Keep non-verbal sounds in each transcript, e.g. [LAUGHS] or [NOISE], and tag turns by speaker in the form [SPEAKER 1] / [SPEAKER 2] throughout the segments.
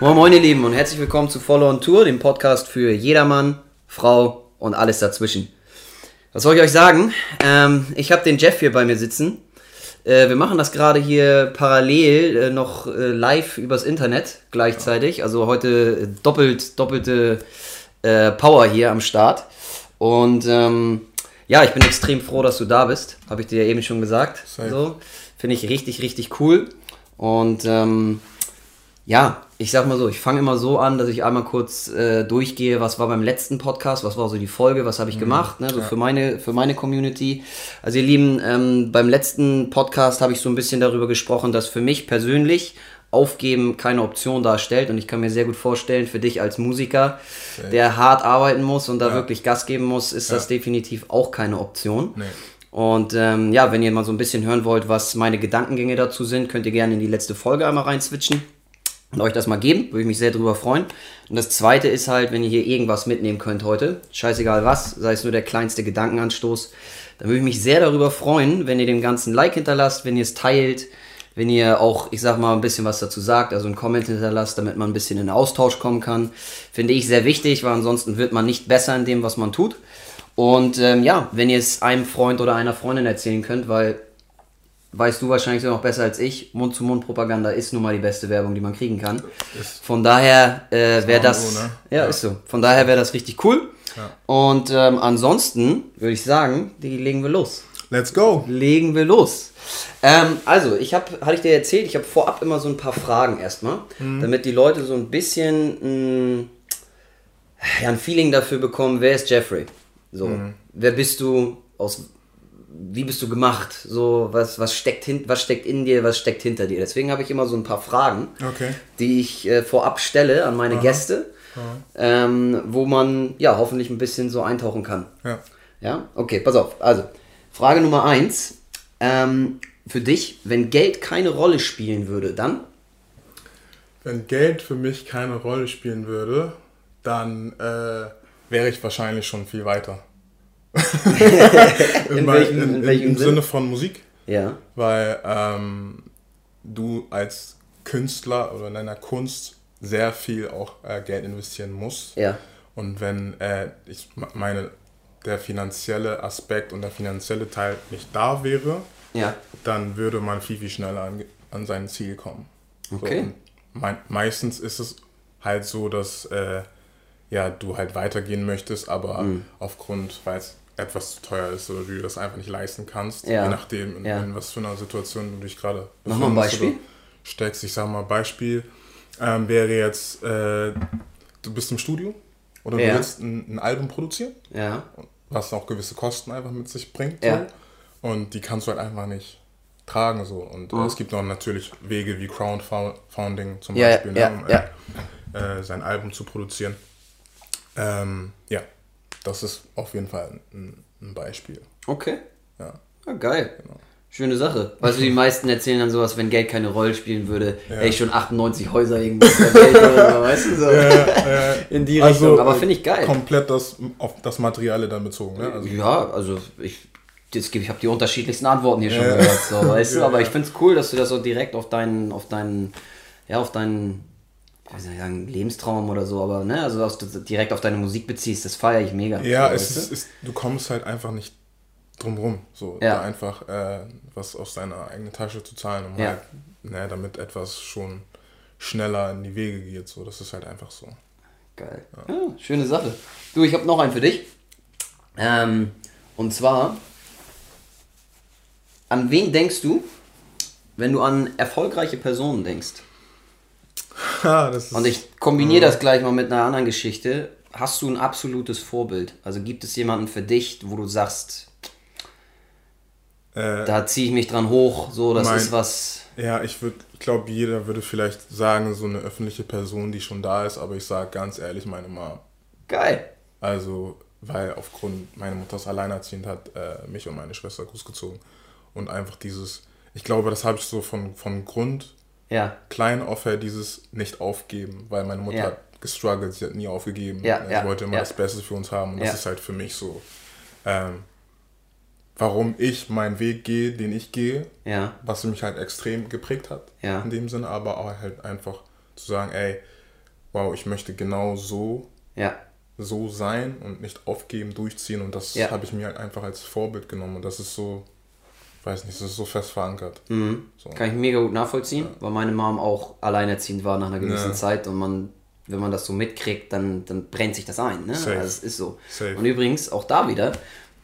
[SPEAKER 1] Moin Moin ihr Lieben und herzlich willkommen zu Follow on Tour, dem Podcast für jedermann, Frau und alles dazwischen. Was soll ich euch sagen? Ähm, ich habe den Jeff hier bei mir sitzen. Äh, wir machen das gerade hier parallel äh, noch äh, live übers Internet gleichzeitig. Also heute doppelt, doppelte äh, Power hier am Start. Und ähm, ja, ich bin extrem froh, dass du da bist. Habe ich dir ja eben schon gesagt. So, Finde ich richtig, richtig cool. Und ähm, ja, ich sag mal so, ich fange immer so an, dass ich einmal kurz äh, durchgehe, was war beim letzten Podcast, was war so die Folge, was habe ich mhm, gemacht, ne, so ja. für meine für meine Community. Also ihr Lieben, ähm, beim letzten Podcast habe ich so ein bisschen darüber gesprochen, dass für mich persönlich Aufgeben keine Option darstellt und ich kann mir sehr gut vorstellen, für dich als Musiker, okay. der hart arbeiten muss und da ja. wirklich Gas geben muss, ist ja. das definitiv auch keine Option. Nee. Und ähm, ja, wenn ihr mal so ein bisschen hören wollt, was meine Gedankengänge dazu sind, könnt ihr gerne in die letzte Folge einmal reinswitchen und euch das mal geben. Würde ich mich sehr drüber freuen. Und das zweite ist halt, wenn ihr hier irgendwas mitnehmen könnt heute, scheißegal was, sei es nur der kleinste Gedankenanstoß, dann würde ich mich sehr darüber freuen, wenn ihr dem ganzen Like hinterlasst, wenn ihr es teilt, wenn ihr auch, ich sag mal, ein bisschen was dazu sagt, also einen Comment hinterlasst, damit man ein bisschen in Austausch kommen kann. Finde ich sehr wichtig, weil ansonsten wird man nicht besser in dem, was man tut. Und ähm, ja, wenn ihr es einem Freund oder einer Freundin erzählen könnt, weil weißt du wahrscheinlich noch besser als ich, Mund-zu-Mund-Propaganda ist nun mal die beste Werbung, die man kriegen kann. Von daher äh, wäre das, so, ne? ja, ja, ist so. Von daher wäre das richtig cool. Ja. Und ähm, ansonsten würde ich sagen, die legen wir los.
[SPEAKER 2] Let's go.
[SPEAKER 1] Legen wir los. Ähm, also, ich habe, hatte ich dir erzählt, ich habe vorab immer so ein paar Fragen erstmal, mhm. damit die Leute so ein bisschen mh, mm, ja, ein Feeling dafür bekommen, wer ist Jeffrey? So, mhm. wer bist du? Aus wie bist du gemacht? So, was, was, steckt hin, was steckt in dir, was steckt hinter dir? Deswegen habe ich immer so ein paar Fragen, okay. die ich äh, vorab stelle an meine Aha. Gäste, ähm, wo man ja hoffentlich ein bisschen so eintauchen kann. Ja. Ja? Okay, pass auf. Also, Frage Nummer eins. Ähm, für dich, wenn Geld keine Rolle spielen würde, dann?
[SPEAKER 2] Wenn Geld für mich keine Rolle spielen würde, dann äh, wäre ich wahrscheinlich schon viel weiter. [LAUGHS] in, in, welchem, in, in welchem Im Sinn? Sinne von Musik. Ja. Weil ähm, du als Künstler oder in deiner Kunst sehr viel auch äh, Geld investieren musst. Ja. Und wenn äh, ich meine, der finanzielle Aspekt und der finanzielle Teil nicht da wäre, ja. dann würde man viel, viel schneller an, an sein Ziel kommen. Okay. So, me meistens ist es halt so, dass äh, ja, du halt weitergehen möchtest, aber mhm. aufgrund, weil es etwas zu teuer ist oder du das einfach nicht leisten kannst, ja. je nachdem, in, ja. in, was für einer Situation du dich gerade
[SPEAKER 1] befindest. Mach mal ein Beispiel.
[SPEAKER 2] Steckst. Ich sag mal, Beispiel ähm, wäre jetzt, äh, du bist im Studio oder ja. du willst ein, ein, Album produzieren, ja. was auch gewisse Kosten einfach mit sich bringt. So. Und die kannst du halt einfach nicht tragen. So. Und mhm. äh, es gibt noch natürlich Wege wie Crowdfunding zum Beispiel, ne, um äh, sein Album zu produzieren. Ähm, ja, das ist auf jeden Fall ein, ein Beispiel.
[SPEAKER 1] Okay. Ja. ja geil. Genau. Schöne Sache. Weißt du, die meisten erzählen dann sowas, wenn Geld keine Rolle spielen würde, ja. hätte ich schon 98 Häuser irgendwo der Welt oder weißt du so. Ja, ja. [LAUGHS] In die also, Richtung. Aber finde ich geil.
[SPEAKER 2] Komplett das, auf das Materielle dann bezogen, ne?
[SPEAKER 1] Also, ja, also ich, ich habe die unterschiedlichsten Antworten hier schon gehört, so, weißt du. [LAUGHS] Aber ich finde es cool, dass du das so direkt auf deinen, auf deinen, ja, auf deinen ich weiß nicht sagen, Lebenstraum oder so, aber ne, also dass du direkt auf deine Musik beziehst, das feiere ich mega.
[SPEAKER 2] Ja,
[SPEAKER 1] so,
[SPEAKER 2] es ist, ist, du kommst halt einfach nicht drum rum, so ja. einfach äh, was aus deiner eigenen Tasche zu zahlen, um ja. halt, ne, damit etwas schon schneller in die Wege geht, so, das ist halt einfach so.
[SPEAKER 1] Geil. Ja. ja schöne Sache. Du, ich habe noch einen für dich. Ähm, und zwar, an wen denkst du, wenn du an erfolgreiche Personen denkst? [LAUGHS] und ich kombiniere das gleich mal mit einer anderen Geschichte. Hast du ein absolutes Vorbild? Also gibt es jemanden für dich, wo du sagst, äh, da ziehe ich mich dran hoch, so, das mein, ist was.
[SPEAKER 2] Ja, ich glaube, jeder würde vielleicht sagen, so eine öffentliche Person, die schon da ist, aber ich sage ganz ehrlich, meine Mom.
[SPEAKER 1] Geil.
[SPEAKER 2] Also, weil aufgrund, meine Mutter ist alleinerziehend, hat äh, mich und meine Schwester großgezogen. Und einfach dieses, ich glaube, das habe ich so von, von Grund ja. klein auf dieses nicht aufgeben, weil meine Mutter ja. hat gestruggelt, sie hat nie aufgegeben. Ja, sie ja, wollte immer das Beste für uns haben und das ist halt für mich so, ähm, warum ich meinen Weg gehe, den ich gehe, was mich halt extrem geprägt hat in dem Sinne, aber auch halt einfach zu sagen, ey, wow, ich möchte genau so, so sein und nicht aufgeben, durchziehen. Und das habe ich mir halt einfach als Vorbild genommen. Und das ist so, weiß nicht, das ist so fest verankert.
[SPEAKER 1] Mhm. So. Kann ich mega gut nachvollziehen, ja. weil meine Mom auch alleinerziehend war nach einer gewissen Zeit und man wenn man das so mitkriegt, dann, dann brennt sich das ein. Ne? Also es ist so. Safe. Und übrigens, auch da wieder,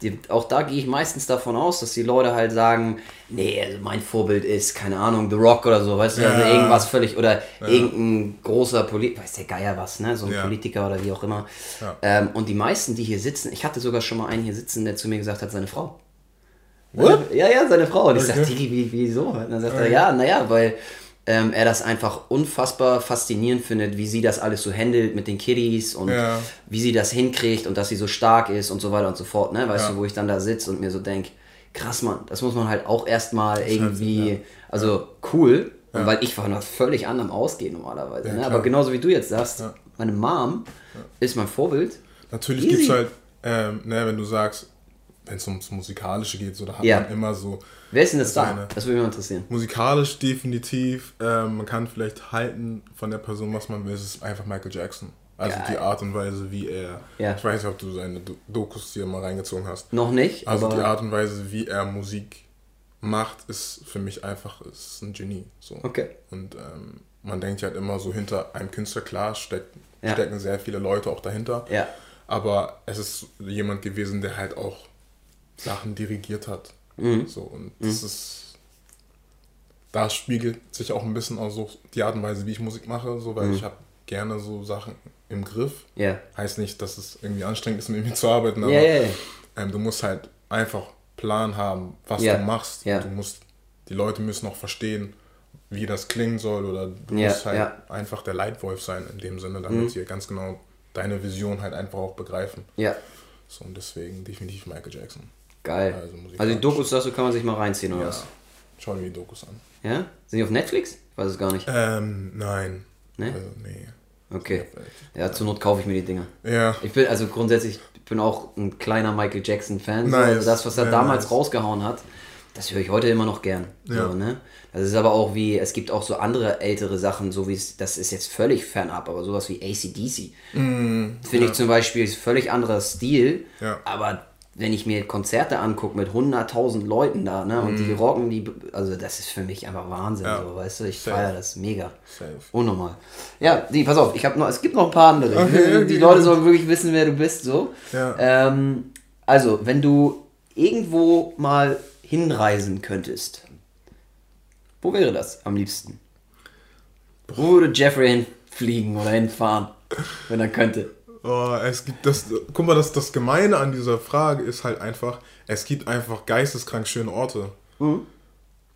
[SPEAKER 1] die, auch da gehe ich meistens davon aus, dass die Leute halt sagen, nee, also mein Vorbild ist, keine Ahnung, The Rock oder so, weißt du, ja. also irgendwas völlig, oder ja. irgendein großer Politiker, weiß der Geier was, ne, so ein ja. Politiker oder wie auch immer. Ähm, und die meisten, die hier sitzen, ich hatte sogar schon mal einen hier sitzen, der zu mir gesagt hat, seine Frau. What? Ja, ja, seine Frau. Und ich okay. sagte, wie, wieso? Und dann sagt okay. er, ja, naja, weil ähm, er das einfach unfassbar faszinierend findet, wie sie das alles so handelt mit den Kiddies und ja. wie sie das hinkriegt und dass sie so stark ist und so weiter und so fort, ne? Weißt ja. du, wo ich dann da sitze und mir so denke, krass, Mann, das muss man halt auch erstmal irgendwie, ja. also cool, weil ich von was völlig anderem ausgehe normalerweise, ne? Aber genauso wie du jetzt sagst, meine Mom ist mein Vorbild.
[SPEAKER 2] Natürlich gibt es halt, ähm, ne, wenn du sagst, wenn es ums Musikalische geht, so, da hat man immer so
[SPEAKER 1] Wer ist denn das da? Das würde mich interessieren.
[SPEAKER 2] Musikalisch definitiv. Ähm, man kann vielleicht halten von der Person, was man will. Es ist einfach Michael Jackson. Also Geil. die Art und Weise, wie er. Ja. Ich weiß nicht, ob du seine Dokus hier mal reingezogen hast.
[SPEAKER 1] Noch nicht.
[SPEAKER 2] Also die Art und Weise, wie er Musik macht, ist für mich einfach ist ein Genie. So. Okay. Und ähm, man denkt halt immer so hinter einem Künstler, klar, steckt, ja. stecken sehr viele Leute auch dahinter. Ja. Aber es ist jemand gewesen, der halt auch Sachen dirigiert hat. Mhm. So, und das mhm. ist. Da spiegelt sich auch ein bisschen auch so die Art und Weise, wie ich Musik mache, so, weil mhm. ich habe gerne so Sachen im Griff. Yeah. Heißt nicht, dass es irgendwie anstrengend ist, mit mir zu arbeiten, aber yeah, yeah, ähm, du musst halt einfach Plan haben, was du machst. Du musst, die Leute müssen auch verstehen, wie das klingen soll oder du musst halt einfach der Leitwolf sein in dem Sinne, damit mhm. sie ganz genau deine Vision halt einfach auch begreifen. Ja. So und deswegen definitiv Michael Jackson.
[SPEAKER 1] Geil. Also, also die Dokus dazu kann man sich mal reinziehen, oder ja. was?
[SPEAKER 2] Schau dir die Dokus an.
[SPEAKER 1] Ja? Sind die auf Netflix? Ich weiß es gar nicht.
[SPEAKER 2] Ähm, nein. Ne? Also,
[SPEAKER 1] nee. Okay. Ja, zur Not kaufe ich mir die Dinger. Ja. Ich bin, also grundsätzlich, ich bin auch ein kleiner Michael Jackson-Fan. Nice. Also das, was er ja, damals nice. rausgehauen hat, das höre ich heute immer noch gern. Ja. So, ne? Das ist aber auch wie, es gibt auch so andere ältere Sachen, so wie es, das ist jetzt völlig fernab, aber sowas wie ACDC. Mm, Finde ja. ich zum Beispiel ist völlig anderer Stil, ja. aber wenn ich mir Konzerte angucke mit 100.000 Leuten da, ne, und mm. die mhm. rocken die, also das ist für mich einfach Wahnsinn, ja. so, weißt du, ich feiere das mega. Safe. Unnormal. Ja, die, pass auf, ich habe noch, es gibt noch ein paar andere. Okay, die Leute sollen wirklich wissen, wer du bist, so. Ja. Ähm, also, wenn du irgendwo mal hinreisen könntest, wo wäre das am liebsten? Wo würde Jeffrey hinfliegen oder hinfahren, wenn er könnte?
[SPEAKER 2] Oh, es gibt das, guck mal, das, das Gemeine an dieser Frage ist halt einfach, es gibt einfach geisteskrank schöne Orte. Mhm.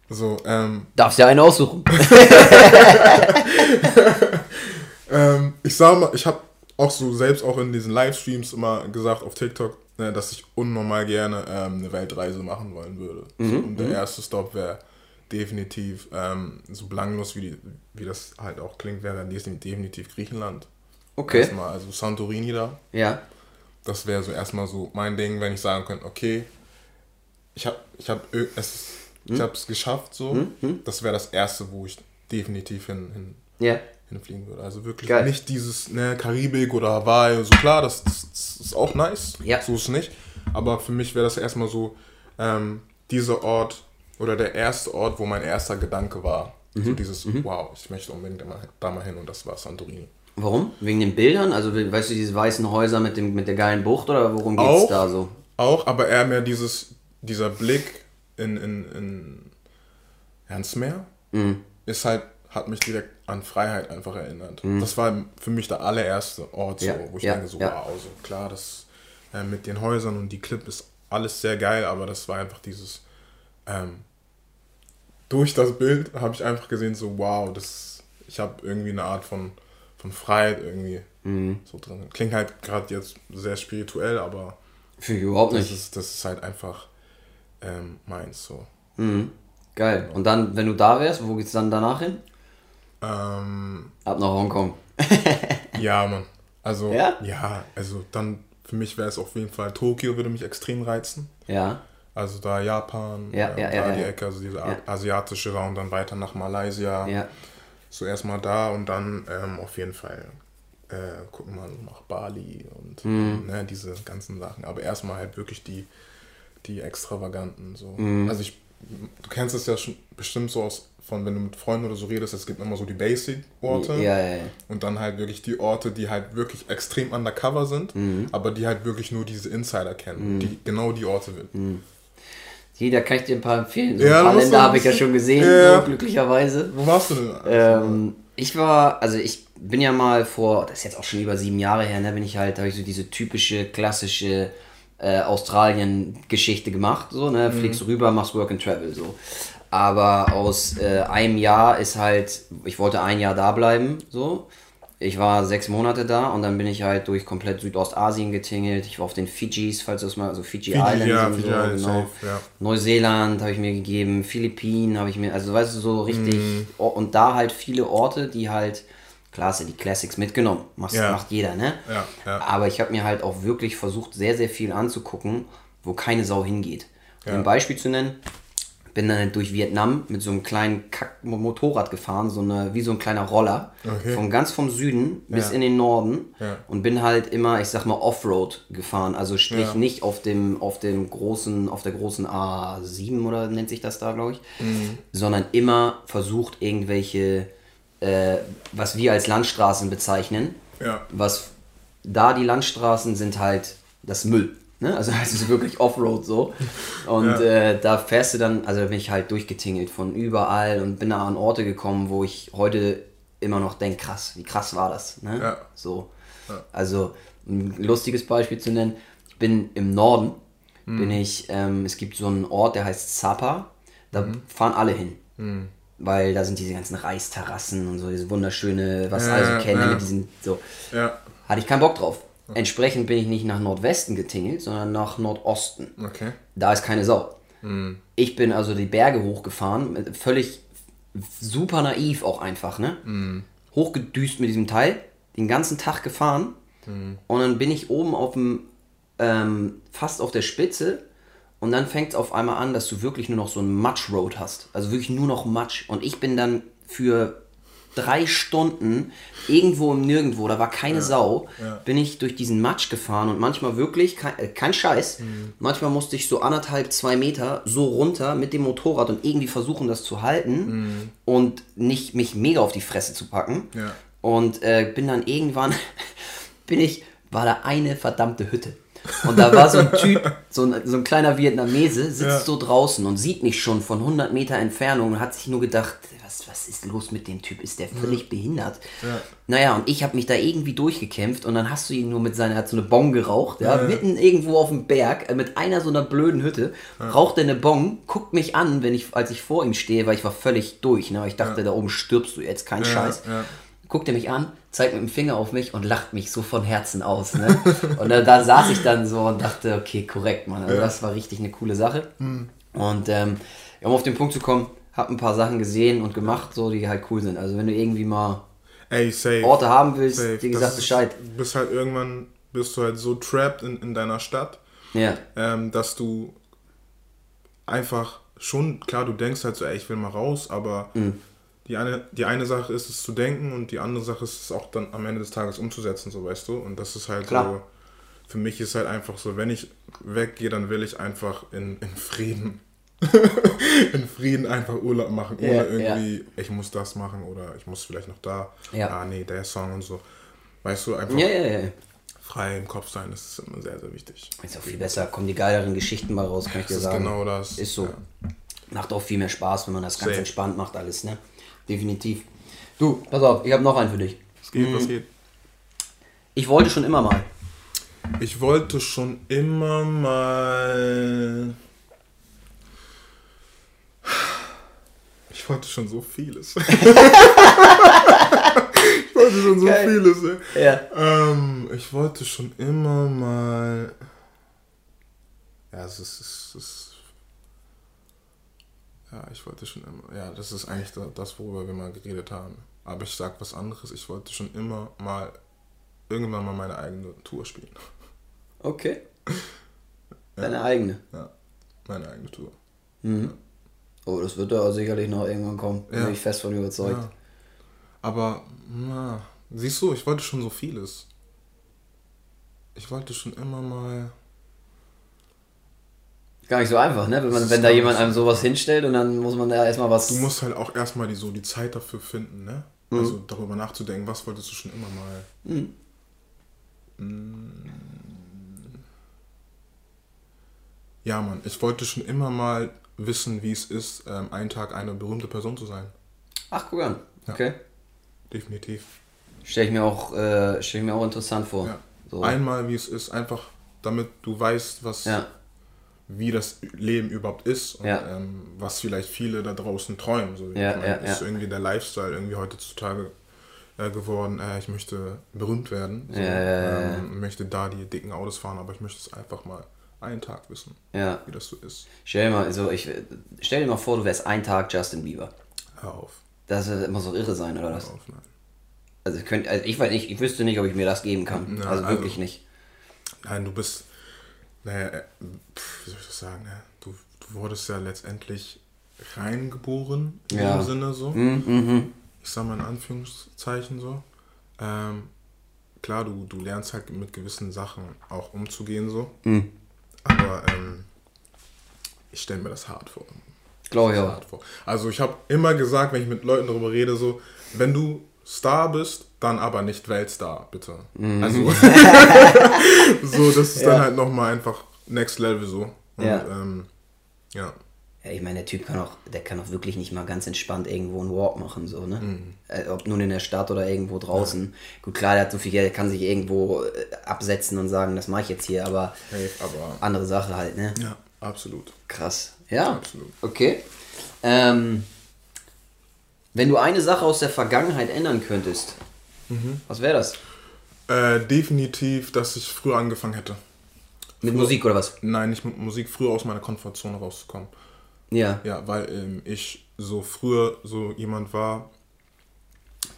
[SPEAKER 2] So, ähm.
[SPEAKER 1] Darfst ja einen aussuchen. [LAUGHS]
[SPEAKER 2] ähm, ich sag mal, ich habe auch so selbst auch in diesen Livestreams immer gesagt auf TikTok, ne, dass ich unnormal gerne ähm, eine Weltreise machen wollen würde. Mhm. So, und der mhm. erste Stop wäre definitiv, ähm, so belanglos wie, die, wie das halt auch klingt, wäre definitiv Griechenland. Okay. Erstmal, also Santorini da. Ja. Das wäre so erstmal so mein Ding, wenn ich sagen könnte, okay, ich habe ich hab, es, hm? ich es geschafft so. Hm? Hm? Das wäre das erste, wo ich definitiv hin, hin, yeah. hinfliegen würde. Also wirklich Geil. nicht dieses ne, Karibik oder Hawaii, so klar, das, das, das ist auch nice. Ja. So ist es nicht. Aber für mich wäre das erstmal so, ähm, dieser Ort oder der erste Ort, wo mein erster Gedanke war. Mhm. So dieses, mhm. wow, ich möchte unbedingt da mal hin und das war Santorini.
[SPEAKER 1] Warum? Wegen den Bildern? Also, weißt du, diese weißen Häuser mit, dem, mit der geilen Bucht oder worum geht es da so?
[SPEAKER 2] Auch, aber eher mehr dieses, dieser Blick in, in, in Ernst Meer mhm. ist halt, hat mich direkt an Freiheit einfach erinnert. Mhm. Das war für mich der allererste Ort, so, ja. wo ich ja. denke, so, ja. wow, so klar, das äh, mit den Häusern und die Clip ist alles sehr geil, aber das war einfach dieses, ähm, durch das Bild habe ich einfach gesehen, so, wow, das, ich habe irgendwie eine Art von von Freiheit irgendwie mhm. so drin. Klingt halt gerade jetzt sehr spirituell, aber
[SPEAKER 1] ich überhaupt nicht.
[SPEAKER 2] Das ist, das ist halt einfach ähm, meins so.
[SPEAKER 1] Mhm. Geil. Und dann, wenn du da wärst, wo geht's dann danach hin? Ähm, Ab nach Hongkong. [LAUGHS]
[SPEAKER 2] ja, Mann. Also, ja? ja, also dann für mich wäre es auf jeden Fall Tokio, würde mich extrem reizen. Ja. Also da Japan, ja, äh, ja, ja, da die Ecke, also diese asiatische Raum, dann weiter nach Malaysia. Ja so erstmal da und dann ähm, auf jeden Fall äh, gucken mal nach Bali und mhm. ne, diese ganzen Sachen. Aber erstmal halt wirklich die, die extravaganten. So. Mhm. Also ich, du kennst es ja schon bestimmt so aus, von wenn du mit Freunden oder so redest, es gibt immer so die Basic-Orte ja, ja, ja. und dann halt wirklich die Orte, die halt wirklich extrem undercover sind, mhm. aber die halt wirklich nur diese Insider kennen, mhm. die genau die Orte.
[SPEAKER 1] Jeder kann ich dir ein paar empfehlen. So ja, ein paar Länder habe ich ja schon gesehen, ja. so, glücklicherweise. Wo warst du denn? Ähm, ich war, also ich bin ja mal vor, das ist jetzt auch schon über sieben Jahre her, ne, bin ich halt, habe ich so diese typische, klassische äh, Australien-Geschichte gemacht, so, ne, mhm. fliegst rüber, machst Work and Travel, so. Aber aus äh, einem Jahr ist halt, ich wollte ein Jahr da bleiben, so ich war sechs Monate da und dann bin ich halt durch komplett Südostasien getingelt. Ich war auf den Fidschis, falls du das mal, also Fiji, Fiji Islands ja, und Fiji so, Island, genau. Safe, ja. Neuseeland habe ich mir gegeben, Philippinen habe ich mir, also weißt du, so richtig, mm. und da halt viele Orte, die halt, klar, sind die Classics mitgenommen, Macht, ja. macht jeder, ne? Ja, Aber ich habe mir halt auch wirklich versucht, sehr, sehr viel anzugucken, wo keine Sau hingeht. Um ein Beispiel zu nennen, bin dann durch Vietnam mit so einem kleinen Kack Motorrad gefahren, so eine, wie so ein kleiner Roller. Okay. Von ganz vom Süden bis ja. in den Norden. Ja. Und bin halt immer, ich sag mal, Offroad gefahren. Also sprich ja. nicht auf dem, auf dem großen, auf der großen A7 oder nennt sich das da, glaube ich. Mhm. Sondern immer versucht, irgendwelche, äh, was wir als Landstraßen bezeichnen. Was da die Landstraßen sind halt das Müll. Ne? Also [LAUGHS] es ist wirklich Offroad so. Und ja. äh, da fährst du dann, also da bin ich halt durchgetingelt von überall und bin da an Orte gekommen, wo ich heute immer noch denke, krass, wie krass war das. Ne? Ja. So. Ja. Also ein lustiges Beispiel zu nennen, ich bin im Norden, mhm. bin ich, ähm, es gibt so einen Ort, der heißt Zappa, da mhm. fahren alle hin. Mhm. Weil da sind diese ganzen Reisterrassen und so, diese wunderschöne, was ja, also kennen, mit diesen so. Hatte ich keinen Bock drauf. Entsprechend bin ich nicht nach Nordwesten getingelt, sondern nach Nordosten. Okay. Da ist keine Sau. Mhm. Ich bin also die Berge hochgefahren, völlig super naiv auch einfach, ne? Mhm. Hochgedüst mit diesem Teil, den ganzen Tag gefahren mhm. und dann bin ich oben auf dem, ähm, fast auf der Spitze und dann fängt es auf einmal an, dass du wirklich nur noch so ein Matsch-Road hast. Also wirklich nur noch Matsch. Und ich bin dann für drei Stunden irgendwo im Nirgendwo, da war keine ja, Sau, ja. bin ich durch diesen Matsch gefahren und manchmal wirklich, kein, äh, kein Scheiß, mhm. manchmal musste ich so anderthalb, zwei Meter so runter mit dem Motorrad und irgendwie versuchen, das zu halten mhm. und nicht mich mega auf die Fresse zu packen. Ja. Und äh, bin dann irgendwann, [LAUGHS] bin ich, war da eine verdammte Hütte. Und da war so ein Typ, [LAUGHS] so ein, so ein kleiner Vietnamese, sitzt so draußen und sieht mich schon von 100 Meter Entfernung und hat sich nur gedacht, was ist los mit dem Typ? Ist der völlig ja. behindert? Ja. Naja, und ich habe mich da irgendwie durchgekämpft und dann hast du ihn nur mit seiner, hat so eine Bon geraucht, ja, ja mitten irgendwo auf dem Berg, äh, mit einer so einer blöden Hütte, raucht er eine Bon, guckt mich an, wenn ich, als ich vor ihm stehe, weil ich war völlig durch, ne? ich dachte, da oben stirbst du jetzt, kein Scheiß. Guckt er mich an, zeigt mit dem Finger auf mich und lacht mich so von Herzen aus. Ne? [LAUGHS] und da, da saß ich dann so und dachte, okay, korrekt, Mann. Also das war richtig eine coole Sache. Mhm. Und ähm, um auf den Punkt zu kommen, hab ein paar Sachen gesehen und gemacht, so die halt cool sind. Also wenn du irgendwie mal Ey, safe, Orte haben willst, safe. wie gesagt, Bescheid.
[SPEAKER 2] Du bist halt irgendwann, bist du halt so trapped in, in deiner Stadt, ja. ähm, dass du einfach schon, klar, du denkst halt so, ey, ich will mal raus, aber mhm. die, eine, die eine Sache ist es zu denken und die andere Sache ist es auch dann am Ende des Tages umzusetzen, so weißt du. Und das ist halt klar. so, für mich ist halt einfach so, wenn ich weggehe, dann will ich einfach in, in Frieden [LAUGHS] in Frieden einfach Urlaub machen, ohne ja, irgendwie, ja. ich muss das machen oder ich muss vielleicht noch da. Ja. Ah, nee, der Song und so. Weißt du, einfach frei im Kopf sein, das ist immer sehr, sehr wichtig.
[SPEAKER 1] Ist auch viel besser, kommen die geileren Geschichten mal raus, kann ich dir sagen. Genau das. Ist so. Macht auch viel mehr Spaß, wenn man das ganz Safe. entspannt macht, alles, ne? Definitiv. Du, pass auf, ich habe noch einen für dich. Was geht, mhm. was geht? Ich wollte schon immer mal.
[SPEAKER 2] Ich wollte schon immer mal. Ich wollte schon so vieles. [LAUGHS] ich wollte schon so Geil. vieles. Ey. Ja. Ähm, ich wollte schon immer mal. Ja, es ist, es ist. Ja, ich wollte schon immer. Ja, das ist eigentlich das, worüber wir mal geredet haben. Aber ich sag was anderes. Ich wollte schon immer mal irgendwann mal meine eigene Tour spielen.
[SPEAKER 1] Okay. [LAUGHS] Deine ja. eigene?
[SPEAKER 2] Ja, meine eigene Tour.
[SPEAKER 1] Mhm. Ja. Oh, das wird da sicherlich noch irgendwann kommen. Ja. Bin ich fest von überzeugt. Ja.
[SPEAKER 2] Aber na, Siehst du, ich wollte schon so vieles. Ich wollte schon immer mal.
[SPEAKER 1] Gar nicht so einfach, ne? Wenn, man, wenn da jemand einem sowas hinstellt und dann muss man da erstmal was.
[SPEAKER 2] Du musst halt auch erstmal die, so die Zeit dafür finden, ne? Mhm. Also darüber nachzudenken, was wolltest du schon immer mal. Mhm. Ja, Mann, ich wollte schon immer mal wissen, wie es ist, ähm, einen Tag eine berühmte Person zu sein.
[SPEAKER 1] Ach, guck an. Okay. Ja,
[SPEAKER 2] definitiv.
[SPEAKER 1] Stelle ich, mir auch, äh, stell ich mir auch interessant vor.
[SPEAKER 2] Ja. So. Einmal, wie es ist, einfach damit du weißt, was, ja. wie das Leben überhaupt ist und ähm, was vielleicht viele da draußen träumen. So, ja, meine, ja, ist irgendwie der Lifestyle irgendwie heutzutage äh, geworden, äh, ich möchte berühmt werden, so, ähm, möchte da die dicken Autos fahren, aber ich möchte es einfach mal einen Tag wissen, wie das so ist.
[SPEAKER 1] Stell dir mal, also ich, stell dir mal vor, du wärst einen Tag Justin Bieber.
[SPEAKER 2] Hör auf.
[SPEAKER 1] Das wird immer so irre sein, oder Hör was? Auf, nein. Also ich, könnte, also ich weiß nicht, ich wüsste nicht, ob ich mir das geben kann. Na, also wirklich also, nicht.
[SPEAKER 2] Nein, du bist, naja, äh, wie soll ich das sagen, ne? du, du wurdest ja letztendlich reingeboren, in ja. dem Sinne so. Mhm, mhm. Ich sag mal in Anführungszeichen so. Ähm, klar, du, du lernst halt mit gewissen Sachen auch umzugehen so. Aber ähm, ich stelle mir das hart vor.
[SPEAKER 1] Glaube ich auch.
[SPEAKER 2] Also ich habe immer gesagt, wenn ich mit Leuten darüber rede, so, wenn du Star bist, dann aber nicht Weltstar, bitte. Mhm. Also, [LAUGHS] [LAUGHS] so, das ist ja. dann halt nochmal einfach Next Level so. Und, ja. Ähm, ja.
[SPEAKER 1] Ja, ich meine, der Typ kann auch, der kann auch wirklich nicht mal ganz entspannt irgendwo einen Walk machen, so, ne? Mhm. Äh, ob nun in der Stadt oder irgendwo draußen. Ja. Gut, klar, der hat so viel Geld, kann sich irgendwo äh, absetzen und sagen, das mache ich jetzt hier, aber, hey, aber andere Sache halt, ne?
[SPEAKER 2] Ja, absolut.
[SPEAKER 1] Krass. Ja. Absolut. Okay. Ähm, wenn du eine Sache aus der Vergangenheit ändern könntest, mhm. was wäre das?
[SPEAKER 2] Äh, definitiv, dass ich früher angefangen hätte.
[SPEAKER 1] Mit früher, Musik oder was?
[SPEAKER 2] Nein, nicht mit Musik, früher aus meiner Komfortzone rauszukommen.
[SPEAKER 1] Ja.
[SPEAKER 2] Ja, weil ähm, ich so früher so jemand war,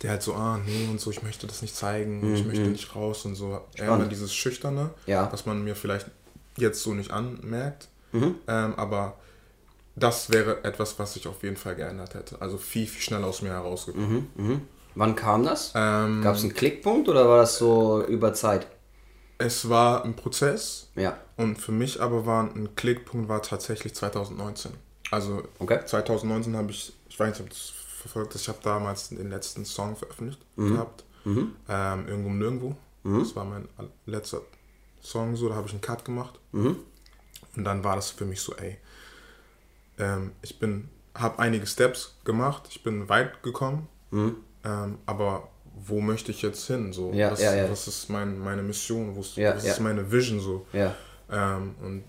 [SPEAKER 2] der halt so, ah, nee und so, ich möchte das nicht zeigen, mhm. ich möchte mhm. nicht raus und so. Eher dieses Schüchterne,
[SPEAKER 1] ja.
[SPEAKER 2] was man mir vielleicht jetzt so nicht anmerkt. Mhm. Ähm, aber das wäre etwas, was ich auf jeden Fall geändert hätte. Also viel, viel schneller aus mir herausgekommen.
[SPEAKER 1] Mhm, mh. Wann kam das?
[SPEAKER 2] Ähm,
[SPEAKER 1] Gab es einen Klickpunkt oder war das so über Zeit?
[SPEAKER 2] Es war ein Prozess.
[SPEAKER 1] Ja.
[SPEAKER 2] Und für mich aber war ein Klickpunkt war tatsächlich 2019. Also okay. 2019 habe ich, ich weiß nicht, ob das verfolgt ist, ich habe damals den letzten Song veröffentlicht mhm. gehabt. Mhm. Ähm, Irgendwo Nirgendwo. Mhm. Das war mein letzter Song so, da habe ich einen Cut gemacht.
[SPEAKER 1] Mhm.
[SPEAKER 2] Und dann war das für mich so, ey, ähm, ich bin, habe einige Steps gemacht, ich bin weit gekommen, mhm. ähm, aber wo möchte ich jetzt hin? So,
[SPEAKER 1] ja,
[SPEAKER 2] was,
[SPEAKER 1] ja, ja.
[SPEAKER 2] was ist mein, meine Mission? Was,
[SPEAKER 1] ja,
[SPEAKER 2] was ist meine Vision so? Ähm, und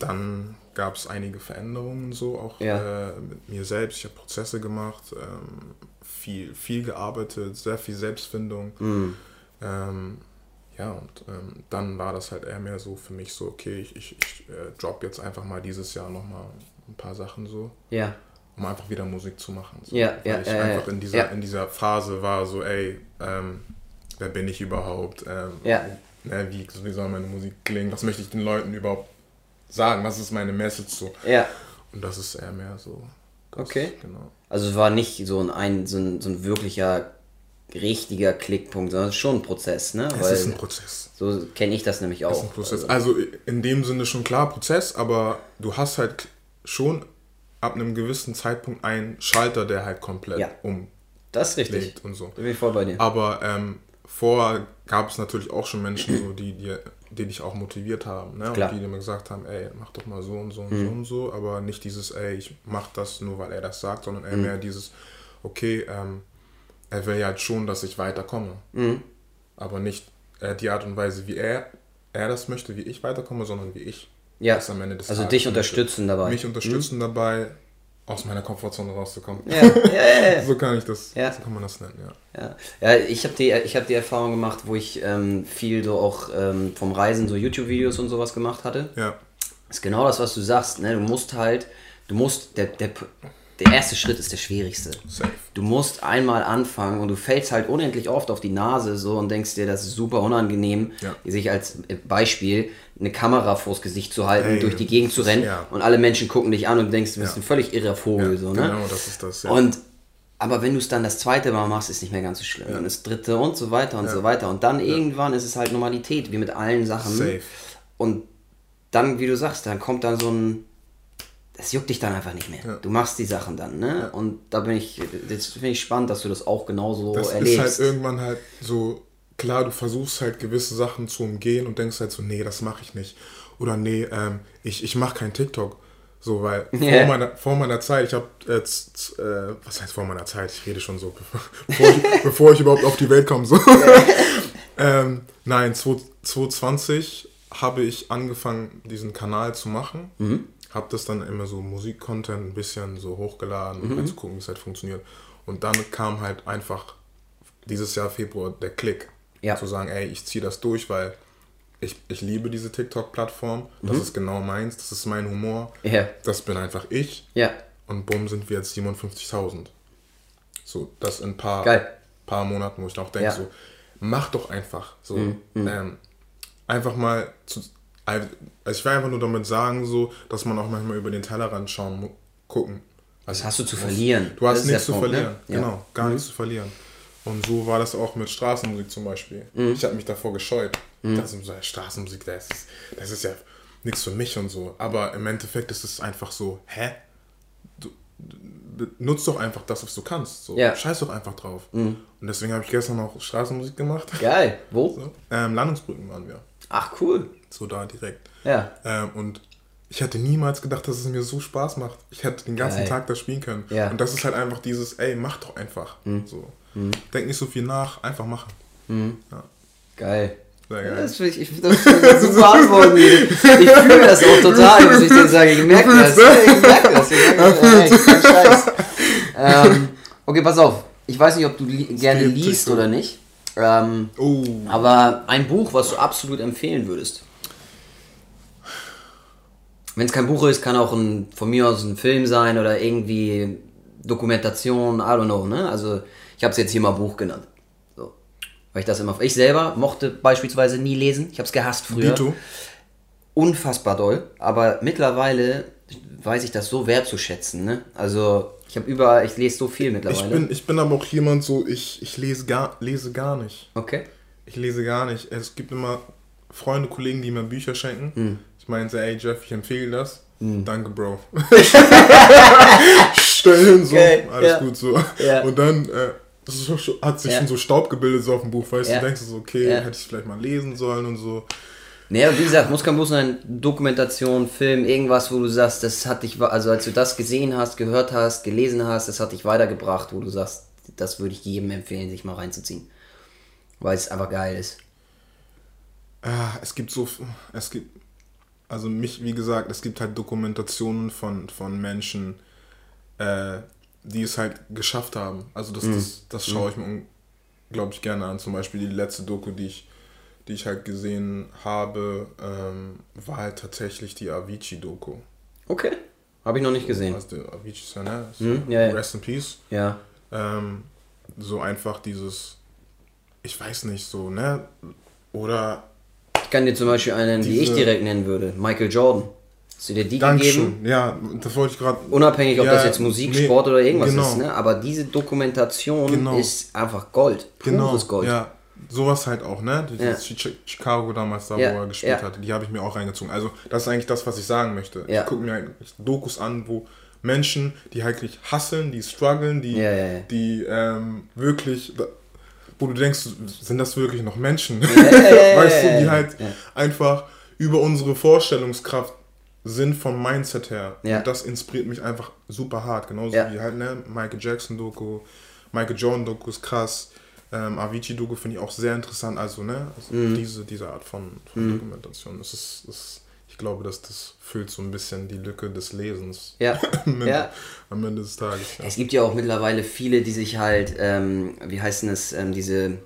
[SPEAKER 2] dann gab es einige Veränderungen so auch äh, mit mir selbst. Ich habe Prozesse gemacht, ähm, viel, viel gearbeitet, sehr viel Selbstfindung.
[SPEAKER 1] Mhm.
[SPEAKER 2] Ähm, ja, und ähm, dann war das halt eher mehr so für mich so, okay, ich, ich, ich äh, drop jetzt einfach mal dieses Jahr nochmal ein paar Sachen so.
[SPEAKER 1] Ja.
[SPEAKER 2] Um einfach wieder Musik zu machen. So.
[SPEAKER 1] Ja,
[SPEAKER 2] Weil
[SPEAKER 1] ja.
[SPEAKER 2] ich
[SPEAKER 1] äh,
[SPEAKER 2] einfach in dieser, ja. in dieser Phase war so, ey, ähm, wer bin ich überhaupt? Ähm,
[SPEAKER 1] ja.
[SPEAKER 2] Ne, wie, wie soll meine Musik klingen? Was möchte ich den Leuten überhaupt sagen? Was ist meine Message so?
[SPEAKER 1] Ja.
[SPEAKER 2] Und das ist eher mehr so.
[SPEAKER 1] Das, okay.
[SPEAKER 2] Genau.
[SPEAKER 1] Also es war nicht so ein, ein, so ein, so ein wirklicher richtiger Klickpunkt, sondern es ist schon ein Prozess, ne?
[SPEAKER 2] Es Weil ist ein Prozess.
[SPEAKER 1] So kenne ich das nämlich auch. Es ist
[SPEAKER 2] ein Prozess. Also, also in dem Sinne schon klar Prozess, aber du hast halt schon ab einem gewissen Zeitpunkt einen Schalter, der halt komplett ja. um.
[SPEAKER 1] Das ist richtig.
[SPEAKER 2] Und so.
[SPEAKER 1] Da bin ich voll bei dir.
[SPEAKER 2] Aber ähm, vorher gab es natürlich auch schon Menschen, so, die, die, die dich auch motiviert haben. Ne?
[SPEAKER 1] Klar.
[SPEAKER 2] Und die dir gesagt haben, ey, mach doch mal so und so und mhm. so und so. Aber nicht dieses, ey, ich mach das nur, weil er das sagt, sondern eher mhm. mehr dieses, okay, ähm, er will ja halt schon, dass ich weiterkomme.
[SPEAKER 1] Mhm.
[SPEAKER 2] Aber nicht äh, die Art und Weise, wie er, er das möchte, wie ich weiterkomme, sondern wie ich
[SPEAKER 1] ja. das am Ende des Also Tages dich unterstützen dabei.
[SPEAKER 2] Mich unterstützen mhm. dabei, aus meiner Komfortzone rauszukommen.
[SPEAKER 1] Ja, ja, ja, [LAUGHS]
[SPEAKER 2] so kann ich das, ja. so kann man das nennen,
[SPEAKER 1] ja. Ja, ja ich habe die, hab die Erfahrung gemacht, wo ich ähm, viel so auch ähm, vom Reisen so YouTube-Videos und sowas gemacht hatte.
[SPEAKER 2] Ja.
[SPEAKER 1] Das ist genau das, was du sagst, ne? Du musst halt, du musst, der, der, der erste Schritt ist der schwierigste.
[SPEAKER 2] Safe.
[SPEAKER 1] Du musst einmal anfangen und du fällst halt unendlich oft auf die Nase so und denkst dir, das ist super unangenehm,
[SPEAKER 2] ja.
[SPEAKER 1] sich als Beispiel eine Kamera vors Gesicht zu halten, hey, durch die Gegend zu rennen
[SPEAKER 2] ja.
[SPEAKER 1] und alle Menschen gucken dich an und denkst, du bist ja. ein völlig irrer Vogel. so, ne?
[SPEAKER 2] Genau, das ist das.
[SPEAKER 1] Und Aber wenn du es dann das zweite Mal machst, ist es nicht mehr ganz so schlimm. Ja. Dann ist das dritte und so weiter und so weiter. Und dann irgendwann ist es halt Normalität, wie mit allen Sachen. Safe. Und dann, wie du sagst, dann kommt dann so ein. Das juckt dich dann einfach nicht mehr. Du machst die Sachen dann, ne? Und da bin ich. Das finde ich spannend, dass du das auch genauso das erlebst.
[SPEAKER 2] Das ist halt irgendwann halt so. Klar, du versuchst halt gewisse Sachen zu umgehen und denkst halt so, nee, das mache ich nicht. Oder nee, ähm, ich, ich mache kein TikTok so, weil yeah. [LAUGHS] vor, meiner, vor meiner Zeit, ich habe jetzt, äh, was heißt vor meiner Zeit? Ich rede schon so, [LAUGHS] bevor ich, [LAUGHS] bevor ich überhaupt auf die Welt komme. So. ähm, nein, 2020 habe ich angefangen, diesen Kanal zu machen. Mhm. Habe das dann immer so Musikcontent ein bisschen so hochgeladen, um mhm. zu gucken, wie es halt funktioniert. Und dann kam halt einfach dieses Jahr Februar der Klick. Ja. Zu sagen, ey, ich ziehe das durch, weil ich, ich liebe diese TikTok-Plattform. Das mhm. ist genau meins, das ist mein Humor. Ja. Das bin einfach ich. Ja. Und bumm, sind wir jetzt 57.000. So, das in ein paar, paar Monaten, wo ich auch denke, ja. so, mach doch einfach. So, mhm. mhm. ähm, einfach mal zu. Also ich will einfach nur damit sagen, so, dass man auch manchmal über den Tellerrand schauen, gucken.
[SPEAKER 1] Also, Was hast du zu verlieren?
[SPEAKER 2] Du hast nichts zu Punkt, ne? verlieren. Ne? Genau, gar mhm. nichts zu verlieren. Und so war das auch mit Straßenmusik zum Beispiel. Mhm. Ich habe mich davor gescheut. Mhm. Das ist so Straßenmusik, das ist, das ist ja nichts für mich und so. Aber im Endeffekt ist es einfach so, hä? Du, nutzt doch einfach das, was du kannst. So. Ja. Scheiß doch einfach drauf. Mhm. Und deswegen habe ich gestern auch Straßenmusik gemacht.
[SPEAKER 1] Geil. Wo?
[SPEAKER 2] So. Ähm, Landungsbrücken waren wir.
[SPEAKER 1] Ach, cool.
[SPEAKER 2] So da direkt. Ja. Ähm, und ich hätte niemals gedacht, dass es mir so Spaß macht. Ich hätte den ganzen Geil. Tag da spielen können. Ja. Und das ist halt einfach dieses, ey, mach doch einfach. Mhm. So. Mhm. Denk nicht so viel nach, einfach machen. Mhm.
[SPEAKER 1] Ja. Geil. Sehr geil. Das finde ich, ich find [LAUGHS] das super Antworten. Ich fühle das auch total, [LAUGHS] was ich dir sage. Ich merke das. Ich merke das. Ich merke das. Ey. [LAUGHS] Ähm, okay, pass auf. Ich weiß nicht, ob du li gerne liest oder nicht. Ähm, oh. Aber ein Buch, was du absolut empfehlen würdest. Wenn es kein Buch ist, kann auch ein, von mir aus ein Film sein oder irgendwie Dokumentation, I don't know, ne? Also ich habe es jetzt hier mal Buch genannt. So. Weil ich das immer. Ich selber mochte beispielsweise nie lesen. Ich habe es gehasst früher. Dito. Unfassbar doll. Aber mittlerweile weiß ich das so wertzuschätzen. Ne? Also ich habe überall, ich lese so viel mittlerweile.
[SPEAKER 2] Ich bin, ich bin aber auch jemand so, ich, ich lese, gar, lese gar nicht. Okay. Ich lese gar nicht. Es gibt immer Freunde, Kollegen, die mir Bücher schenken. Hm. Meinte, ey Jeff, ich empfehle das. Hm. Danke, Bro. [LAUGHS] Stell hin, so, okay. alles ja. gut so. Ja. Und dann äh, hat sich ja. schon so Staub gebildet so auf dem Buch, weißt ja. du, denkst du so, okay, hätte ich vielleicht mal lesen sollen und so.
[SPEAKER 1] Naja, wie gesagt, muss kein Buch sein, Dokumentation, Film, irgendwas, wo du sagst, das hat dich, also als du das gesehen hast, gehört hast, gelesen hast, das hat dich weitergebracht, wo du sagst, das würde ich jedem empfehlen, sich mal reinzuziehen. Weil es einfach geil ist.
[SPEAKER 2] Ah, es gibt so, es gibt, also mich, wie gesagt, es gibt halt Dokumentationen von, von Menschen, äh, die es halt geschafft haben. Also das, mhm. das, das schaue ich mir unglaublich gerne an. Zum Beispiel die letzte Doku, die ich, die ich halt gesehen habe, ähm, war halt tatsächlich die Avicii-Doku.
[SPEAKER 1] Okay. Habe ich noch nicht gesehen.
[SPEAKER 2] Also Avicii ist ja, ne? Mhm, ja, ja. Rest in Peace. Ja. Ähm, so einfach dieses, ich weiß nicht, so, ne? Oder.
[SPEAKER 1] Ich kann dir zum Beispiel einen, die ich direkt nennen würde, Michael Jordan. Hast du dir die
[SPEAKER 2] Dankeschön. gegeben? Ja, das wollte ich gerade.
[SPEAKER 1] Unabhängig, ob ja, das jetzt Musik, nee, Sport oder irgendwas genau. ist, ne? Aber diese Dokumentation genau. ist einfach Gold.
[SPEAKER 2] Genau. Gold. Ja, sowas halt auch, ne? Ja. Chicago damals da, ja. wo er gespielt hatte, die habe ich mir auch reingezogen. Also, das ist eigentlich das, was ich sagen möchte. Ich gucke mir eigentlich Dokus an, wo Menschen, die halt wirklich hasseln, die strugglen, die, die ähm, wirklich wo du denkst, sind das wirklich noch Menschen? [LAUGHS] weißt du, die halt einfach über unsere Vorstellungskraft sind vom Mindset her. Ja. Und das inspiriert mich einfach super hart. Genauso ja. wie halt, ne, Michael Jackson Doku, Michael Jordan Doku ist krass. Ähm, Avicii Doku finde ich auch sehr interessant. Also, ne, also mhm. diese, diese Art von, von mhm. Dokumentation. Das ist, das, glaube, dass das füllt so ein bisschen die Lücke des Lesens. Ja. [LAUGHS] am, Ende, ja. am Ende des Tages.
[SPEAKER 1] Ja. Es gibt ja auch mittlerweile viele, die sich halt, ähm, wie heißen es, ähm, diese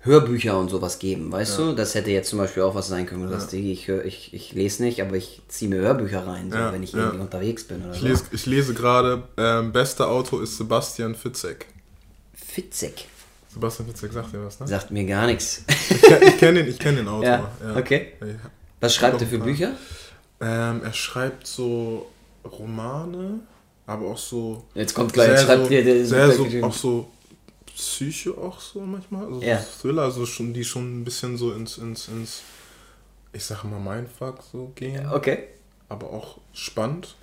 [SPEAKER 1] Hörbücher und sowas geben, weißt ja. du? Das hätte jetzt zum Beispiel auch was sein können. Du ja. sagst, ich, ich, ich lese nicht, aber ich ziehe mir Hörbücher rein, so, ja, wenn ich irgendwie unterwegs bin.
[SPEAKER 2] Oder ich, so. lese, ich lese gerade, ähm, bester Autor ist Sebastian Fitzek.
[SPEAKER 1] Fitzek?
[SPEAKER 2] Sebastian Fitzek sagt dir was, ne?
[SPEAKER 1] Sagt mir gar nichts.
[SPEAKER 2] ich, ich kenne den, kenn den [LAUGHS] Autor.
[SPEAKER 1] Okay. Was schreibt er für Bücher?
[SPEAKER 2] Ähm, er schreibt so Romane, aber auch so. Jetzt kommt gleich, sehr schreibt so, dir sehr so, auch so Psyche auch so manchmal. Also ja. Thriller, also schon, die schon ein bisschen so ins, ins, ins ich sag mal, Mindfuck so gehen. Okay. Aber auch spannend.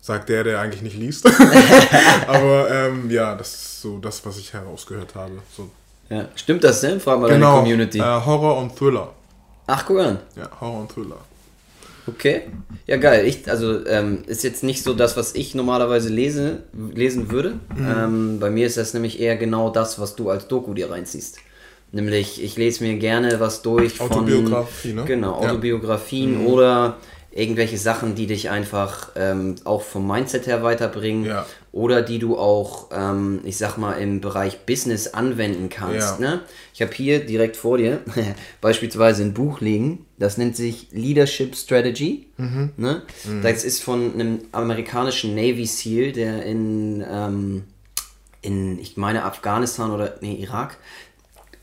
[SPEAKER 2] Sagt der, der eigentlich nicht liest. [LAUGHS] aber ähm, ja, das ist so das, was ich herausgehört habe. So.
[SPEAKER 1] Ja. Stimmt das denn? Frag mal genau,
[SPEAKER 2] deine Community. Äh, Horror und Thriller.
[SPEAKER 1] Ach, guck an.
[SPEAKER 2] Ja, Horror und Thriller.
[SPEAKER 1] Okay. Ja, geil. Ich, also ähm, ist jetzt nicht so das, was ich normalerweise lese, lesen würde. Mhm. Ähm, bei mir ist das nämlich eher genau das, was du als Doku dir reinziehst. Nämlich, ich lese mir gerne was durch von... Autobiografie, ne? Genau, Autobiografien ja. mhm. oder irgendwelche Sachen, die dich einfach ähm, auch vom Mindset her weiterbringen ja. oder die du auch, ähm, ich sag mal, im Bereich Business anwenden kannst. Ja. Ne? Ich habe hier direkt vor dir [LAUGHS] beispielsweise ein Buch liegen, das nennt sich Leadership Strategy. Mhm. Ne? Mhm. Das ist von einem amerikanischen Navy SEAL, der in, ähm, in ich meine, Afghanistan oder nee, Irak,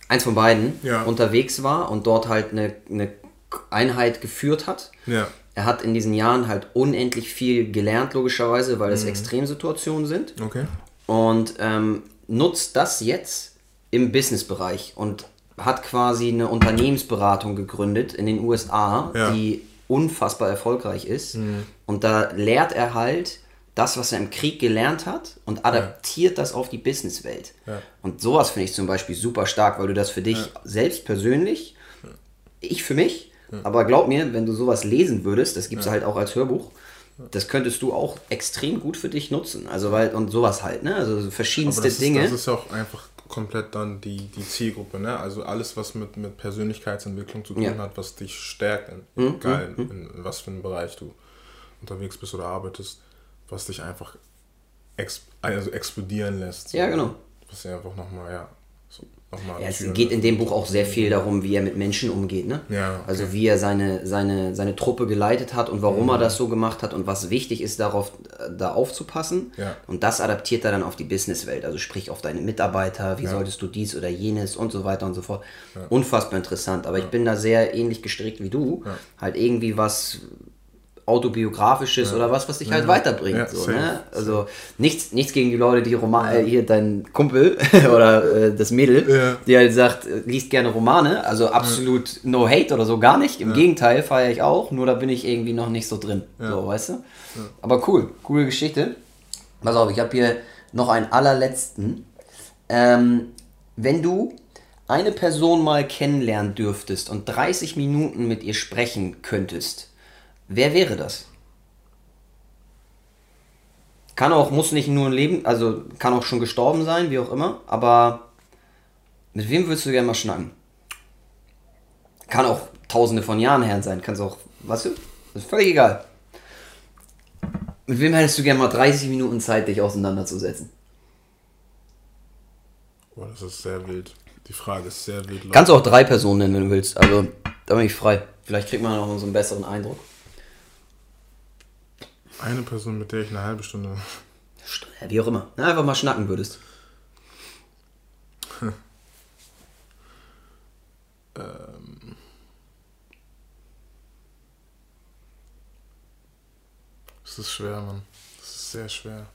[SPEAKER 1] eins von beiden, ja. unterwegs war und dort halt eine, eine Einheit geführt hat. Ja er hat in diesen Jahren halt unendlich viel gelernt, logischerweise, weil es mhm. Extremsituationen sind. Okay. Und ähm, nutzt das jetzt im Businessbereich und hat quasi eine Unternehmensberatung gegründet in den USA, ja. die unfassbar erfolgreich ist. Mhm. Und da lehrt er halt das, was er im Krieg gelernt hat und adaptiert ja. das auf die Businesswelt. Ja. Und sowas finde ich zum Beispiel super stark, weil du das für dich selbst persönlich, ich für mich, aber glaub mir, wenn du sowas lesen würdest, das gibt es ja. halt auch als Hörbuch, das könntest du auch extrem gut für dich nutzen. Also weil, und sowas halt, ne? Also verschiedenste
[SPEAKER 2] das
[SPEAKER 1] Dinge.
[SPEAKER 2] Ist, das ist ja auch einfach komplett dann die, die Zielgruppe, ne? Also alles, was mit, mit Persönlichkeitsentwicklung zu tun ja. hat, was dich stärkt, mhm. egal mhm. in, in, was für einem Bereich du unterwegs bist oder arbeitest, was dich einfach exp also explodieren lässt.
[SPEAKER 1] So. Ja, genau.
[SPEAKER 2] Was ja einfach nochmal, ja,
[SPEAKER 1] ja, es geht in dem Buch auch sehr viel darum, wie er mit Menschen umgeht. Ne? Ja, okay. Also wie er seine, seine, seine Truppe geleitet hat und warum mhm. er das so gemacht hat und was wichtig ist, darauf da aufzupassen. Ja. Und das adaptiert er dann auf die Businesswelt. Also sprich auf deine Mitarbeiter, wie ja. solltest du dies oder jenes und so weiter und so fort. Unfassbar interessant. Aber ich bin da sehr ähnlich gestrickt wie du. Halt irgendwie was autobiografisches ja. oder was, was dich halt weiterbringt. Ja, so, ne? Also nichts, nichts gegen die Leute, die Roman, äh, hier dein Kumpel [LAUGHS] oder äh, das Mädel, die halt sagt, äh, liest gerne Romane, also absolut no hate oder so, gar nicht. Im Gegenteil feiere ich auch, nur da bin ich irgendwie noch nicht so drin. So, weißt du? Aber cool, coole Geschichte. Pass auf, ich habe hier noch einen allerletzten. Ähm, wenn du eine Person mal kennenlernen dürftest und 30 Minuten mit ihr sprechen könntest, Wer wäre das? Kann auch, muss nicht nur ein Leben, also kann auch schon gestorben sein, wie auch immer, aber mit wem würdest du gerne mal schnacken? Kann auch tausende von Jahren her sein, kann es auch, weißt du, ist völlig egal. Mit wem hättest du gerne mal 30 Minuten Zeit, dich auseinanderzusetzen?
[SPEAKER 2] Boah, das ist sehr wild. Die Frage ist sehr wild.
[SPEAKER 1] Kannst du auch drei Personen nennen, wenn du willst. Also, da bin ich frei. Vielleicht kriegt man noch so einen besseren Eindruck.
[SPEAKER 2] Eine Person, mit der ich eine halbe Stunde.
[SPEAKER 1] Wie auch immer. Na, einfach mal schnacken würdest.
[SPEAKER 2] ähm. Es ist schwer, Mann. Es ist sehr schwer.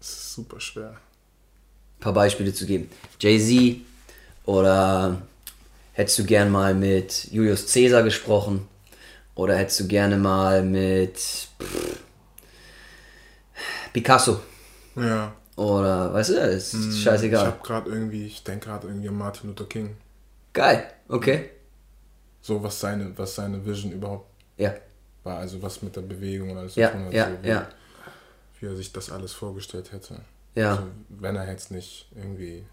[SPEAKER 2] Es ist super schwer.
[SPEAKER 1] Ein paar Beispiele zu geben. Jay-Z oder hättest du gern mal mit Julius Caesar gesprochen? Oder hättest du gerne mal mit pff, Picasso? Ja. Oder, weißt du, ist hm, scheißegal.
[SPEAKER 2] Ich hab gerade irgendwie, ich denke gerade irgendwie an Martin Luther King.
[SPEAKER 1] Geil, okay.
[SPEAKER 2] So, was seine, was seine Vision überhaupt
[SPEAKER 1] ja.
[SPEAKER 2] war, also was mit der Bewegung und alles
[SPEAKER 1] ja, zu tun hat. Ja, so, wie, ja.
[SPEAKER 2] wie er sich das alles vorgestellt hätte.
[SPEAKER 1] Ja.
[SPEAKER 2] Also, wenn er jetzt nicht irgendwie,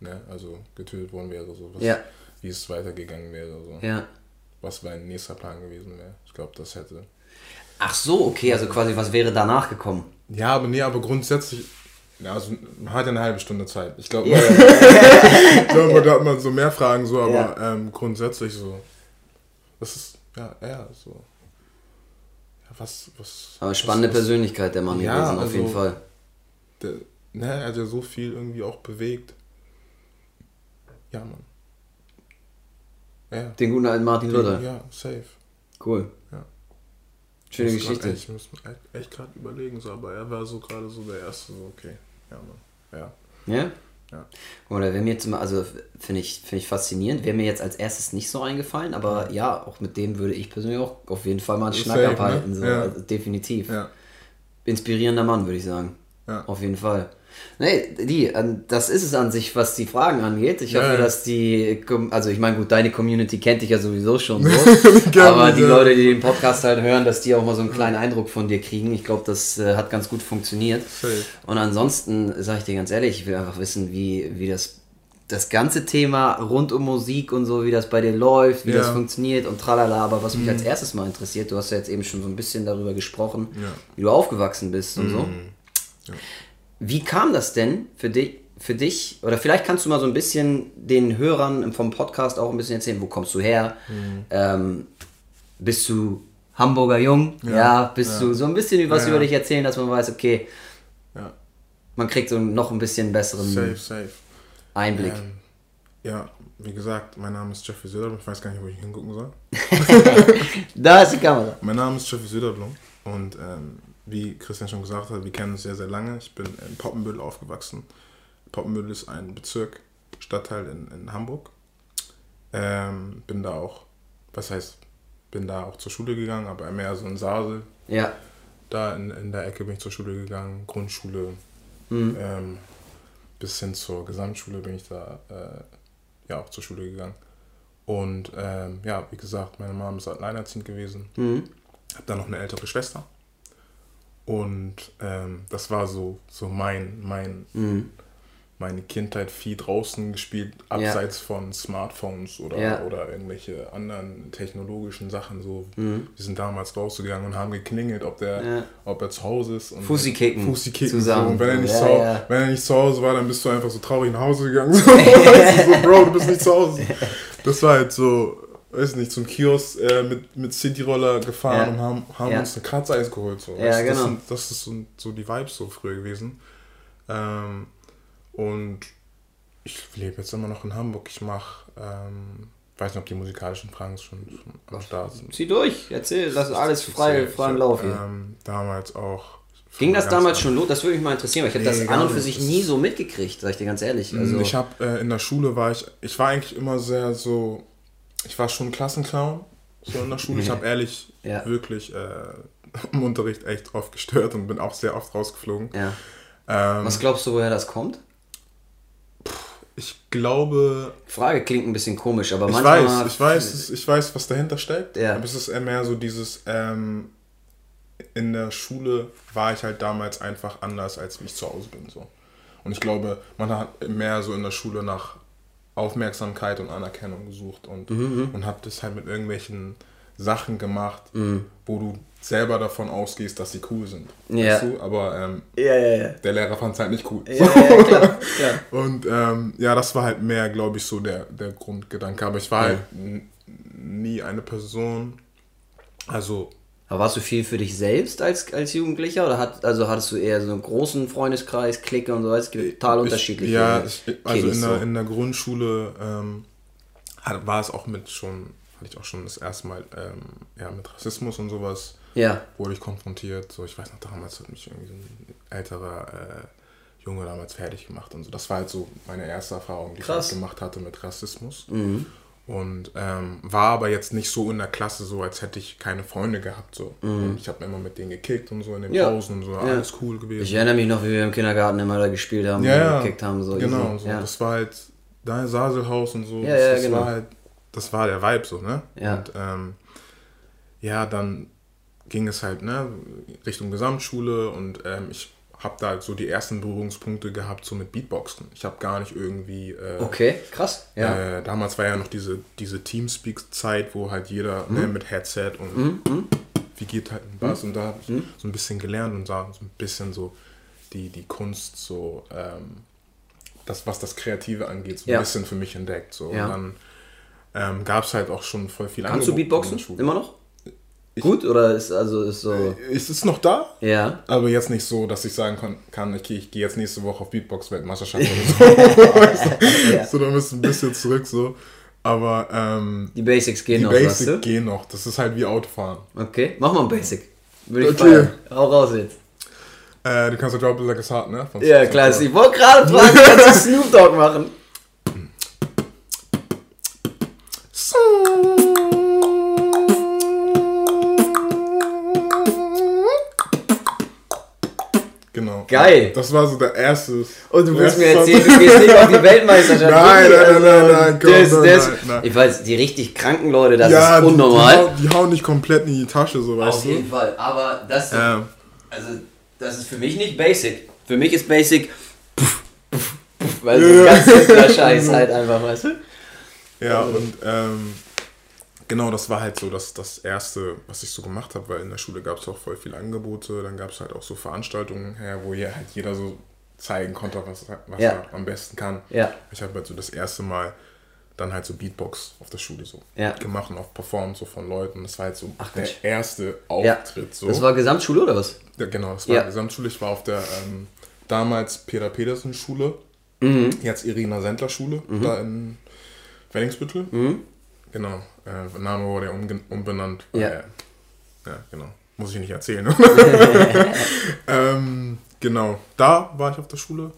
[SPEAKER 2] ne, also getötet worden wäre, so was,
[SPEAKER 1] ja.
[SPEAKER 2] wie es weitergegangen wäre. So.
[SPEAKER 1] Ja
[SPEAKER 2] was mein nächster Plan gewesen wäre. Ich glaube, das hätte.
[SPEAKER 1] Ach so, okay, also quasi, was wäre danach gekommen?
[SPEAKER 2] Ja, aber nee, aber grundsätzlich, ja, also man hat ja eine halbe Stunde Zeit. Ich glaube, [LAUGHS] ja. ich glaube, da hat man so mehr Fragen, so, aber ja. ähm, grundsätzlich so. Das ist, ja, eher so. Ja, was, was.
[SPEAKER 1] Aber spannende was, Persönlichkeit, der Mann ja, gewesen, auf also, jeden Fall.
[SPEAKER 2] Der, ne, er hat ja so viel irgendwie auch bewegt. Ja, Mann.
[SPEAKER 1] Ja. Den guten alten Martin Luther.
[SPEAKER 2] Ja, safe.
[SPEAKER 1] Cool.
[SPEAKER 2] Ja. Schöne Geschichte. ich muss echt gerade überlegen, so, aber er war so gerade so der Erste, so, okay, ja, Mann. Ja.
[SPEAKER 1] Ja? Ja. Oder wäre mir jetzt mal, also finde ich, find ich faszinierend, wäre mir jetzt als erstes nicht so eingefallen, aber ja, auch mit dem würde ich persönlich auch auf jeden Fall mal einen Schnack safe, abhalten. Ne? So, ja. also definitiv. Ja. Inspirierender Mann, würde ich sagen. Ja. Auf jeden Fall. Nee, die, das ist es an sich, was die Fragen angeht. Ich hoffe, ja. dass die, also ich meine, gut, deine Community kennt dich ja sowieso schon [LAUGHS] so. aber die Leute, die den Podcast halt hören, dass die auch mal so einen kleinen Eindruck von dir kriegen. Ich glaube, das äh, hat ganz gut funktioniert. Safe. Und ansonsten, sage ich dir ganz ehrlich, ich will einfach wissen, wie, wie das das ganze Thema rund um Musik und so, wie das bei dir läuft, wie ja. das funktioniert und tralala. Aber was mich mhm. als erstes mal interessiert, du hast ja jetzt eben schon so ein bisschen darüber gesprochen, ja. wie du aufgewachsen bist und mhm. so. Wie kam das denn für dich, für dich? Oder vielleicht kannst du mal so ein bisschen den Hörern vom Podcast auch ein bisschen erzählen, wo kommst du her? Mhm. Ähm, bist du Hamburger Jung? Ja, ja bist ja. du so ein bisschen was ja, über dich erzählen, dass man weiß, okay, man kriegt so noch ein bisschen besseren safe, safe. Einblick. Ähm,
[SPEAKER 2] ja, wie gesagt, mein Name ist Jeffrey Söderblom. Ich weiß gar nicht, wo ich hingucken soll. [LAUGHS]
[SPEAKER 1] da ist die Kamera.
[SPEAKER 2] Mein Name ist Jeffrey Söderblom und ähm, wie Christian schon gesagt hat, wir kennen uns sehr, sehr lange. Ich bin in Poppenbüttel aufgewachsen. Poppenbüttel ist ein Bezirk, Stadtteil in, in Hamburg. Ähm, bin da auch, was heißt, bin da auch zur Schule gegangen, aber mehr so in Sasel. Ja. Da in, in der Ecke bin ich zur Schule gegangen, Grundschule. Mhm. Ähm, bis hin zur Gesamtschule bin ich da äh, ja auch zur Schule gegangen. Und ähm, ja, wie gesagt, meine Mom ist alleinerziehend gewesen. Mhm. Habe dann noch eine ältere Schwester. Und ähm, das war so, so mein, mein, mhm. meine Kindheit viel draußen gespielt, abseits ja. von Smartphones oder, ja. oder irgendwelche anderen technologischen Sachen. So, mhm. Wir sind damals rausgegangen und haben geklingelt, ob der, ja. ob er zu Hause ist. Und Fussi kicken. Fussi kicken. Zusammen. So. Und wenn er, nicht zu, wenn er nicht zu Hause war, dann bist du einfach so traurig nach Hause gegangen. [LAUGHS] So, Bro, du bist nicht zu Hause. [LAUGHS] Das war halt so weiß nicht, zum Kiosk äh, mit, mit Cityroller gefahren ja. und haben, haben ja. uns eine Kratzeis geholt. So. Ja, das, genau. Das, sind, das ist so, so, die Vibes so früher gewesen. Ähm, und ich lebe jetzt immer noch in Hamburg. Ich mache, ähm, weiß nicht, ob die musikalischen Fragen schon, schon am Start sind.
[SPEAKER 1] Zieh durch, erzähl, das ist alles frei, im Lauf hier.
[SPEAKER 2] Ähm, damals auch
[SPEAKER 1] Ging das damals schon los? Das würde mich mal interessieren, weil ich habe nee, das an und für sich nie so mitgekriegt, sag ich dir ganz ehrlich.
[SPEAKER 2] Also ich habe äh, in der Schule war ich, ich war eigentlich immer sehr so, ich war schon Klassenclown so in der Schule. Ich habe ehrlich ja. wirklich äh, [LAUGHS] im Unterricht echt oft gestört und bin auch sehr oft rausgeflogen. Ja.
[SPEAKER 1] Ähm, Was glaubst du, woher das kommt?
[SPEAKER 2] Ich glaube.
[SPEAKER 1] Frage klingt ein bisschen komisch, aber
[SPEAKER 2] ich manchmal. Weiß, ich weiß, ich weiß, was dahinter steckt. Ja. Aber es ist eher mehr so dieses. Ähm, in der Schule war ich halt damals einfach anders, als wie ich zu Hause bin. So. Und ich glaube, man hat mehr so in der Schule nach Aufmerksamkeit und Anerkennung gesucht und, mhm. mhm. und habe das halt mit irgendwelchen Sachen gemacht, mhm. wo du selber davon ausgehst, dass sie cool sind. Ja. Weißt du? Aber ähm, ja, ja, der Lehrer fand es halt nicht cool. [LAUGHS] Und ähm, ja, das war halt mehr, glaube ich, so der, der Grundgedanke. Aber ich war halt nie eine Person, also
[SPEAKER 1] aber warst du viel für dich selbst als, als Jugendlicher oder hat, also hattest du eher so einen großen Freundeskreis, Clique und so? Es gibt total unterschiedliche. Ja,
[SPEAKER 2] ich, also in der, so. in der Grundschule ähm, war es auch mit schon, hatte ich auch schon das erste Mal ähm, ja, mit Rassismus und sowas. Ja. Wurde ich konfrontiert. So, ich weiß noch, damals hat mich irgendwie so ein älterer äh, Junge damals fertig gemacht und so. Das war halt so meine erste Erfahrung, die Krass. ich halt gemacht hatte mit Rassismus. Mhm. Und ähm, war aber jetzt nicht so in der Klasse so, als hätte ich keine Freunde gehabt. So. Mhm. ich habe immer mit denen gekickt und so in den ja. Pausen und so, ja. alles cool gewesen.
[SPEAKER 1] Ich erinnere mich noch, wie wir im Kindergarten immer da gespielt haben ja, und gekickt haben. So
[SPEAKER 2] genau, so. Das war halt dein Saselhaus und so. Ja, das, das genau. war halt, das war der Vibe so, ne? Ja. Und ähm, ja, dann ging es halt ne, Richtung Gesamtschule und ähm, ich habe da halt so die ersten Berührungspunkte gehabt, so mit Beatboxen. Ich habe gar nicht irgendwie. Äh,
[SPEAKER 1] okay, krass. Ja.
[SPEAKER 2] Äh, damals war ja noch diese, diese Teamspeak-Zeit, wo halt jeder mhm. ne, mit Headset und mhm. mhm. wie geht halt ein Bass. Mhm. Und da habe ich mhm. so ein bisschen gelernt und sah so ein bisschen so die, die Kunst, so ähm, das, was das Kreative angeht, so ein ja. bisschen für mich entdeckt. So. Ja. Und dann ähm, gab es halt auch schon voll viel
[SPEAKER 1] Kannst du Beatboxen? Immer noch? Ich, Gut oder ist also ist so.
[SPEAKER 2] Äh, ist es noch da? Ja. Aber jetzt nicht so, dass ich sagen kann, okay, ich gehe jetzt nächste Woche auf Beatbox-Weltmeisterschaft oder so. [LAUGHS] ja. So, dann bist du ein bisschen zurück so. Aber ähm,
[SPEAKER 1] die Basics gehen
[SPEAKER 2] die
[SPEAKER 1] noch.
[SPEAKER 2] Die Basics gehen noch. Das ist halt wie Autofahren.
[SPEAKER 1] Okay, mach mal ein Basic. Würde ich okay. Hau raus jetzt.
[SPEAKER 2] Äh, du kannst ja Drop Like It's Hot, ne?
[SPEAKER 1] Von ja, klar. Ich wollte gerade fragen, kannst du Snoop Dogg machen?
[SPEAKER 2] Genau.
[SPEAKER 1] Geil.
[SPEAKER 2] Das war so der erste.
[SPEAKER 1] Und du willst mir erzählen, du gehst nicht auf die [LAUGHS] Weltmeisterschaft.
[SPEAKER 2] Nein, nein, nein, nein, nein,
[SPEAKER 1] nein, nein. Ich weiß, die richtig kranken Leute, das ist unnormal.
[SPEAKER 2] Die, hauen nicht komplett in die Tasche, so weißt
[SPEAKER 1] du. Auf jeden Fall, aber das, also, das ist für mich nicht basic. Für mich ist basic, weil so ganz simpler [LAUGHS] Scheiß halt einfach, weißt du?
[SPEAKER 2] Ja, und ähm, genau, das war halt so das, das Erste, was ich so gemacht habe, weil in der Schule gab es auch voll viele Angebote. Dann gab es halt auch so Veranstaltungen her, wo hier halt jeder so zeigen konnte, was, was ja. er am besten kann.
[SPEAKER 1] Ja.
[SPEAKER 2] Ich habe halt so das erste Mal dann halt so Beatbox auf der Schule so
[SPEAKER 1] ja.
[SPEAKER 2] gemacht und auch performt so von Leuten. Das war halt so
[SPEAKER 1] Ach,
[SPEAKER 2] der erste Auftritt. Ja. So.
[SPEAKER 1] Das war Gesamtschule oder was?
[SPEAKER 2] Ja, genau, das war ja. Gesamtschule. Ich war auf der ähm, damals Peter Petersen Schule, mhm. jetzt Irina Sendler Schule, mhm. da in Wellingsbüttel. Mhm. Genau, äh, Name wurde umbenannt.
[SPEAKER 1] Ja.
[SPEAKER 2] Äh, ja, genau. Muss ich nicht erzählen. [LAUGHS] ähm, genau, da war ich auf der Schule.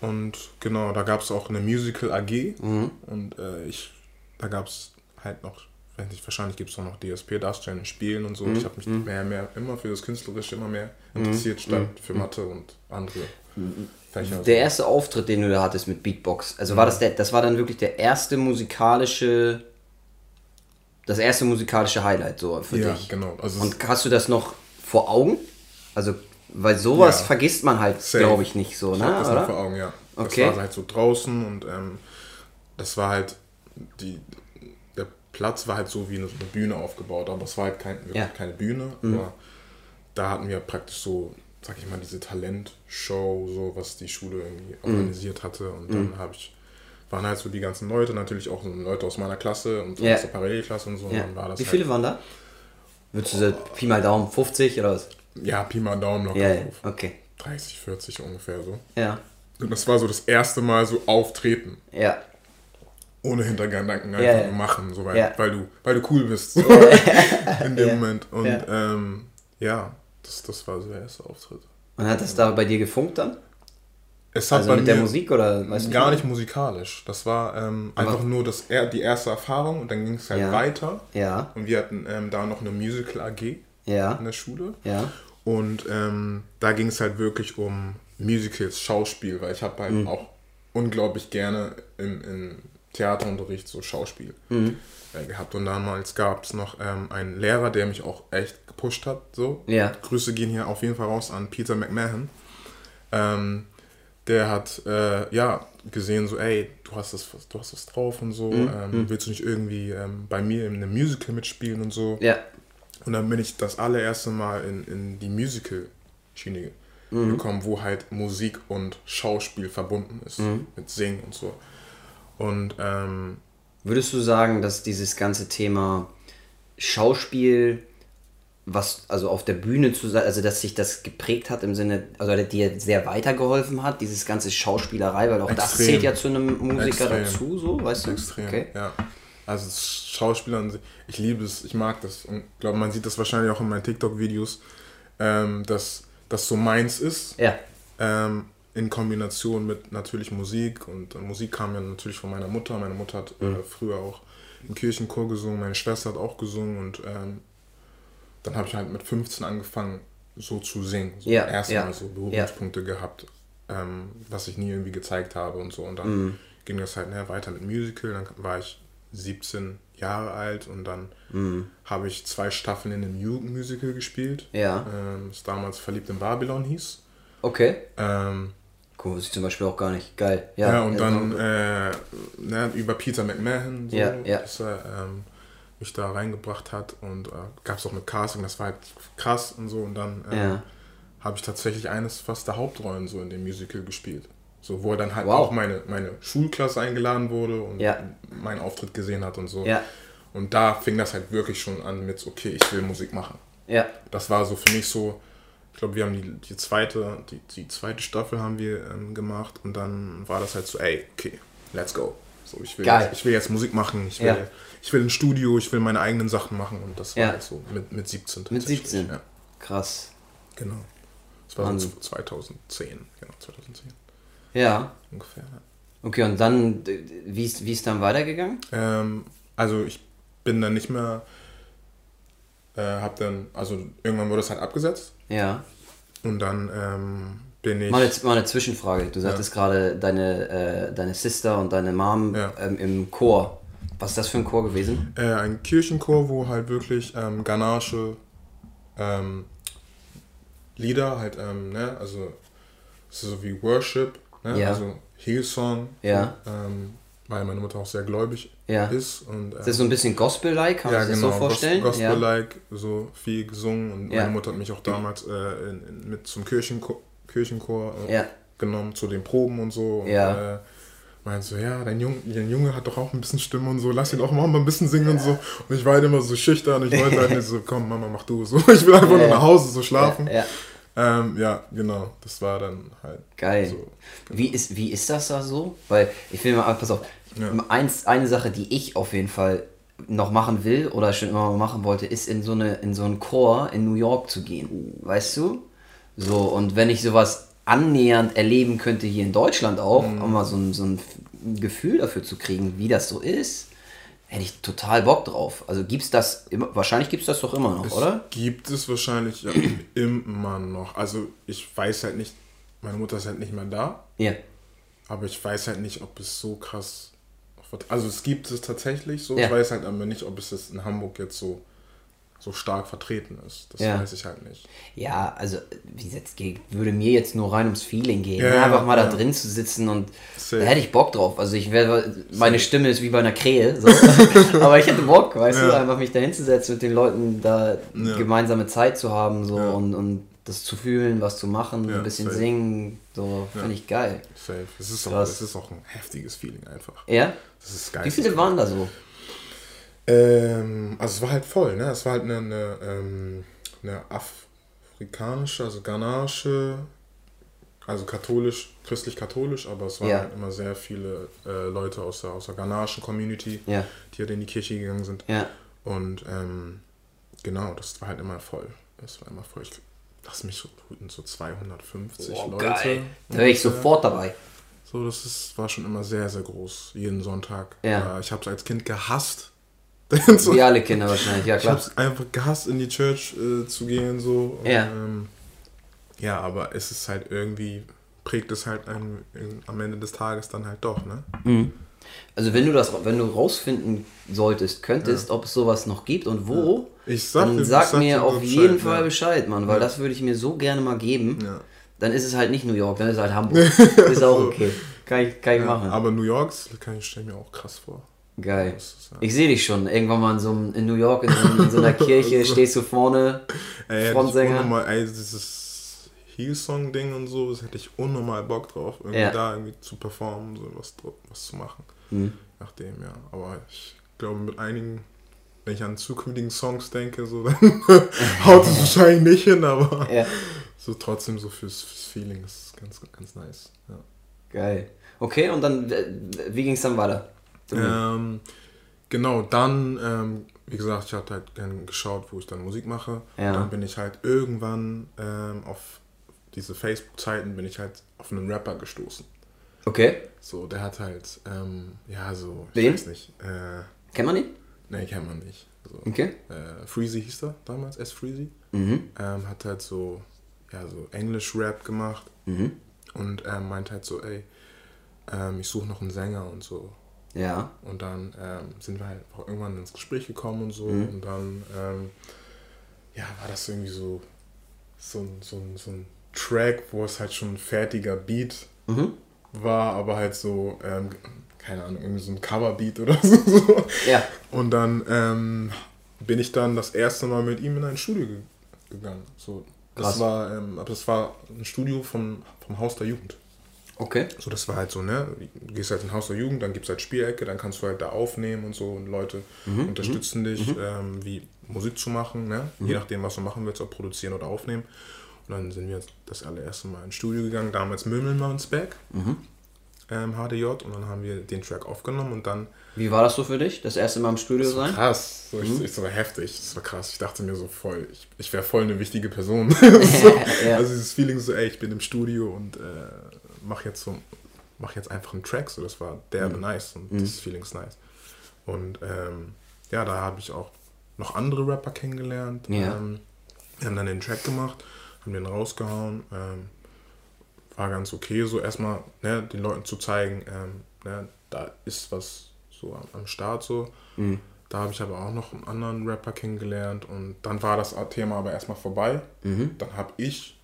[SPEAKER 2] Und genau, da gab es auch eine Musical AG. Mhm. Und äh, ich, da gab es halt noch, weiß nicht, wahrscheinlich gibt es auch noch DSP, Darstellen, Spielen und so. Mhm. Ich habe mich mhm. mehr, mehr, immer für das Künstlerische immer mehr mhm. interessiert, statt mhm. für Mathe und andere
[SPEAKER 1] Fächer. Der erste Auftritt, den du da hattest mit Beatbox, also war das der, das war dann wirklich der erste musikalische, das erste musikalische Highlight so für ja, dich.
[SPEAKER 2] Ja, genau.
[SPEAKER 1] Also und hast du das noch vor Augen? Also weil sowas ja. vergisst man halt, glaube ich, nicht so,
[SPEAKER 2] ich
[SPEAKER 1] ne?
[SPEAKER 2] das oder? noch vor Augen, ja.
[SPEAKER 1] Okay.
[SPEAKER 2] Das war halt so draußen und ähm, das war halt die der Platz war halt so wie eine, so eine Bühne aufgebaut, aber es war halt kein, ja. keine Bühne, mhm. aber da hatten wir praktisch so, sag ich mal, diese Talentshow, so was die Schule irgendwie mhm. organisiert hatte und dann mhm. habe ich waren halt so die ganzen Leute, natürlich auch so Leute aus meiner Klasse und
[SPEAKER 1] ja.
[SPEAKER 2] aus der Parallelklasse und so.
[SPEAKER 1] Ja.
[SPEAKER 2] Und
[SPEAKER 1] Wie viele halt, waren da? Würdest du so Pi mal Daumen 50 oder was?
[SPEAKER 2] Ja, Pi mal Daumen locker
[SPEAKER 1] drauf. Okay.
[SPEAKER 2] 30, 40 ungefähr so.
[SPEAKER 1] Ja.
[SPEAKER 2] Und das war so das erste Mal so auftreten.
[SPEAKER 1] Ja.
[SPEAKER 2] Ohne Hintergedanken einfach
[SPEAKER 1] ja, ja.
[SPEAKER 2] machen, so weil, ja. weil, du, weil du cool bist. So [LAUGHS] in dem Moment. Und ja, ähm, das, das war so der erste Auftritt.
[SPEAKER 1] Und hat das da bei dir gefunkt dann?
[SPEAKER 2] Es hat
[SPEAKER 1] also mit der Musik oder weißt
[SPEAKER 2] gar nicht musikalisch. Das war ähm, einfach nur das, die erste Erfahrung und dann ging es halt
[SPEAKER 1] ja.
[SPEAKER 2] weiter.
[SPEAKER 1] Ja.
[SPEAKER 2] Und wir hatten ähm, da noch eine Musical AG
[SPEAKER 1] ja.
[SPEAKER 2] in der Schule.
[SPEAKER 1] Ja.
[SPEAKER 2] Und ähm, da ging es halt wirklich um Musicals, Schauspiel, weil ich habe halt mhm. auch unglaublich gerne im, im Theaterunterricht so Schauspiel mhm. äh, gehabt. Und damals gab es noch ähm, einen Lehrer, der mich auch echt gepusht hat. So.
[SPEAKER 1] Ja.
[SPEAKER 2] Grüße gehen hier auf jeden Fall raus an Peter McMahon. Ähm, der hat äh, ja gesehen, so, ey, du hast das, du hast das drauf und so, mhm. ähm, willst du nicht irgendwie ähm, bei mir in einem Musical mitspielen und so?
[SPEAKER 1] Ja.
[SPEAKER 2] Und dann bin ich das allererste Mal in, in die Musical-Schiene mhm. gekommen, wo halt Musik und Schauspiel verbunden ist, mhm. mit Singen und so. Und ähm,
[SPEAKER 1] würdest du sagen, dass dieses ganze Thema Schauspiel, was also auf der Bühne zu sein, also dass sich das geprägt hat im Sinne, also dir sehr weitergeholfen hat, dieses ganze Schauspielerei, weil auch Extrem. das zählt ja zu einem Musiker Extrem. dazu, so, weißt du?
[SPEAKER 2] Extrem, okay. ja. Also Schauspielern, ich liebe es, ich mag das und glaube, man sieht das wahrscheinlich auch in meinen TikTok-Videos, ähm, dass das so meins ist.
[SPEAKER 1] Ja.
[SPEAKER 2] Ähm, in Kombination mit natürlich Musik und äh, Musik kam ja natürlich von meiner Mutter. Meine Mutter hat äh, mhm. äh, früher auch im Kirchenchor gesungen, meine Schwester hat auch gesungen und ähm, dann habe ich halt mit 15 angefangen so zu singen. So
[SPEAKER 1] ja,
[SPEAKER 2] erstmal
[SPEAKER 1] ja,
[SPEAKER 2] so Berührungspunkte ja. gehabt, ähm, was ich nie irgendwie gezeigt habe und so. Und dann mhm. ging das halt ne, weiter mit Musical. Dann war ich 17 Jahre alt und dann mhm. habe ich zwei Staffeln in einem Jugendmusical gespielt.
[SPEAKER 1] Ja.
[SPEAKER 2] Ähm, das damals Verliebt in Babylon hieß.
[SPEAKER 1] Okay.
[SPEAKER 2] Ähm,
[SPEAKER 1] cool, wusste ich zum Beispiel auch gar nicht. Geil. Ja,
[SPEAKER 2] ja und dann äh, ne, über Peter McMahon, so,
[SPEAKER 1] ja, ja.
[SPEAKER 2] dass er ähm, mich da reingebracht hat und äh, gab es auch mit Casting, das war halt krass und so und dann äh,
[SPEAKER 1] ja.
[SPEAKER 2] habe ich tatsächlich eines fast der Hauptrollen so in dem Musical gespielt. So, wo er dann halt
[SPEAKER 1] wow.
[SPEAKER 2] auch meine, meine Schulklasse eingeladen wurde und
[SPEAKER 1] ja.
[SPEAKER 2] meinen Auftritt gesehen hat und so.
[SPEAKER 1] Ja.
[SPEAKER 2] Und da fing das halt wirklich schon an mit, okay, ich will Musik machen.
[SPEAKER 1] Ja.
[SPEAKER 2] Das war so für mich so, ich glaube, wir haben die, die zweite, die, die zweite Staffel haben wir ähm, gemacht und dann war das halt so, ey, okay, let's go. So, ich will,
[SPEAKER 1] Geil.
[SPEAKER 2] Jetzt, ich will jetzt Musik machen, ich will, ja. ich will ein Studio, ich will meine eigenen Sachen machen und das war
[SPEAKER 1] ja.
[SPEAKER 2] halt so mit, mit 17.
[SPEAKER 1] Mit 17?
[SPEAKER 2] Ja.
[SPEAKER 1] Krass.
[SPEAKER 2] Genau. Das war Wahnsinn. 2010. Genau, 2010.
[SPEAKER 1] Ja. Ungefähr. Okay, und dann, wie ist, wie ist dann weitergegangen?
[SPEAKER 2] Ähm, also ich bin dann nicht mehr, äh, hab dann, also irgendwann wurde es halt abgesetzt. Ja. Und dann ähm, bin ich.
[SPEAKER 1] Mal eine, mal eine Zwischenfrage. Du sagtest ja. gerade, deine, äh, deine Sister und deine Mom ja. ähm, im Chor. Was ist das für ein Chor gewesen?
[SPEAKER 2] Äh, ein Kirchenchor, wo halt wirklich ähm, Ganache ähm, Lieder halt, ähm, ne, also so wie Worship, ne, ja. also Hillsong, ja. ähm, weil meine Mutter auch sehr gläubig ja. ist. Und,
[SPEAKER 1] ist das so ein bisschen Gospel-like, kann man ja, sich genau, das so vorstellen?
[SPEAKER 2] Gospel-like, so viel gesungen und meine Mutter hat mich auch damals äh, in, in, mit zum Kirchenchor, Kirchenchor äh, genommen, zu den Proben und so. Und, äh, meint so, ja, dein Junge, dein Junge hat doch auch ein bisschen Stimme und so, lass ihn auch mal ein bisschen singen und so. Und ich war halt immer so schüchtern, ich wollte halt nicht so, komm, Mama, mach du so. [LAUGHS] Ich will einfach nur nach Hause so schlafen. Ja, ja. Ähm, ja, genau, das war dann halt
[SPEAKER 1] Geil. So, genau. wie, ist, wie ist das da so? Weil, ich will mal, pass auf, ja. eins, eine Sache, die ich auf jeden Fall noch machen will oder schon immer mal machen wollte, ist in so, eine, in so einen Chor in New York zu gehen. Weißt du? So, und wenn ich sowas annähernd erleben könnte hier in Deutschland auch, mhm. um mal so ein, so ein Gefühl dafür zu kriegen, wie das so ist, hätte ich total Bock drauf. Also gibt es das immer, wahrscheinlich gibt es das doch immer noch,
[SPEAKER 2] es
[SPEAKER 1] oder?
[SPEAKER 2] Gibt es wahrscheinlich ja, [CLEARS THROAT] immer noch. Also ich weiß halt nicht, meine Mutter ist halt nicht mehr da. Ja. Aber ich weiß halt nicht, ob es so krass. Also es gibt es tatsächlich so. Ja. Ich weiß halt aber nicht, ob es jetzt in Hamburg jetzt so so stark vertreten ist. Das ja. weiß ich halt nicht.
[SPEAKER 1] Ja, also wie gesagt, würde mir jetzt nur rein ums Feeling gehen. Ja, Einfach mal ja. da drin zu sitzen und Safe. da hätte ich Bock drauf. Also ich wäre, meine Stimme ist wie bei einer Krähe, so. [LAUGHS] aber ich hätte Bock, weißt du, einfach mich da hinzusetzen mit den Leuten, da gemeinsame Zeit zu haben so und, und das zu fühlen, was zu machen, ein bisschen safe. singen, so finde ich geil.
[SPEAKER 2] Safe. Es ist, auch, es ist auch ein heftiges Feeling einfach.
[SPEAKER 1] Ja? Das ist geil. Wie viele waren da so?
[SPEAKER 2] Ähm, also es war halt voll, ne? Es war halt eine, eine, ähm, eine afrikanische, also ghanaische, also katholisch, christlich-katholisch, aber es waren ja. halt immer sehr viele äh, Leute aus der, aus der ghanaischen Community, ja. die halt in die Kirche gegangen sind. Ja. Und ähm, genau, das war halt immer voll. Es war immer voll. Ich lass mich so, so 250 oh, Leute. Geil.
[SPEAKER 1] Da wäre ich sofort dabei.
[SPEAKER 2] So, das ist, war schon immer sehr, sehr groß, jeden Sonntag. Ja. Äh, ich habe es als Kind gehasst,
[SPEAKER 1] so. Wie alle Kinder wahrscheinlich, ja klar.
[SPEAKER 2] Ich hab's einfach gehasst, in die Church äh, zu gehen, so. Ja. Ähm, ja, aber es ist halt irgendwie, prägt es halt einen, in, am Ende des Tages dann halt doch, ne? Mhm.
[SPEAKER 1] Also wenn du das, wenn du rausfinden solltest, könntest, ja. ob es sowas noch gibt und wo, ja. ich sag, dann sag, sag mir auf jeden Bescheid, Fall ja. Bescheid, Mann, weil das würde ich mir so gerne mal geben. Dann ist es halt nicht New York, dann ist es halt Hamburg. [LAUGHS] ist auch okay. Kann ich, kann ich machen.
[SPEAKER 2] Aber New York kann ich stelle mir auch krass vor.
[SPEAKER 1] Geil. Ich sehe dich schon. Irgendwann mal in, so einem, in New York in so, in so einer [LAUGHS] Kirche stehst du vorne,
[SPEAKER 2] ey, Frontsänger. Unnormal, ey, dieses Hillsong-Ding und so, das hätte ich unnormal Bock drauf, irgendwie ja. da irgendwie zu performen, so was, was zu machen. Mhm. Nachdem, ja. Aber ich glaube, mit einigen, wenn ich an zukünftigen Songs denke, so, [LAUGHS] dann [LAUGHS] haut es wahrscheinlich nicht hin, aber ja. so trotzdem so fürs, fürs Feeling ist ganz, ganz nice. Ja.
[SPEAKER 1] Geil. Okay, und dann, wie ging es dann weiter?
[SPEAKER 2] Ähm, genau, dann, ähm, wie gesagt, ich hatte halt dann geschaut, wo ich dann Musik mache. Ja. Dann bin ich halt irgendwann ähm, auf diese Facebook-Zeiten bin ich halt auf einen Rapper gestoßen. Okay. So, der hat halt, ähm, ja, so, ich Wen? weiß nicht. Äh,
[SPEAKER 1] kennt man ihn?
[SPEAKER 2] Nee, kennt man nicht. So, okay. Äh, Freezy hieß er damals, S. Freezy. Mhm. Ähm, hat halt so, ja, so Englisch-Rap gemacht. Mhm. Und ähm, meint halt so, ey, ähm, ich suche noch einen Sänger und so. Ja. Und dann ähm, sind wir halt auch irgendwann ins Gespräch gekommen und so. Mhm. Und dann, ähm, ja, war das irgendwie so, so, so, so ein Track, wo es halt schon ein fertiger Beat mhm. war, aber halt so, ähm, keine Ahnung, irgendwie so ein Coverbeat oder [LAUGHS] so. Ja. Und dann ähm, bin ich dann das erste Mal mit ihm in ein Studio ge gegangen. So, das Krass. war, ähm, das war ein Studio vom, vom Haus der Jugend. Okay. So, das war halt so, ne? Du gehst halt in Haus der Jugend, dann gibt es halt Spielecke, dann kannst du halt da aufnehmen und so und Leute mhm. unterstützen mhm. dich, mhm. Ähm, wie Musik zu machen, ne? Mhm. Je nachdem, was du machen willst, ob produzieren oder aufnehmen. Und dann sind wir das allererste Mal ins Studio gegangen, damals Mümmelmannsberg. Mhm. ähm, HDJ und dann haben wir den Track aufgenommen und dann.
[SPEAKER 1] Wie war das so für dich, das erste Mal im Studio
[SPEAKER 2] das
[SPEAKER 1] war sein?
[SPEAKER 2] Krass, so, mhm. ich, ich, so heftig, das war krass. Ich dachte mir so voll, ich, ich wäre voll eine wichtige Person. [LAUGHS] [LAUGHS] so, ja. Also dieses Feeling so, ey, ich bin im Studio und äh, mach jetzt so, mach jetzt einfach einen Track, so das war derbe mhm. nice und mhm. das Feeling ist nice. Und ähm, ja, da habe ich auch noch andere Rapper kennengelernt. Ja. Ähm, wir haben dann den Track gemacht, haben den rausgehauen. Ähm, war ganz okay, so erstmal ne, den Leuten zu zeigen, ähm, ne, da ist was so am, am Start so. Mhm. Da habe ich aber auch noch einen anderen Rapper kennengelernt und dann war das Thema aber erstmal vorbei. Mhm. Dann habe ich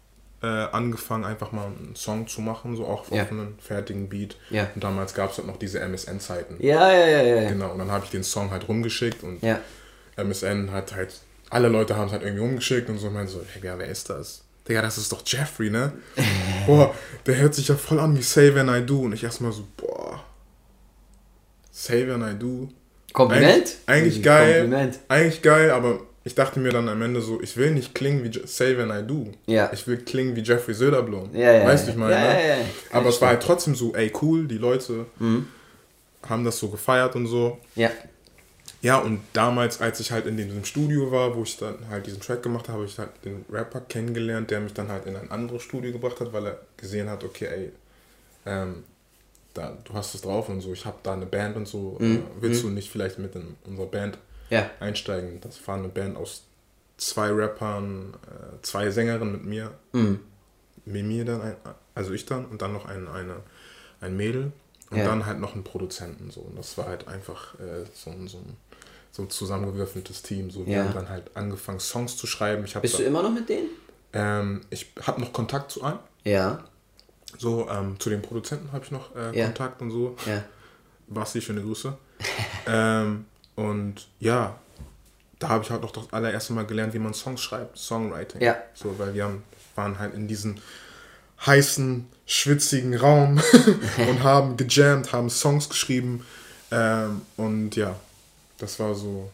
[SPEAKER 2] äh, angefangen, einfach mal einen Song zu machen, so auch ja. auf einen fertigen Beat. Ja. Und damals gab es halt noch diese MSN-Zeiten. Ja, ja, ja, ja. Genau, und dann habe ich den Song halt rumgeschickt und. MSN hat halt, alle Leute haben es halt irgendwie umgeschickt und so meinen so, hey, wer ist das? Digga, das ist doch Jeffrey, ne? [LAUGHS] boah, der hört sich ja voll an wie Say When I Do. Und ich erstmal so, boah. Say When I Do. Kompliment? Eigentlich, eigentlich geil. Kompliment. Eigentlich geil, aber ich dachte mir dann am Ende so, ich will nicht klingen wie Say When I Do. Ja. Ich will klingen wie Jeffrey Söderblom. Ja, ja, weißt du, ich meine? Ja, ne? ja, ja. Aber es war halt trotzdem so, ey, cool, die Leute mhm. haben das so gefeiert und so. Ja. Ja, und damals, als ich halt in diesem Studio war, wo ich dann halt diesen Track gemacht habe, habe ich halt den Rapper kennengelernt, der mich dann halt in ein anderes Studio gebracht hat, weil er gesehen hat, okay, ey, ähm, da, du hast es drauf und so, ich habe da eine Band und so, mhm. äh, willst mhm. du nicht vielleicht mit in unserer Band ja. einsteigen? Das war eine Band aus zwei Rappern, äh, zwei Sängerinnen mit mir, mhm. mit mir dann, ein, also ich dann und dann noch ein, eine, ein Mädel und ja. dann halt noch einen Produzenten so und das war halt einfach äh, so, so ein so zusammengewürfeltes Team. So, wir haben dann halt angefangen, Songs zu schreiben. Ich
[SPEAKER 1] Bist du immer noch mit denen?
[SPEAKER 2] Ähm, ich habe noch Kontakt zu einem. Ja. So, ähm, zu den Produzenten habe ich noch äh, ja. Kontakt und so. Ja. Basti, schöne Grüße. [LAUGHS] ähm, und ja, da habe ich halt auch das allererste Mal gelernt, wie man Songs schreibt, Songwriting. Ja. So, weil wir haben, waren halt in diesem heißen, schwitzigen Raum [LAUGHS] und [LAUGHS] haben gejammt, haben Songs geschrieben. Ähm, und ja, das war so,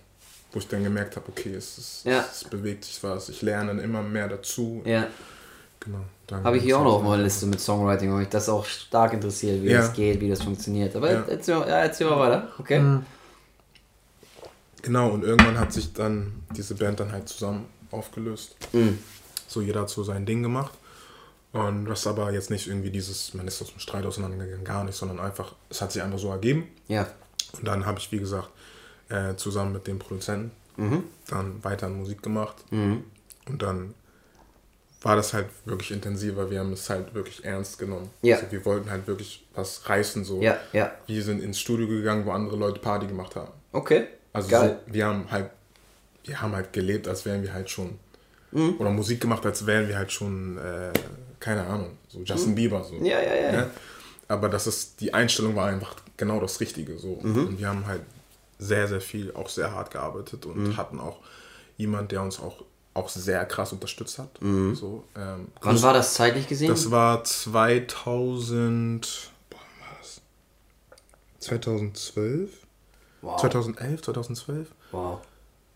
[SPEAKER 2] wo ich dann gemerkt habe, okay, es, ist, ja. es bewegt sich was, ich lerne immer mehr dazu. Ja.
[SPEAKER 1] Genau. Habe ich hier auch noch auf meiner Liste mit Songwriting, weil mich das auch stark interessiert, wie ja. das geht, wie das funktioniert. Aber ja. erzähl, ja, erzähl mal weiter, okay? Mhm.
[SPEAKER 2] Genau, und irgendwann hat sich dann diese Band dann halt zusammen aufgelöst. Mhm. So jeder hat so sein Ding gemacht. Und das aber jetzt nicht irgendwie dieses, man ist aus dem Streit auseinandergegangen, gar nicht, sondern einfach, es hat sich einfach so ergeben. Ja. Und dann habe ich, wie gesagt, äh, zusammen mit dem Produzenten mhm. dann weiter Musik gemacht. Mhm. Und dann war das halt wirklich intensiver. Wir haben es halt wirklich ernst genommen. Ja. Also wir wollten halt wirklich was reißen. So. Ja, ja. Wir sind ins Studio gegangen, wo andere Leute Party gemacht haben. Okay. Also. So, wir haben halt, wir haben halt gelebt, als wären wir halt schon mhm. oder Musik gemacht, als wären wir halt schon, äh, keine Ahnung, so Justin mhm. Bieber so. Ja, ja, ja, ja. Aber das ist, die Einstellung war einfach genau das Richtige so. Mhm. Und wir haben halt sehr, sehr viel, auch sehr hart gearbeitet und mhm. hatten auch jemand, der uns auch, auch sehr krass unterstützt hat. Mhm. So,
[SPEAKER 1] ähm, Wann war das zeitlich gesehen?
[SPEAKER 2] Das war 2000. Boah, war das? 2012? Wow. 2011, 2012? Wow.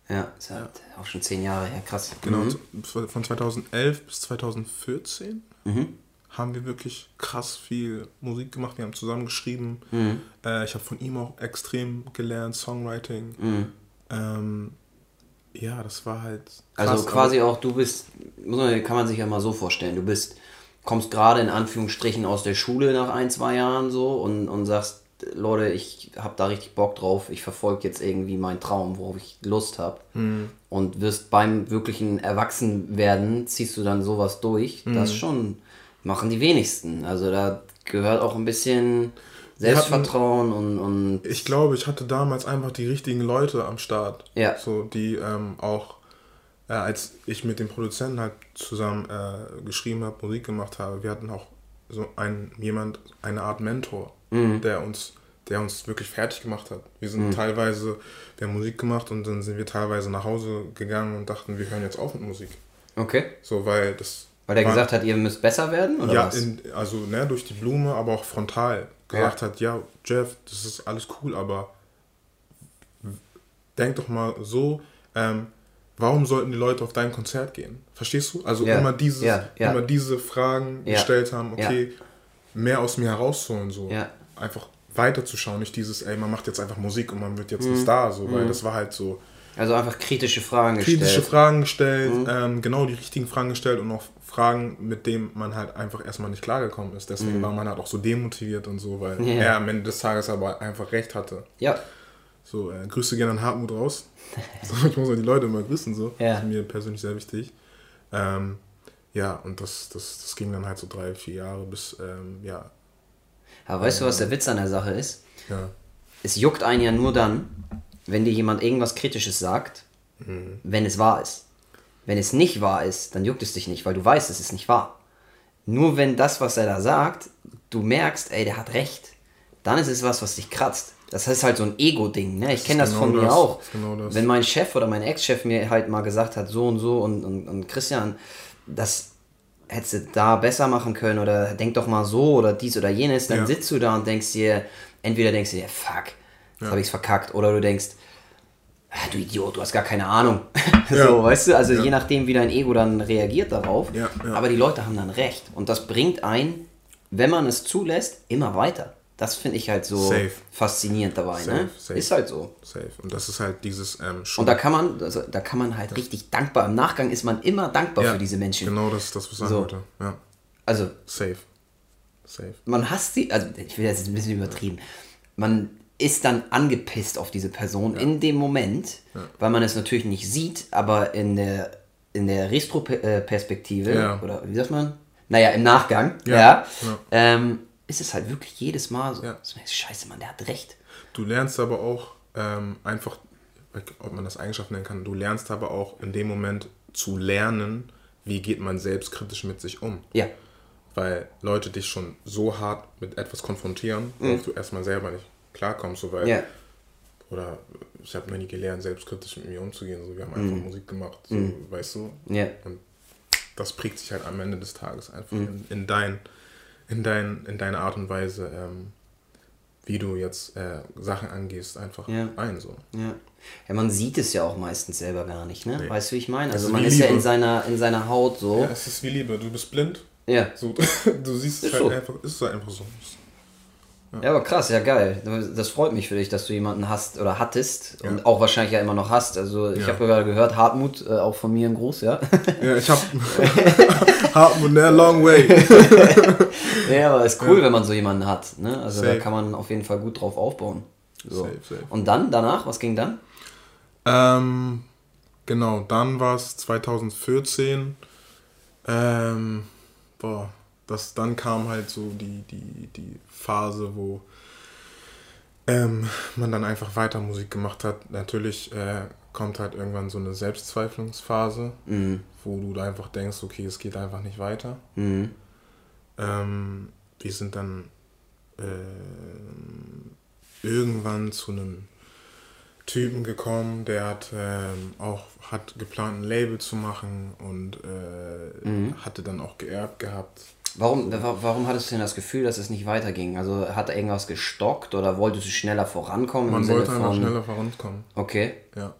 [SPEAKER 1] Ja, ist halt ja. auch schon zehn Jahre her, krass.
[SPEAKER 2] Genau, mhm. von 2011 bis 2014. Mhm haben wir wirklich krass viel Musik gemacht. Wir haben zusammen geschrieben. Mhm. Äh, ich habe von ihm auch extrem gelernt, Songwriting. Mhm. Ähm, ja, das war halt.
[SPEAKER 1] Krass, also quasi auch, du bist, kann man sich ja mal so vorstellen, du bist, kommst gerade in Anführungsstrichen aus der Schule nach ein, zwei Jahren so und, und sagst, Leute, ich habe da richtig Bock drauf, ich verfolge jetzt irgendwie meinen Traum, worauf ich Lust habe. Mhm. Und wirst beim wirklichen Erwachsenwerden, ziehst du dann sowas durch. Das mhm. schon machen die wenigsten. Also da gehört auch ein bisschen Selbstvertrauen hatten, und, und.
[SPEAKER 2] Ich glaube, ich hatte damals einfach die richtigen Leute am Start. Ja. So, die ähm, auch, äh, als ich mit dem Produzenten halt zusammen äh, geschrieben habe, Musik gemacht habe, wir hatten auch so einen, jemand, eine Art Mentor, mhm. der uns der uns wirklich fertig gemacht hat. Wir sind mhm. teilweise, wir haben Musik gemacht und dann sind wir teilweise nach Hause gegangen und dachten, wir hören jetzt auf mit Musik. Okay. So, weil das
[SPEAKER 1] weil der gesagt hat, ihr müsst besser werden? Oder
[SPEAKER 2] ja, in, also ne, durch die Blume, aber auch frontal. Gesagt ja. hat, ja, Jeff, das ist alles cool, aber denk doch mal so, ähm, warum sollten die Leute auf dein Konzert gehen? Verstehst du? Also ja. immer, dieses, ja. immer diese Fragen gestellt haben, okay, mehr aus mir herausholen. So. einfach weiterzuschauen, nicht dieses, ey, man macht jetzt einfach Musik und man wird jetzt mhm. ein Star, so, weil mhm. das war halt so.
[SPEAKER 1] Also einfach kritische Fragen
[SPEAKER 2] gestellt. Kritische Fragen gestellt, mhm. ähm, genau die richtigen Fragen gestellt und auch Fragen, mit denen man halt einfach erstmal nicht klargekommen ist. Deswegen mhm. war man halt auch so demotiviert und so, weil yeah. er am Ende des Tages aber einfach recht hatte. Ja. So, äh, Grüße gerne an Hartmut raus. [LAUGHS] so, ich muss auch die Leute immer grüßen, so. Ja. Das ist mir persönlich sehr wichtig. Ähm, ja, und das, das, das ging dann halt so drei, vier Jahre bis, ähm, ja.
[SPEAKER 1] Aber weißt du, was der Witz an der Sache ist? Ja. Es juckt einen ja nur dann, wenn dir jemand irgendwas Kritisches sagt, mhm. wenn es wahr ist. Wenn es nicht wahr ist, dann juckt es dich nicht, weil du weißt, es ist nicht wahr. Nur wenn das, was er da sagt, du merkst, ey, der hat recht, dann ist es was, was dich kratzt. Das ist halt so ein Ego-Ding, ne? Ich kenne das genau von mir das, auch. Genau wenn mein Chef oder mein Ex-Chef mir halt mal gesagt hat, so und so und, und, und Christian, das hättest du da besser machen können oder denk doch mal so oder dies oder jenes, dann ja. sitzt du da und denkst dir, entweder denkst du dir, fuck, jetzt ja. habe ich es verkackt, oder du denkst, ah, du Idiot, du hast gar keine Ahnung. [LAUGHS] Ja. so, weißt du, also je nachdem, wie dein Ego dann reagiert darauf. Aber die Leute haben dann recht und das bringt ein, wenn man es zulässt, immer weiter. Das finde ich halt so safe. faszinierend dabei. Safe, ne? Safe. Ist halt so.
[SPEAKER 2] Safe. Und das ist halt dieses ähm,
[SPEAKER 1] Und da kann man, also, da kann man halt richtig dankbar. Im Nachgang ist man immer dankbar ja, für diese Menschen.
[SPEAKER 2] Genau, das ist das, was ich sagen so. wollte. Ja.
[SPEAKER 1] Also. Safe. Safe. Man hasst sie, also ich will jetzt ein bisschen übertrieben. Man ist dann angepisst auf diese Person ja. in dem Moment, weil man es natürlich nicht sieht, aber in der, in der Retro-Perspektive, ja. oder wie sagt man? Naja, im Nachgang, ja, ähm, ist es halt wirklich jedes Mal so. Ja. Scheiße, Mann, der hat recht.
[SPEAKER 2] Du lernst aber auch ähm, einfach, ob man das Eigenschaft nennen kann, du lernst aber auch in dem Moment zu lernen, wie geht man selbstkritisch mit sich um. Ja. Weil Leute dich schon so hart mit etwas konfrontieren, mhm. worauf du erstmal selber nicht klarkommst, so weil, ja. oder ich habe noch nie gelernt, selbstkritisch mit mir umzugehen. So, wir haben einfach mhm. Musik gemacht, so, mhm. weißt du? Ja. Und das prägt sich halt am Ende des Tages einfach mhm. in, in dein in, dein, in deine Art und Weise, ähm, wie du jetzt äh, Sachen angehst, einfach ja. ein. So.
[SPEAKER 1] Ja. ja, man sieht es ja auch meistens selber gar nicht, ne? Nee. Weißt du, wie ich meine? Also man ist Liebe. ja in seiner, in seiner Haut so.
[SPEAKER 2] Ja, es ist wie Liebe. Du bist blind. Ja. So, [LAUGHS] du siehst es halt so. einfach, ist es einfach so.
[SPEAKER 1] Ja. ja. aber krass, ja geil. Das freut mich für dich, dass du jemanden hast oder hattest und auch wahrscheinlich ja immer noch hast. Also ich ja. habe gerade gehört, Hartmut, äh, auch von mir ein Gruß, ja.
[SPEAKER 2] Ja, ich habe [LAUGHS] Hartmut, ne, long way. [LAUGHS]
[SPEAKER 1] ja, aber ist cool, wenn man so jemanden hat. Ne? Also safe. da kann man auf jeden Fall gut drauf aufbauen. So. Safe, safe. Und dann, danach, was ging dann?
[SPEAKER 2] Ähm, genau, dann war es 2014. Ähm, boah, das, dann kam halt so die, die, die Phase, wo ähm, man dann einfach weiter Musik gemacht hat. Natürlich äh, kommt halt irgendwann so eine Selbstzweiflungsphase, mhm. wo du einfach denkst, okay, es geht einfach nicht weiter. Mhm. Ähm, wir sind dann äh, irgendwann zu einem Typen gekommen, der hat ähm, auch hat geplant, ein Label zu machen und äh, mhm. hatte dann auch geerbt gehabt
[SPEAKER 1] Warum, warum hattest du denn das Gefühl, dass es nicht weiterging? Also hat irgendwas gestockt oder wolltest du schneller vorankommen?
[SPEAKER 2] Man wollte einfach von... schneller vorankommen.
[SPEAKER 1] Okay.
[SPEAKER 2] Ja.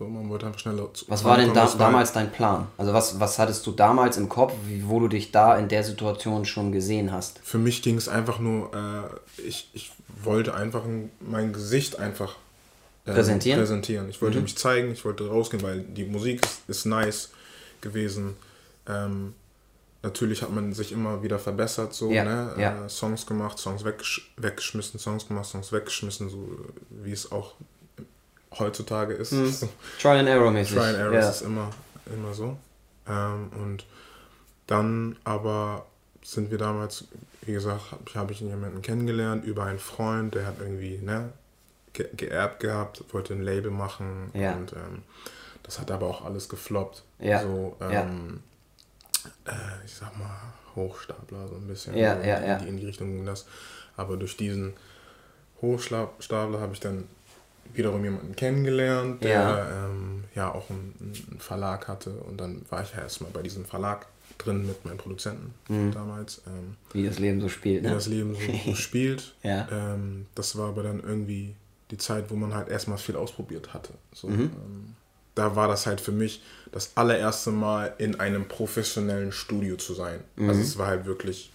[SPEAKER 2] So, man wollte einfach schneller
[SPEAKER 1] Was war denn da, damals dein Plan? Also was, was hattest du damals im Kopf, wo du dich da in der Situation schon gesehen hast?
[SPEAKER 2] Für mich ging es einfach nur, äh, ich, ich wollte einfach mein Gesicht einfach äh, präsentieren? präsentieren. Ich wollte mhm. mich zeigen, ich wollte rausgehen, weil die Musik ist, ist nice gewesen. Ähm, natürlich hat man sich immer wieder verbessert, so, ja, ne? Ja. Äh, Songs gemacht, Songs weggesch weggeschmissen, Songs gemacht, Songs weggeschmissen, so wie es auch heutzutage ist. Mhm. [LAUGHS] So.
[SPEAKER 1] Try and Error mäßig.
[SPEAKER 2] Try and Error ja. ist immer, immer so. Ähm, und dann aber sind wir damals, wie gesagt, habe hab ich jemanden kennengelernt über einen Freund, der hat irgendwie ne, ge geerbt gehabt, wollte ein Label machen ja. und ähm, das hat aber auch alles gefloppt. Ja. So, ähm, äh, ich sag mal, Hochstapler, so ein bisschen. Ja, also ja, in, ja. Die, in die Richtung ging das. Aber durch diesen Hochstapler habe ich dann wiederum jemanden kennengelernt, der ja, ähm, ja auch einen, einen, Verlag hatte. Und dann war ich ja erstmal bei diesem Verlag drin mit meinen Produzenten mhm. damals. Ähm,
[SPEAKER 1] wie das Leben so spielt.
[SPEAKER 2] Wie ne? das Leben so, so [LAUGHS] spielt. ja. Ähm, das war aber dann irgendwie die Zeit, wo man halt erstmal viel ausprobiert hatte. So, mhm. Da war das halt für mich das allererste Mal in einem professionellen Studio zu sein. Also mhm. Also es war halt wirklich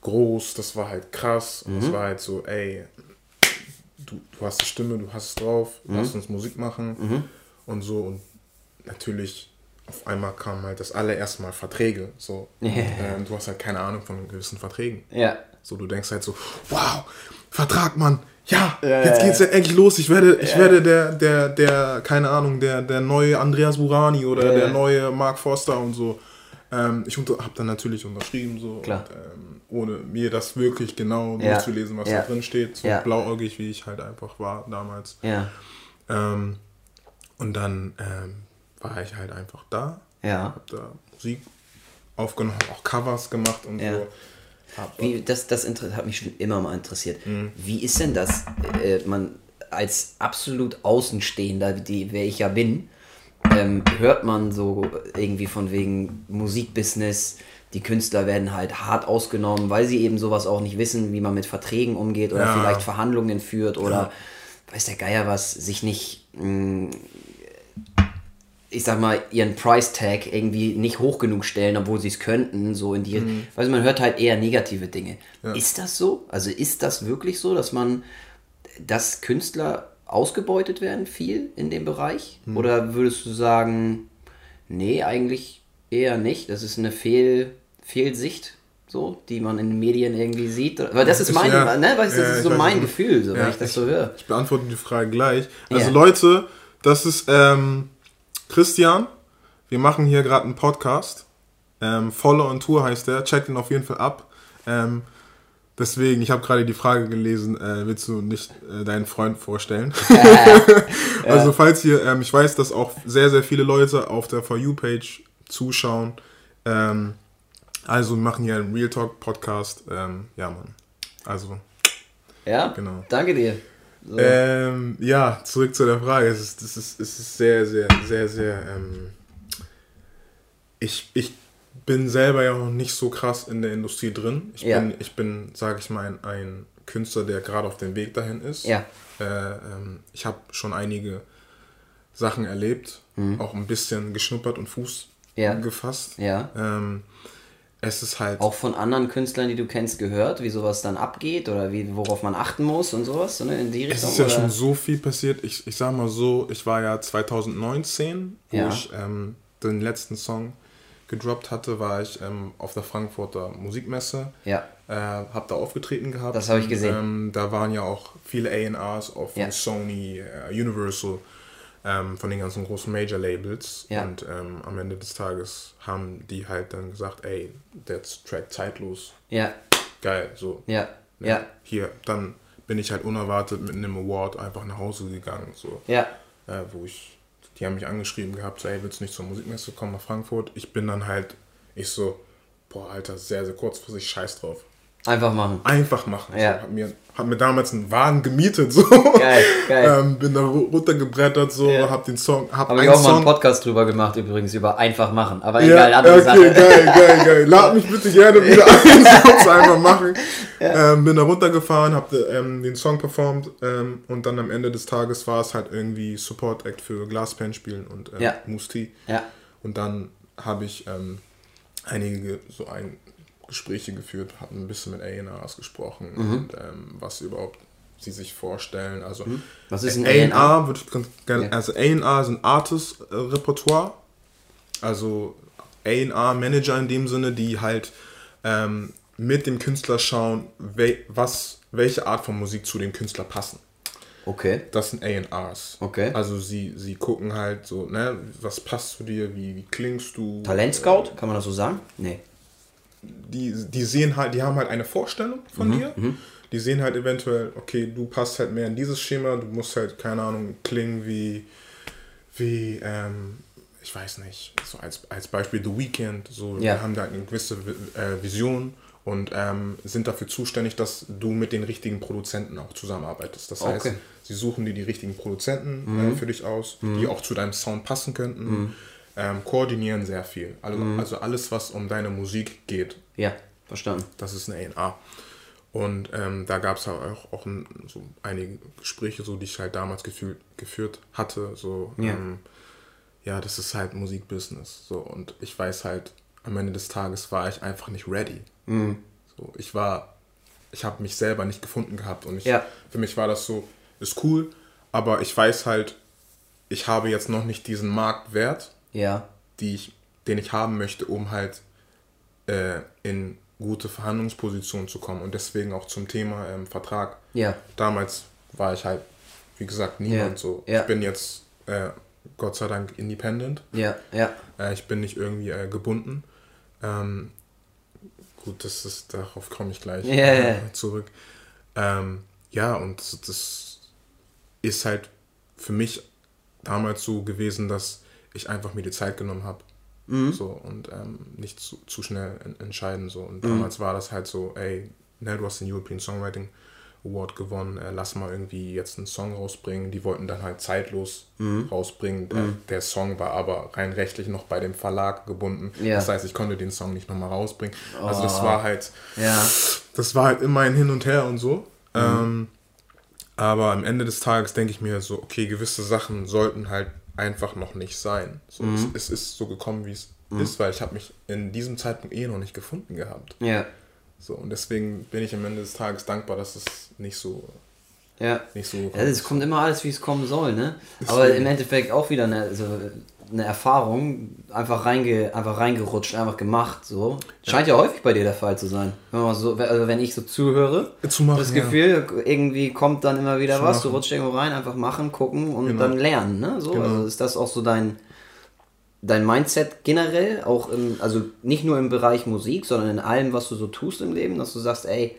[SPEAKER 2] groß, das war halt krass. Mhm. Das war halt so, ey, du, du hast die Stimme, du hast es drauf, mhm. lass uns Musik machen mhm. und so. Und natürlich auf einmal kamen halt das allererste Mal Verträge. So. Und, ähm, du hast halt keine Ahnung von gewissen Verträgen. Ja. So, du denkst halt so, wow, Vertrag, Mann, ja, ja jetzt geht's ja endlich los. Ich werde, ich werde der, der, der, keine Ahnung, der, der neue Andreas Burani oder der neue Mark Forster und so. Ähm, ich habe dann natürlich unterschrieben, so, und, ähm, ohne mir das wirklich genau ja. durchzulesen, was ja. da drin steht. So ja. blauäugig, wie ich halt einfach war damals. Ja. Ähm, und dann ähm, war ich halt einfach da. Ja. Hab da Musik aufgenommen, auch Covers gemacht und so.
[SPEAKER 1] Wie, das das hat mich schon immer mal interessiert. Mhm. Wie ist denn das, äh, man als absolut Außenstehender, die wer ich ja bin, ähm, hört man so irgendwie von wegen Musikbusiness, die Künstler werden halt hart ausgenommen, weil sie eben sowas auch nicht wissen, wie man mit Verträgen umgeht oder ja. vielleicht Verhandlungen führt oder ja. weiß der Geier was, sich nicht, mh, mm, ich sag mal, ihren Price Tag irgendwie nicht hoch genug stellen, obwohl sie es könnten, so in die, mhm. also man hört halt eher negative Dinge. Ja. Ist das so? Also ist das wirklich so, dass man, dass Künstler ausgebeutet werden viel in dem Bereich? Hm. Oder würdest du sagen, nee, eigentlich eher nicht? Das ist eine Fehl, Fehlsicht, so, die man in den Medien irgendwie sieht. Weil das ist mein, ja, ne, weißt, das ja, ist so mein Gefühl, so, wenn ich das ich, so höre.
[SPEAKER 2] Ich beantworte die Frage gleich. Also Leute, das ist ähm, Christian. Wir machen hier gerade einen Podcast. Ähm, Follow on Tour heißt der. Checkt ihn auf jeden Fall ab. Ähm, Deswegen, ich habe gerade die Frage gelesen, äh, willst du nicht äh, deinen Freund vorstellen? [LAUGHS] [LAUGHS] ja. Also falls ihr, ähm, ich weiß, dass auch sehr, sehr viele Leute auf der For You-Page zuschauen. Ähm, also wir machen hier einen Real Talk Podcast. Ähm, ja, Mann. Also.
[SPEAKER 1] Ja, genau. danke dir.
[SPEAKER 2] So. Ähm, ja, zurück zu der Frage. Es ist, es ist, es ist sehr, sehr, sehr, sehr. Ähm, ich, ich bin selber ja noch nicht so krass in der Industrie drin. Ich ja. bin, ich bin, sage ich mal, ein, ein, Künstler, der gerade auf dem Weg dahin ist. Ja. Äh, ähm, ich habe schon einige Sachen erlebt, mhm. auch ein bisschen geschnuppert und Fuß ja. gefasst. Ja. Ähm, es ist halt.
[SPEAKER 1] Auch von anderen Künstlern, die du kennst, gehört, wie sowas dann abgeht oder wie, worauf man achten muss und sowas, ne, in die
[SPEAKER 2] Richtung? Es ist ja oder? schon so viel passiert. Ich, ich sag mal so, ich war ja 2019, wo ja. ich ähm, den letzten Song gedroppt hatte, war ich ähm, auf der Frankfurter Musikmesse. Ja. Äh, hab da aufgetreten gehabt.
[SPEAKER 1] Das habe ich gesehen.
[SPEAKER 2] Ähm, da waren ja auch viele A&Rs von ja. Sony, äh, Universal, ähm, von den ganzen großen Major-Labels. Ja. Und ähm, am Ende des Tages haben die halt dann gesagt, ey, der Track zeitlos. Ja. Geil, so. Ja. ja. ja. Hier, dann bin ich halt unerwartet mit einem Award einfach nach Hause gegangen. So. Ja. Äh, wo ich die haben mich angeschrieben gehabt, so, ey, willst du nicht zur Musikmesse kommen nach Frankfurt? Ich bin dann halt, ich so, boah, Alter, sehr, sehr kurzfristig, scheiß drauf.
[SPEAKER 1] Einfach machen.
[SPEAKER 2] Einfach machen. Ja. So, hab, mir, hab mir damals einen Wagen gemietet, so. Geil, geil. ähm, bin da runtergebrettert, so, ja. hab den Song.
[SPEAKER 1] Hab Habe ich auch Song, mal einen Podcast drüber gemacht, übrigens, über einfach machen. Aber egal, ja, andere
[SPEAKER 2] okay, Sache. geil, geil, geil. Lad mich bitte gerne [LAUGHS] wieder ein, so einfach machen. Ja. Ähm, bin da runtergefahren, hab ähm, den Song performt ähm, und dann am Ende des Tages war es halt irgendwie Support Act für Glasspan spielen und ähm, ja. T. Ja. Und dann habe ich ähm, einige so ein Gespräche geführt, hatten ein bisschen mit A&Rs gesprochen mhm. und ähm, was überhaupt sie sich vorstellen. Also mhm. was ist ein A&R? Ich ganz gerne, ja. also A&R sind Artist-Repertoire, also A&R-Manager in dem Sinne, die halt ähm, mit dem Künstler schauen, we was, welche Art von Musik zu dem Künstler passen. Okay. Das sind A&Rs. Okay. Also sie, sie gucken halt so, ne, was passt zu dir, wie, wie klingst du.
[SPEAKER 1] Talentscout, kann man das so sagen? Nee
[SPEAKER 2] die, die sehen halt, die haben halt eine Vorstellung von mhm, dir. Mhm. Die sehen halt eventuell, okay, du passt halt mehr in dieses Schema, du musst halt, keine Ahnung, klingen wie, wie, ähm, ich weiß nicht, so als, als Beispiel The Weeknd, so, ja. wir haben da halt eine gewisse äh, Vision und ähm, sind dafür zuständig, dass du mit den richtigen Produzenten auch zusammenarbeitest. Das heißt, okay. sie suchen dir die richtigen Produzenten äh, mhm. äh, für dich aus, die mhm. auch zu deinem Sound passen könnten mhm ähm, koordinieren sehr viel. Also, mhm. also alles, was um deine Musik geht.
[SPEAKER 1] Ja, verstanden.
[SPEAKER 2] Das ist eine A&A. Und ähm, da gab es halt auch, auch ein, so einige Gespräche, so, die ich halt damals gefühlt, geführt hatte. So, ja. Ähm, ja, das ist halt Musikbusiness. So, und ich weiß halt, am Ende des Tages war ich einfach nicht ready. Mhm. So, ich war, ich habe mich selber nicht gefunden gehabt und ich, ja. für mich war das so, ist cool, aber ich weiß halt, ich habe jetzt noch nicht diesen Marktwert, ja. die ich, den ich haben möchte, um halt äh, in gute Verhandlungspositionen zu kommen und deswegen auch zum Thema ähm, Vertrag. Ja. Damals war ich halt, wie gesagt, niemand ja. so. Ja. Ich bin jetzt äh, Gott sei Dank independent. Ja, ja. Äh, ich bin nicht irgendwie äh, gebunden. Ähm, gut, das ist, darauf komme ich gleich yeah. zurück. Ähm, ja, und das ist halt für mich damals so gewesen, dass ich einfach mir die Zeit genommen habe. Mhm. So, und ähm, nicht zu, zu schnell entscheiden. So. Und mhm. damals war das halt so, ey, ne, du hast den European Songwriting Award gewonnen, äh, lass mal irgendwie jetzt einen Song rausbringen. Die wollten dann halt zeitlos mhm. rausbringen. Der, mhm. der, Song war aber rein rechtlich noch bei dem Verlag gebunden. Ja. Das heißt, ich konnte den Song nicht nochmal rausbringen. Oh. Also das oh. war halt, ja. das war halt immer ein Hin und Her und so. Mhm. Ähm, aber am Ende des Tages denke ich mir so, okay, gewisse Sachen sollten halt einfach noch nicht sein. So, mhm. es, es, ist so gekommen, wie es mhm. ist, weil ich habe mich in diesem Zeitpunkt eh noch nicht gefunden gehabt. Ja. So, und deswegen bin ich am Ende des Tages dankbar, dass es nicht so.
[SPEAKER 1] Ja. Nicht so. Ja, es kommt immer alles, wie es kommen soll, ne? [LAUGHS] Aber im Endeffekt auch wieder eine, also eine Erfahrung, einfach, reinge, einfach reingerutscht, einfach gemacht, so. Scheint ja. ja häufig bei dir der Fall zu sein. Wenn, man so, also wenn ich so zuhöre, machen, das Gefühl, ja. irgendwie kommt dann immer wieder zu was, machen. du rutscht irgendwo rein, einfach machen, gucken und genau. dann lernen, ne? So, genau. also ist das auch so dein dein Mindset generell, auch im, also nicht nur im Bereich Musik, sondern in allem, was du so tust im Leben, dass du sagst, ey,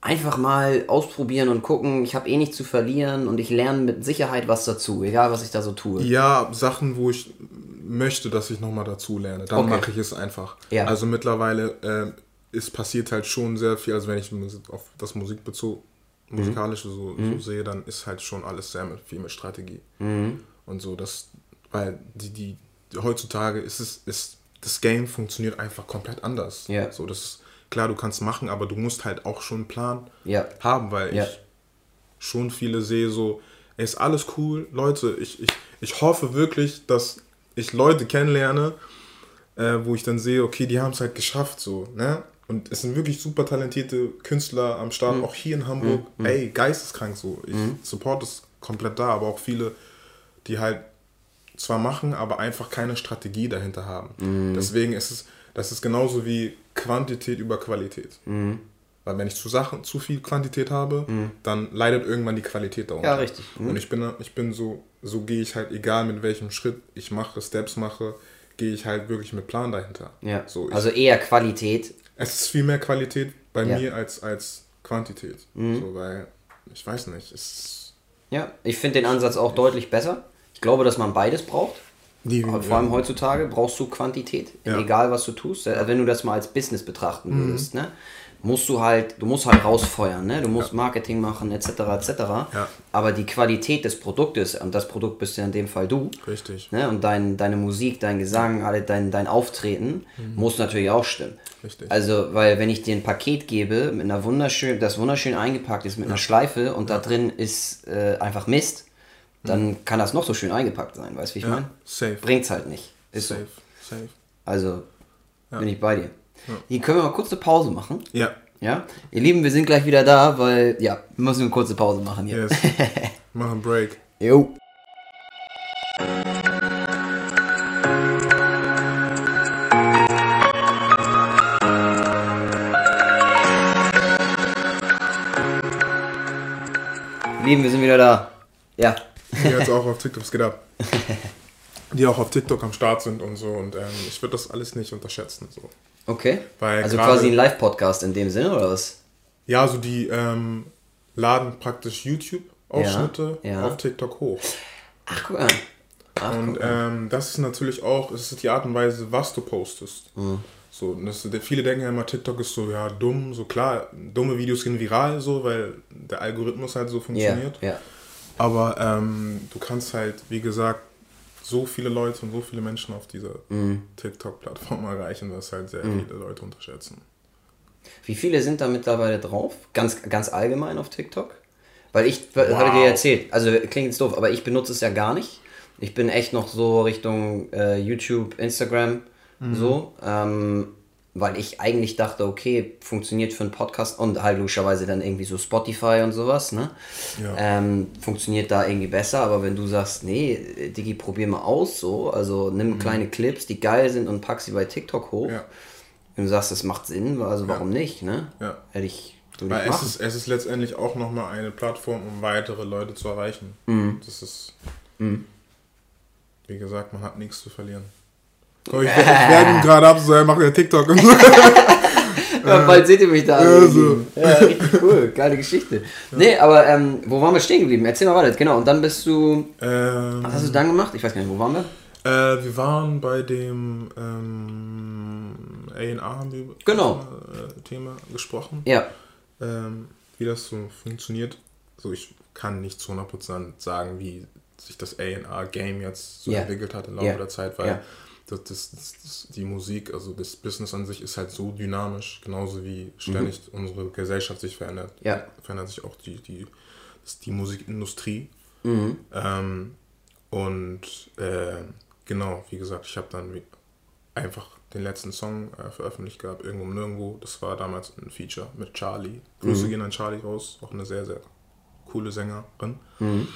[SPEAKER 1] einfach mal ausprobieren und gucken, ich habe eh nichts zu verlieren und ich lerne mit Sicherheit was dazu, egal was ich da so tue.
[SPEAKER 2] Ja, Sachen, wo ich möchte, dass ich nochmal dazu lerne, dann okay. mache ich es einfach. Ja. Also mittlerweile äh, ist passiert halt schon sehr viel, also wenn ich auf das Musikbezug, mhm. musikalische so, mhm. so, sehe, dann ist halt schon alles sehr mit, viel mit Strategie. Mhm. Und so, das, weil die, die, heutzutage ist es, ist, das Game funktioniert einfach komplett anders. Ja. So, das ist, klar, du kannst machen, aber du musst halt auch schon einen Plan ja. haben, weil ja. ich schon viele sehe, so, ey, ist alles cool, Leute, ich, ich, ich hoffe wirklich, dass ich Leute kennenlerne, äh, wo ich dann sehe, okay, die haben es halt geschafft, so, ne? Und es sind wirklich super talentierte Künstler am Start, mhm. auch hier in Hamburg. Mhm. Ey, geisteskrank so. Ich mhm. support es komplett da, aber auch viele, die halt zwar machen, aber einfach keine Strategie dahinter haben. Mhm. Deswegen ist es, das ist genauso wie Quantität über Qualität. Mhm. Weil wenn ich zu Sachen zu viel Quantität habe, mhm. dann leidet irgendwann die Qualität darunter. Ja, richtig. Mhm. Und ich bin, ich bin so, so gehe ich halt, egal mit welchem Schritt ich mache, Steps mache, gehe ich halt wirklich mit Plan dahinter.
[SPEAKER 1] Ja.
[SPEAKER 2] So,
[SPEAKER 1] ich, also eher Qualität.
[SPEAKER 2] Es ist viel mehr Qualität bei ja. mir als, als Quantität. Mhm. So, weil, ich weiß nicht, es
[SPEAKER 1] Ja, ich finde den Ansatz auch deutlich besser. Ich glaube, dass man beides braucht. Die, Vor allem ja. heutzutage brauchst du Quantität, ja. egal was du tust. Also wenn du das mal als Business betrachten mhm. würdest, ne? musst du halt, du musst halt rausfeuern, ne? Du musst ja. Marketing machen, etc. etc. Ja. Aber die Qualität des Produktes, und das Produkt bist ja in dem Fall du. Richtig. Ne? Und dein, deine Musik, dein Gesang, alle dein, dein Auftreten mhm. muss natürlich auch stimmen. Richtig. Also, weil wenn ich dir ein Paket gebe, mit einer wunderschön, das wunderschön eingepackt ist mit ja. einer Schleife und da drin ist äh, einfach Mist, dann mhm. kann das noch so schön eingepackt sein, weißt du, wie ich ja, meine? Safe. Bringt's halt nicht. Ist safe, so. safe. Also ja. bin ich bei dir. Ja. Hier können wir mal kurz eine Pause machen. Ja. Ja? Ihr Lieben, wir sind gleich wieder da, weil, ja, wir müssen eine kurze Pause machen hier. Yes. [LAUGHS]
[SPEAKER 2] machen Break. Jo.
[SPEAKER 1] Lieben, wir sind wieder da. Ja.
[SPEAKER 2] Die jetzt auch auf TikTok, es geht ab. Die auch auf TikTok am Start sind und so. Und ähm, ich würde das alles nicht unterschätzen. So.
[SPEAKER 1] Okay. Weil also quasi ein Live-Podcast in dem Sinne, oder was?
[SPEAKER 2] Ja, also die ähm, laden praktisch YouTube-Ausschnitte ja, ja. auf TikTok hoch. Ach, guck mal. Ach, und ähm, das ist natürlich auch, es ist die Art und Weise, was du postest. Mhm. So, das, viele denken ja immer, TikTok ist so, ja, dumm, so klar, dumme Videos gehen viral, so, weil der Algorithmus halt so funktioniert. Ja, ja. Aber ähm, du kannst halt, wie gesagt, so viele Leute und so viele Menschen auf dieser mm. TikTok-Plattform erreichen, dass halt sehr mm. viele Leute unterschätzen.
[SPEAKER 1] Wie viele sind da mittlerweile drauf? Ganz, ganz allgemein auf TikTok? Weil ich, wow. hatte dir erzählt, also klingt jetzt doof, aber ich benutze es ja gar nicht. Ich bin echt noch so Richtung äh, YouTube, Instagram, mhm. so. Ähm, weil ich eigentlich dachte, okay, funktioniert für einen Podcast und halt logischerweise dann irgendwie so Spotify und sowas, ne? Ja. Ähm, funktioniert da irgendwie besser, aber wenn du sagst, nee, Digi, probier mal aus so, also nimm mhm. kleine Clips, die geil sind und pack sie bei TikTok hoch. Ja. Wenn du sagst, das macht Sinn, also warum ja. nicht, ne? Ja. Hätte ich.
[SPEAKER 2] Weil es ist, es ist letztendlich auch nochmal eine Plattform, um weitere Leute zu erreichen. Mhm. Das ist. Mhm. Wie gesagt, man hat nichts zu verlieren. Ich, ich werde ihn gerade ab, so er macht ja TikTok und so. [LAUGHS]
[SPEAKER 1] ja, bald seht ihr mich da. Ja, so. ja, richtig cool, geile Geschichte. Ja. Nee, aber ähm, wo waren wir stehen geblieben? Erzähl mal weiter. Genau, und dann bist du. Ähm, was hast du dann gemacht? Ich weiß gar nicht, wo waren wir?
[SPEAKER 2] Äh, wir waren bei dem ähm, A&A haben wir
[SPEAKER 1] genau.
[SPEAKER 2] Äh, Thema gesprochen.
[SPEAKER 1] Ja.
[SPEAKER 2] Ähm, wie das so funktioniert. So, ich kann nicht zu 100% sagen, wie sich das A&R-Game jetzt so yeah. entwickelt hat im Laufe yeah. der Zeit, weil yeah das, das, das, die Musik, also das Business an sich ist halt so dynamisch, genauso wie ständig mhm. unsere Gesellschaft sich verändert.
[SPEAKER 1] Ja.
[SPEAKER 2] Verändert sich auch die, die, die Musikindustrie. Mhm. Ähm, und äh, genau, wie gesagt, ich habe dann einfach den letzten Song äh, veröffentlicht gehabt, irgendwo nirgendwo. Das war damals ein Feature mit Charlie. Grüße mhm. gehen an Charlie raus, auch eine sehr, sehr coole Sängerin. Mhm.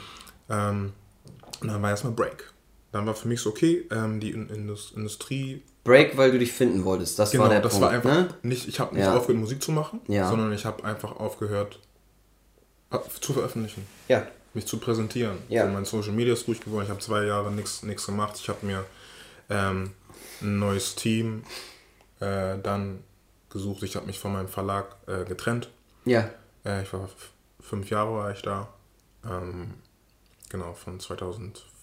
[SPEAKER 2] Ähm, und dann war erstmal Break dann war für mich so, okay, ähm, die Industrie.
[SPEAKER 1] Break, weil du dich finden wolltest. Das genau, war der das Punkt, war
[SPEAKER 2] einfach ne? nicht, ich habe nicht ja. aufgehört, Musik zu machen, ja. sondern ich habe einfach aufgehört äh, zu veröffentlichen.
[SPEAKER 1] Ja.
[SPEAKER 2] Mich zu präsentieren. Ja. So, mein Social Media ist ruhig geworden. Ich habe zwei Jahre nichts gemacht. Ich habe mir ähm, ein neues Team äh, dann gesucht. Ich habe mich von meinem Verlag äh, getrennt.
[SPEAKER 1] Ja.
[SPEAKER 2] Äh, ich war fünf Jahre war ich da. Ähm, genau, von 2000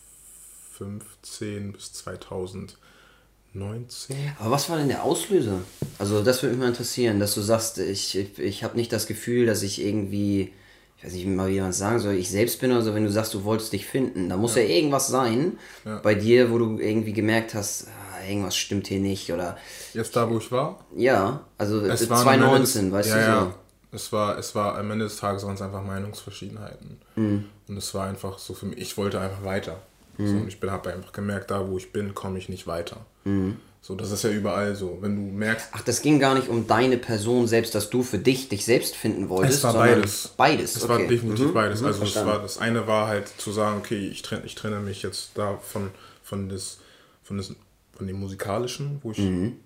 [SPEAKER 2] 2015 bis 2019.
[SPEAKER 1] Aber was war denn der Auslöser? Also das würde mich mal interessieren, dass du sagst, ich, ich, ich habe nicht das Gefühl, dass ich irgendwie, ich weiß nicht mal, wie man sagen soll, ich selbst bin oder so, wenn du sagst, du wolltest dich finden, da muss ja, ja irgendwas sein ja. bei dir, wo du irgendwie gemerkt hast, ah, irgendwas stimmt hier nicht oder...
[SPEAKER 2] Jetzt da, wo ich war?
[SPEAKER 1] Ja, also es 2019, weißt ja, du so. Ja.
[SPEAKER 2] Es war, es war am Ende des Tages waren es einfach Meinungsverschiedenheiten. Mhm. Und es war einfach so für mich, ich wollte einfach weiter. Mhm. So, und ich habe einfach gemerkt, da wo ich bin, komme ich nicht weiter. Mhm. So, das ist ja überall so. Wenn du merkst.
[SPEAKER 1] Ach, das ging gar nicht um deine Person selbst, dass du für dich dich selbst finden wolltest.
[SPEAKER 2] Es war beides.
[SPEAKER 1] Beides.
[SPEAKER 2] Es okay. war definitiv mhm. beides. Mhm. Also es war, das eine war halt zu sagen, okay, ich trenne, ich trenne mich jetzt da von, von, des, von, des, von dem musikalischen, wo ich mhm.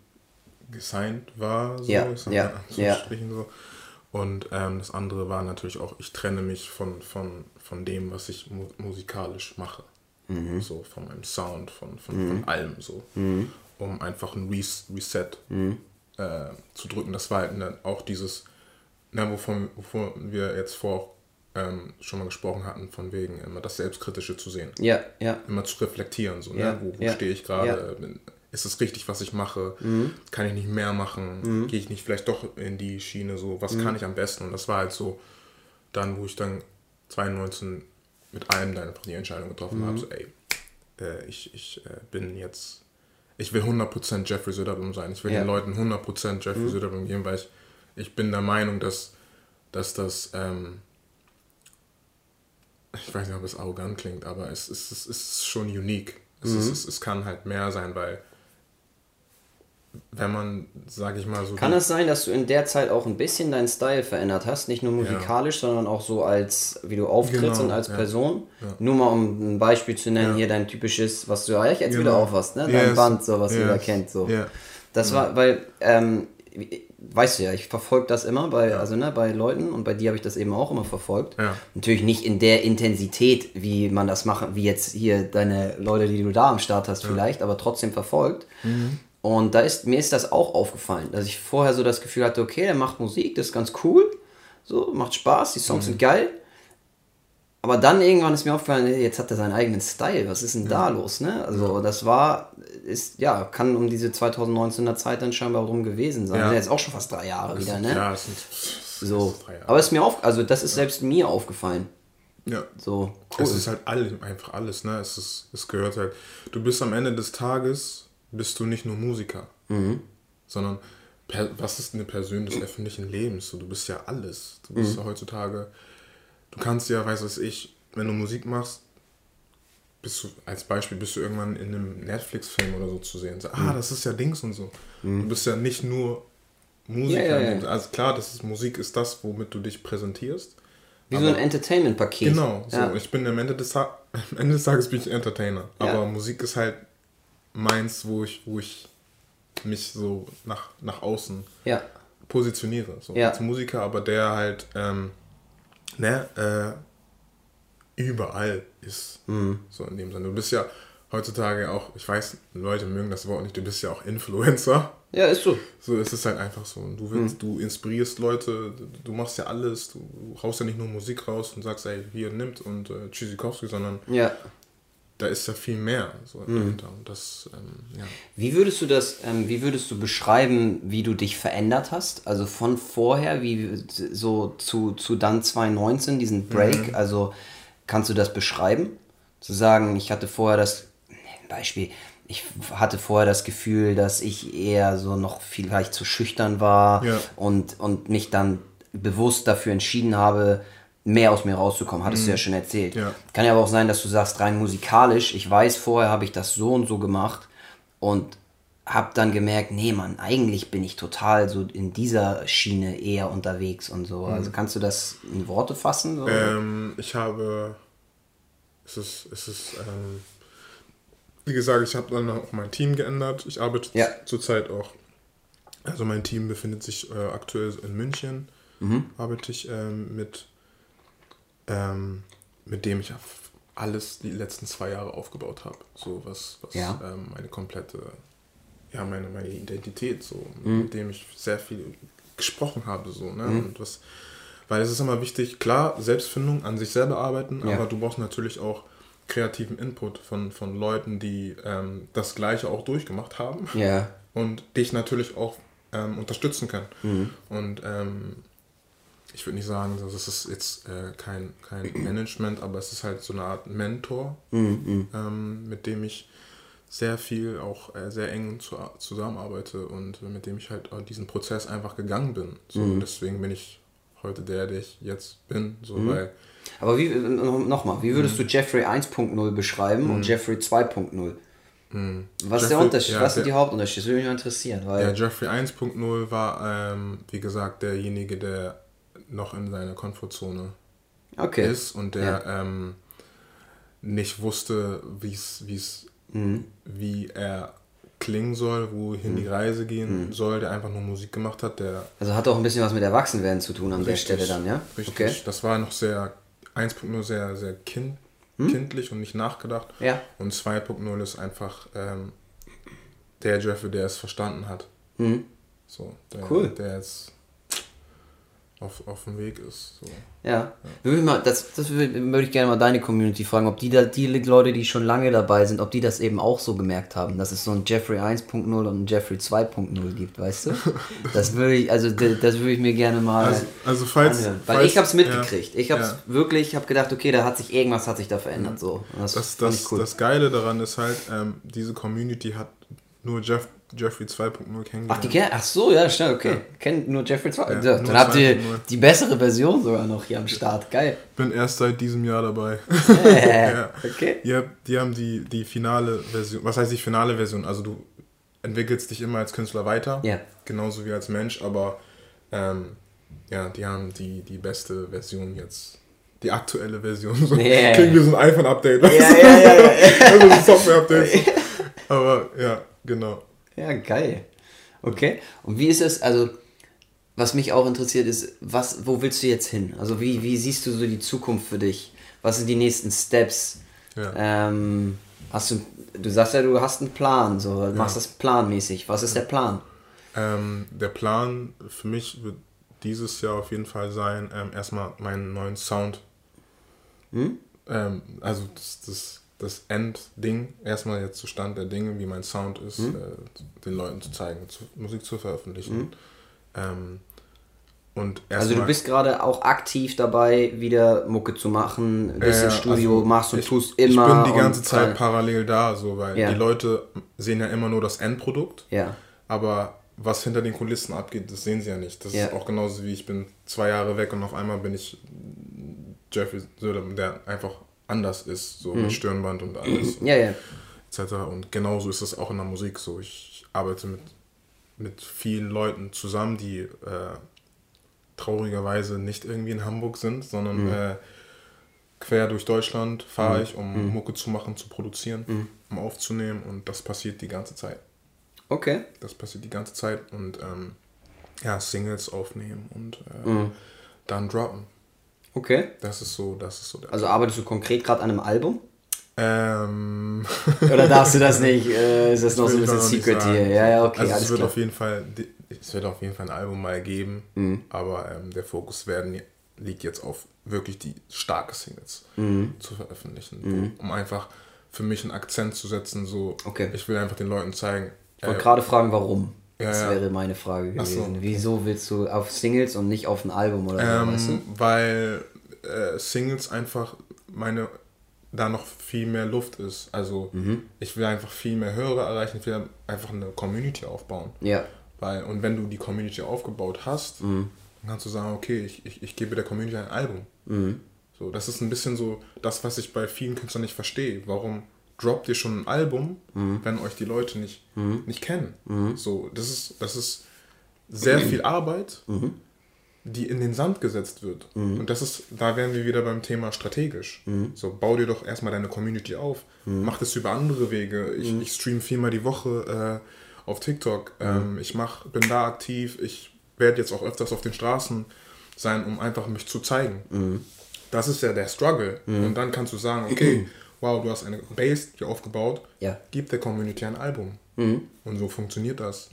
[SPEAKER 2] gesigned war. So,
[SPEAKER 1] ja. ja. ja.
[SPEAKER 2] So. Und ähm, das andere war natürlich auch, ich trenne mich von, von, von dem, was ich mu musikalisch mache. Mhm. So von meinem Sound, von, von, mhm. von allem so. Mhm. Um einfach ein Res Reset mhm. äh, zu drücken. Das war halt auch dieses, na, wovon, wovon wir jetzt vor ähm, schon mal gesprochen hatten, von wegen immer das Selbstkritische zu sehen.
[SPEAKER 1] Ja, ja.
[SPEAKER 2] Immer zu reflektieren, so, ja, ne? wo, wo stehe ich gerade? Ist es richtig, was ich mache? Mhm. Kann ich nicht mehr machen? Mhm. Gehe ich nicht vielleicht doch in die Schiene so? Was kann ich am besten? Und das war halt so, dann, wo ich dann 2019 mit allem dann einfach die Entscheidung getroffen mhm. habe, so ey, äh, ich, ich äh, bin jetzt, ich will 100% Jeffrey Söderblom sein. Ich will ja. den Leuten 100% Jeffrey mhm. Söderblom geben, weil ich, ich bin der Meinung, dass, dass das, ähm, ich weiß nicht, ob es arrogant klingt, aber es, es, es ist schon unique. Es, mhm. es, es kann halt mehr sein, weil wenn man, sag ich mal so.
[SPEAKER 1] Kann es sein, dass du in der Zeit auch ein bisschen deinen Style verändert hast? Nicht nur musikalisch, ja. sondern auch so als, wie du auftrittst genau, und als ja. Person? Ja. Nur mal um ein Beispiel zu nennen, hier dein typisches, was du ja jetzt genau. wieder aufhast, ne? Dein yes. Band, so was yes. jeder kennt, so. Das war, weil, ähm, weißt du ja, ich verfolge das immer bei, also ne, bei Leuten und bei dir habe ich das eben auch immer verfolgt. Natürlich nicht in der Intensität, wie man das macht, wie jetzt hier deine Leute, die du da am Start hast, vielleicht, aber trotzdem verfolgt. Mhm. Und da ist, mir ist das auch aufgefallen, dass ich vorher so das Gefühl hatte, okay, der macht Musik, das ist ganz cool, so, macht Spaß, die Songs mhm. sind geil. Aber dann irgendwann ist mir aufgefallen, jetzt hat er seinen eigenen Style, was ist denn da los, ne? Also das war, ist, ja, kann um diese 2019er Zeit dann scheinbar rum gewesen sein. Ja. Jetzt auch schon fast drei Jahre wieder, ne? Ja, das sind so. Aber es ist mir auf, also das ist ja. selbst mir aufgefallen.
[SPEAKER 2] Ja.
[SPEAKER 1] So,
[SPEAKER 2] cool. Es ist halt alles, einfach alles, ne? Es, ist, es gehört halt. Du bist am Ende des Tages bist du nicht nur Musiker, mhm. sondern per, was ist eine Person des öffentlichen Lebens? So, du bist ja alles. Du bist mhm. ja heutzutage, du kannst ja, weiß was ich, wenn du Musik machst, bist du, als Beispiel bist du irgendwann in einem Netflix-Film oder so zu sehen. So, ah, mhm. das ist ja Dings und so. Mhm. Du bist ja nicht nur Musiker. Ja, ja, ja. Also klar, das ist, Musik ist das, womit du dich präsentierst.
[SPEAKER 1] Wie aber, so ein Entertainment-Paket.
[SPEAKER 2] Genau, so. Ich bin am Ende, des, [LAUGHS] am Ende des Tages bin ich Entertainer. Aber Musik ist halt meins, wo ich, wo ich mich so nach, nach außen positioniere. So als Musiker, aber der halt ähm, ne, äh, überall ist. Mhm. So in dem Sinne. Du bist ja heutzutage auch, ich weiß, Leute mögen das Wort nicht, du bist ja auch Influencer.
[SPEAKER 1] Ja, ist so.
[SPEAKER 2] So ist es halt einfach so. Und du willst, mhm. du inspirierst Leute, du machst ja alles, du haust ja nicht nur Musik raus und sagst, ey, hier nimmt und äh, Tschüssikowski, sondern ja. Da ist ja viel mehr so mhm. das, ähm, ja.
[SPEAKER 1] Wie würdest du das, ähm, wie würdest du beschreiben, wie du dich verändert hast? Also von vorher, wie so zu, zu dann 2019, diesen Break, mhm. also kannst du das beschreiben? Zu sagen, ich hatte vorher das Beispiel, ich hatte vorher das Gefühl, dass ich eher so noch vielleicht zu schüchtern war ja. und, und mich dann bewusst dafür entschieden habe, mehr aus mir rauszukommen, hattest mhm. du ja schon erzählt. Ja. Kann ja aber auch sein, dass du sagst, rein musikalisch, ich weiß, vorher habe ich das so und so gemacht und habe dann gemerkt, nee, Mann, eigentlich bin ich total so in dieser Schiene eher unterwegs und so. Also mhm. Also kannst du das in Worte fassen?
[SPEAKER 2] So? Ähm, ich habe, es ist, es ist, ähm, wie gesagt, ich habe dann auch mein Team geändert. Ich arbeite ja. zurzeit auch. Also mein Team befindet sich äh, aktuell in München. Mhm. Arbeite ich ähm, mit, ähm, mit dem ich alles die letzten zwei Jahre aufgebaut habe. So was, was ja. ähm, meine komplette, ja, meine, meine Identität, so, mhm. mit dem ich sehr viel gesprochen habe. So, ne? Mhm. Und was, weil es ist immer wichtig, klar, Selbstfindung, an sich selber arbeiten, ja. aber du brauchst natürlich auch kreativen Input von, von Leuten, die ähm, das Gleiche auch durchgemacht haben. Ja. Und dich natürlich auch ähm, unterstützen können. Mhm. Und ähm, ich würde nicht sagen, das ist jetzt äh, kein, kein [CLEARS THROAT] Management, aber es ist halt so eine Art Mentor, mhm. ähm, mit dem ich sehr viel auch äh, sehr eng zu, zusammenarbeite und mit dem ich halt diesen Prozess einfach gegangen bin. So, mhm. deswegen bin ich heute der, der ich jetzt bin, so mhm. weil
[SPEAKER 1] aber wie, nochmal, wie würdest du mhm. Jeffrey 1.0 beschreiben und. Jeffrey 2.0? Mhm. Was ist der Unterschied? Ja, was sind die Hauptunterschiede? Das würde mich mal interessieren. Weil
[SPEAKER 2] ja, Jeffrey 1.0 war, ähm, wie gesagt, derjenige, der noch in seiner Komfortzone okay. ist und der ja. ähm, nicht wusste, wie's, wie's, mhm. wie er klingen soll, wohin mhm. die Reise gehen mhm. soll, der einfach nur Musik gemacht hat. Der
[SPEAKER 1] also hat auch ein bisschen was mit Erwachsenwerden zu tun an richtig, der Stelle dann, ja?
[SPEAKER 2] Richtig. Okay. Das war noch sehr 1.0 sehr, sehr kind, hm? kindlich und nicht nachgedacht. Ja. Und 2.0 ist einfach ähm, der Jeffrey, der es verstanden hat. Mhm. So, der, cool. der jetzt auf, auf dem Weg ist. So.
[SPEAKER 1] Ja. ja. Mal, das, das würde ich gerne mal deine Community fragen, ob die da, die Leute, die schon lange dabei sind, ob die das eben auch so gemerkt haben, dass es so ein Jeffrey 1.0 und ein Jeffrey 2.0 gibt, weißt du? [LAUGHS] Das würde ich, also das würde ich mir gerne mal. Also, also falls, anhören. Weil falls, ich habe es mitgekriegt. Ja, ich habe es ja. wirklich, ich habe gedacht, okay, da hat sich irgendwas hat sich da verändert. So.
[SPEAKER 2] das, das, das, cool. das Geile daran ist halt, ähm, diese Community hat nur Jeff Jeffrey 2.0 kennengelernt.
[SPEAKER 1] Ach, die kennen, ach so, ja, stimmt, okay. Ja. Kennt nur Jeffrey 2. Ja, dann nur habt ihr die bessere Version sogar noch hier am Start. Geil.
[SPEAKER 2] Bin erst seit diesem Jahr dabei. [LAUGHS] Ja. Okay. Ja, die haben die, die finale Version. Was heißt die finale Version? Also du entwickelst dich immer als Künstler weiter. Ja. Genauso wie als Mensch, aber ähm, ja, die haben die, die beste Version jetzt die aktuelle Version. So, yeah. [LAUGHS] Kriegen wir so ein iPhone-Update. Ja, ja, ja, ja. also ein Software-Update. [LAUGHS] Aber ja, genau.
[SPEAKER 1] Ja, geil. Okay. Und wie ist es, also, was mich auch interessiert ist, was, wo willst du jetzt hin? Also, wie, wie siehst du so die Zukunft für dich? Was sind die nächsten Steps? Ja. Ähm, hast du, du sagst ja, du hast einen Plan, so, ja. machst das planmäßig. Was ist der Plan?
[SPEAKER 2] Ähm, der Plan für mich wird dieses Jahr auf jeden Fall sein, ähm, erstmal meinen neuen Sound. Hm? Ähm, also, das, das das Endding, erstmal jetzt Zustand der Dinge, wie mein Sound ist, mhm. äh, den Leuten zu zeigen, zu, Musik zu veröffentlichen. Mhm. Ähm,
[SPEAKER 1] und also du bist gerade auch aktiv dabei, wieder Mucke zu machen, bisschen äh, Studio also machst und ich, tust immer.
[SPEAKER 2] Ich bin die ganze Zeit äh, parallel da, so, weil ja. die Leute sehen ja immer nur das Endprodukt. Ja. Aber was hinter den Kulissen abgeht, das sehen sie ja nicht. Das ja. ist auch genauso wie ich bin zwei Jahre weg und auf einmal bin ich Jeffrey Söder, der einfach anders ist, so mhm. mit Stirnband und alles. ja, ja. Etc. Und genauso ist es auch in der Musik so. Ich arbeite mit, mit vielen Leuten zusammen, die äh, traurigerweise nicht irgendwie in Hamburg sind, sondern mhm. äh, quer durch Deutschland fahre mhm. ich, um mhm. Mucke zu machen, zu produzieren, mhm. um aufzunehmen und das passiert die ganze Zeit. Okay. Das passiert die ganze Zeit und ähm, ja, Singles aufnehmen und äh, mhm. dann droppen. Okay. Das ist so, das ist so.
[SPEAKER 1] also arbeitest du konkret gerade an einem Album? Ähm. Oder darfst du das [LAUGHS] nicht? Äh, ist das noch so ein bisschen
[SPEAKER 2] Secret hier? Ja, ja, okay. Also es wird klar. auf jeden Fall, es wird auf jeden Fall ein Album mal geben, mhm. aber ähm, der Fokus werden, liegt jetzt auf wirklich die starke Singles mhm. zu veröffentlichen, mhm. um einfach für mich einen Akzent zu setzen. So, okay. ich will einfach den Leuten zeigen.
[SPEAKER 1] Ich wollte äh, gerade fragen, warum. Ja, das wäre meine Frage gewesen. So, okay. Wieso willst du auf Singles und nicht auf ein Album oder
[SPEAKER 2] ähm, so, weißt du? Weil äh, Singles einfach meine da noch viel mehr Luft ist. Also mhm. ich will einfach viel mehr Hörer erreichen, ich will einfach eine Community aufbauen. Ja. Weil, und wenn du die Community aufgebaut hast, mhm. dann kannst du sagen, okay, ich, ich, ich gebe der Community ein Album. Mhm. So, das ist ein bisschen so das, was ich bei vielen Künstlern nicht verstehe. Warum droppt ihr schon ein Album, mhm. wenn euch die Leute nicht, mhm. nicht kennen? Mhm. So, das ist, das ist sehr viel Arbeit die in den Sand gesetzt wird. Mhm. Und das ist, da wären wir wieder beim Thema strategisch. Mhm. So, bau dir doch erstmal deine Community auf. Mhm. Mach das über andere Wege. Ich, mhm. ich stream viermal die Woche äh, auf TikTok. Mhm. Ähm, ich mach, bin da aktiv. Ich werde jetzt auch öfters auf den Straßen sein, um einfach mich zu zeigen. Mhm. Das ist ja der Struggle. Und dann kannst du sagen, okay, [CLEARS THROAT] wow, du hast eine Base hier aufgebaut. Ja. Gib der Community ein Album. Und so funktioniert das.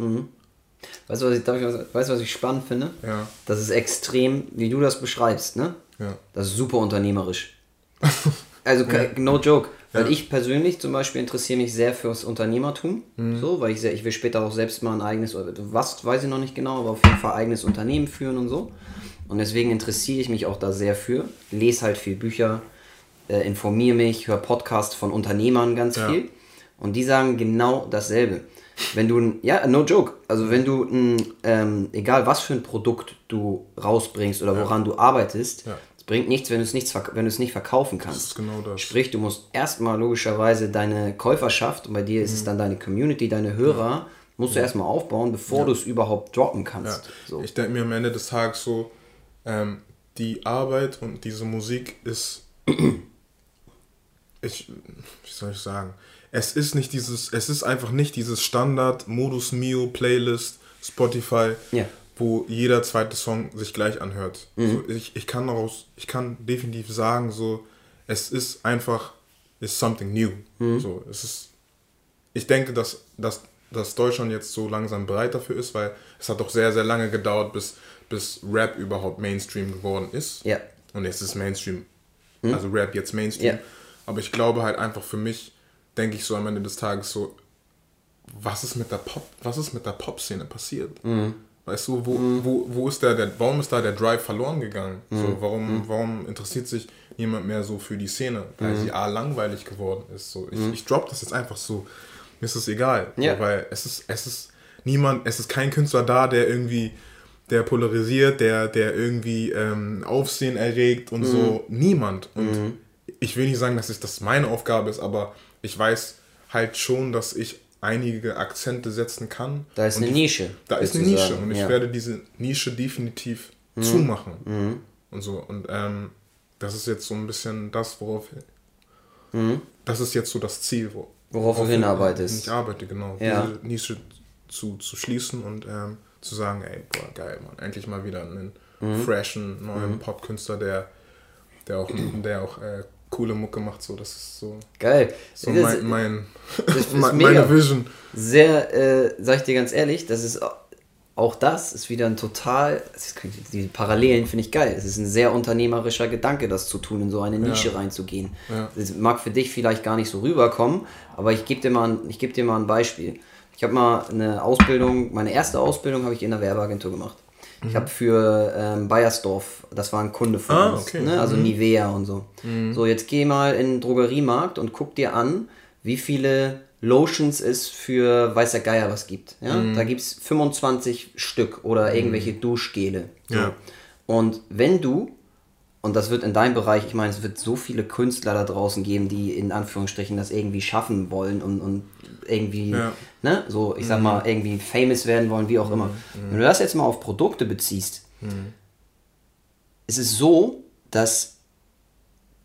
[SPEAKER 1] Weißt du, was ich, ich, weißt, was ich spannend finde? Ja. Das ist extrem, wie du das beschreibst, ne? Ja. Das ist super unternehmerisch. [LAUGHS] also, ja. no joke. Weil ich persönlich zum Beispiel interessiere mich sehr fürs Unternehmertum. Mhm. So, weil ich sehr, ich will später auch selbst mal ein eigenes, was weiß ich noch nicht genau, aber auf jeden Fall eigenes Unternehmen führen und so. Und deswegen interessiere ich mich auch da sehr für. Lese halt viel Bücher, äh, informiere mich, höre Podcasts von Unternehmern ganz ja. viel. Und die sagen genau dasselbe wenn du, ja, no joke, also wenn du, ein, ähm, egal was für ein Produkt du rausbringst oder woran ja. du arbeitest, ja. es bringt nichts, wenn du es nicht, wenn du es nicht verkaufen kannst. Das ist genau das. Sprich, du musst erstmal logischerweise deine Käuferschaft, und bei dir ist mhm. es dann deine Community, deine Hörer, ja. musst du erstmal aufbauen, bevor du es überhaupt droppen kannst.
[SPEAKER 2] So. Ich denke mir am Ende des Tages so, ähm, die Arbeit und diese Musik ist, ich, wie soll ich sagen, es ist nicht dieses, es ist einfach nicht dieses Standard Modus Mio Playlist Spotify, ja. wo jeder zweite Song sich gleich anhört. Mhm. So, ich, ich kann daraus, ich kann definitiv sagen, so, es ist einfach, ist something new. Mhm. So, es ist, ich denke, dass, dass, dass Deutschland jetzt so langsam bereit dafür ist, weil es hat doch sehr, sehr lange gedauert, bis, bis Rap überhaupt Mainstream geworden ist. Ja. Und jetzt ist Mainstream, mhm. also Rap jetzt Mainstream. Ja. Aber ich glaube halt einfach für mich, denke ich so am Ende des Tages so, was ist mit der Pop, was ist mit der Pop-Szene passiert? Mhm. Weißt du, wo, mhm. wo, wo ist der, der, warum ist da der Drive verloren gegangen? Mhm. So, warum, mhm. warum interessiert sich niemand mehr so für die Szene? Weil mhm. sie A langweilig geworden ist. So, ich, mhm. ich drop das jetzt einfach so, mir ist es egal. Ja. So, weil es ist, es ist niemand, es ist kein Künstler da, der irgendwie, der polarisiert, der, der irgendwie ähm, Aufsehen erregt und so. Niemand. Und ich will nicht sagen, dass das meine Aufgabe ist, aber ich weiß halt schon, dass ich einige Akzente setzen kann.
[SPEAKER 1] Da ist eine die, Nische.
[SPEAKER 2] Da ist eine Nische und ich ja. werde diese Nische definitiv mhm. zumachen. Mhm. Und so. Und ähm, das ist jetzt so ein bisschen das, worauf. Mhm. Das ist jetzt so das Ziel, wo,
[SPEAKER 1] worauf, worauf du hinarbeitest.
[SPEAKER 2] Ich arbeite, genau. Ja. Diese Nische zu, zu schließen und ähm, zu sagen, ey, boah, geil, Mann, endlich mal wieder einen mhm. freshen, neuen mhm. Popkünstler, der, der auch, [CLEARS THROAT] der auch äh, coole Mucke macht. So, das ist so. Geil. So das, mein, mein
[SPEAKER 1] das [LAUGHS] meine Vision. Sehr, äh, sag ich dir ganz ehrlich, das ist auch das ist wieder ein total. Die Parallelen finde ich geil. Es ist ein sehr unternehmerischer Gedanke, das zu tun, in so eine Nische ja. reinzugehen. Ja. Das mag für dich vielleicht gar nicht so rüberkommen, aber ich gebe dir, mal ein, geb dir mal ein Beispiel. Ich habe mal eine Ausbildung, meine erste Ausbildung habe ich in der Werbeagentur gemacht. Mhm. Ich habe für ähm, Bayersdorf, das war ein Kunde von ah, uns, okay. ne? also mhm. Nivea und so. Mhm. So, jetzt geh mal in den Drogeriemarkt und guck dir an, wie viele Lotions es für weißer Geier was gibt. Ja? Mhm. Da gibt es 25 Stück oder mhm. irgendwelche Duschgele. So. Ja. Und wenn du Und das wird in deinem Bereich, ich meine, es wird so viele Künstler da draußen geben, die in Anführungsstrichen das irgendwie schaffen wollen und, und irgendwie, ja. Ne, so, ich sag mhm. mal, irgendwie famous werden wollen, wie auch mhm. immer. Wenn du das jetzt mal auf Produkte beziehst, mhm. es ist so, dass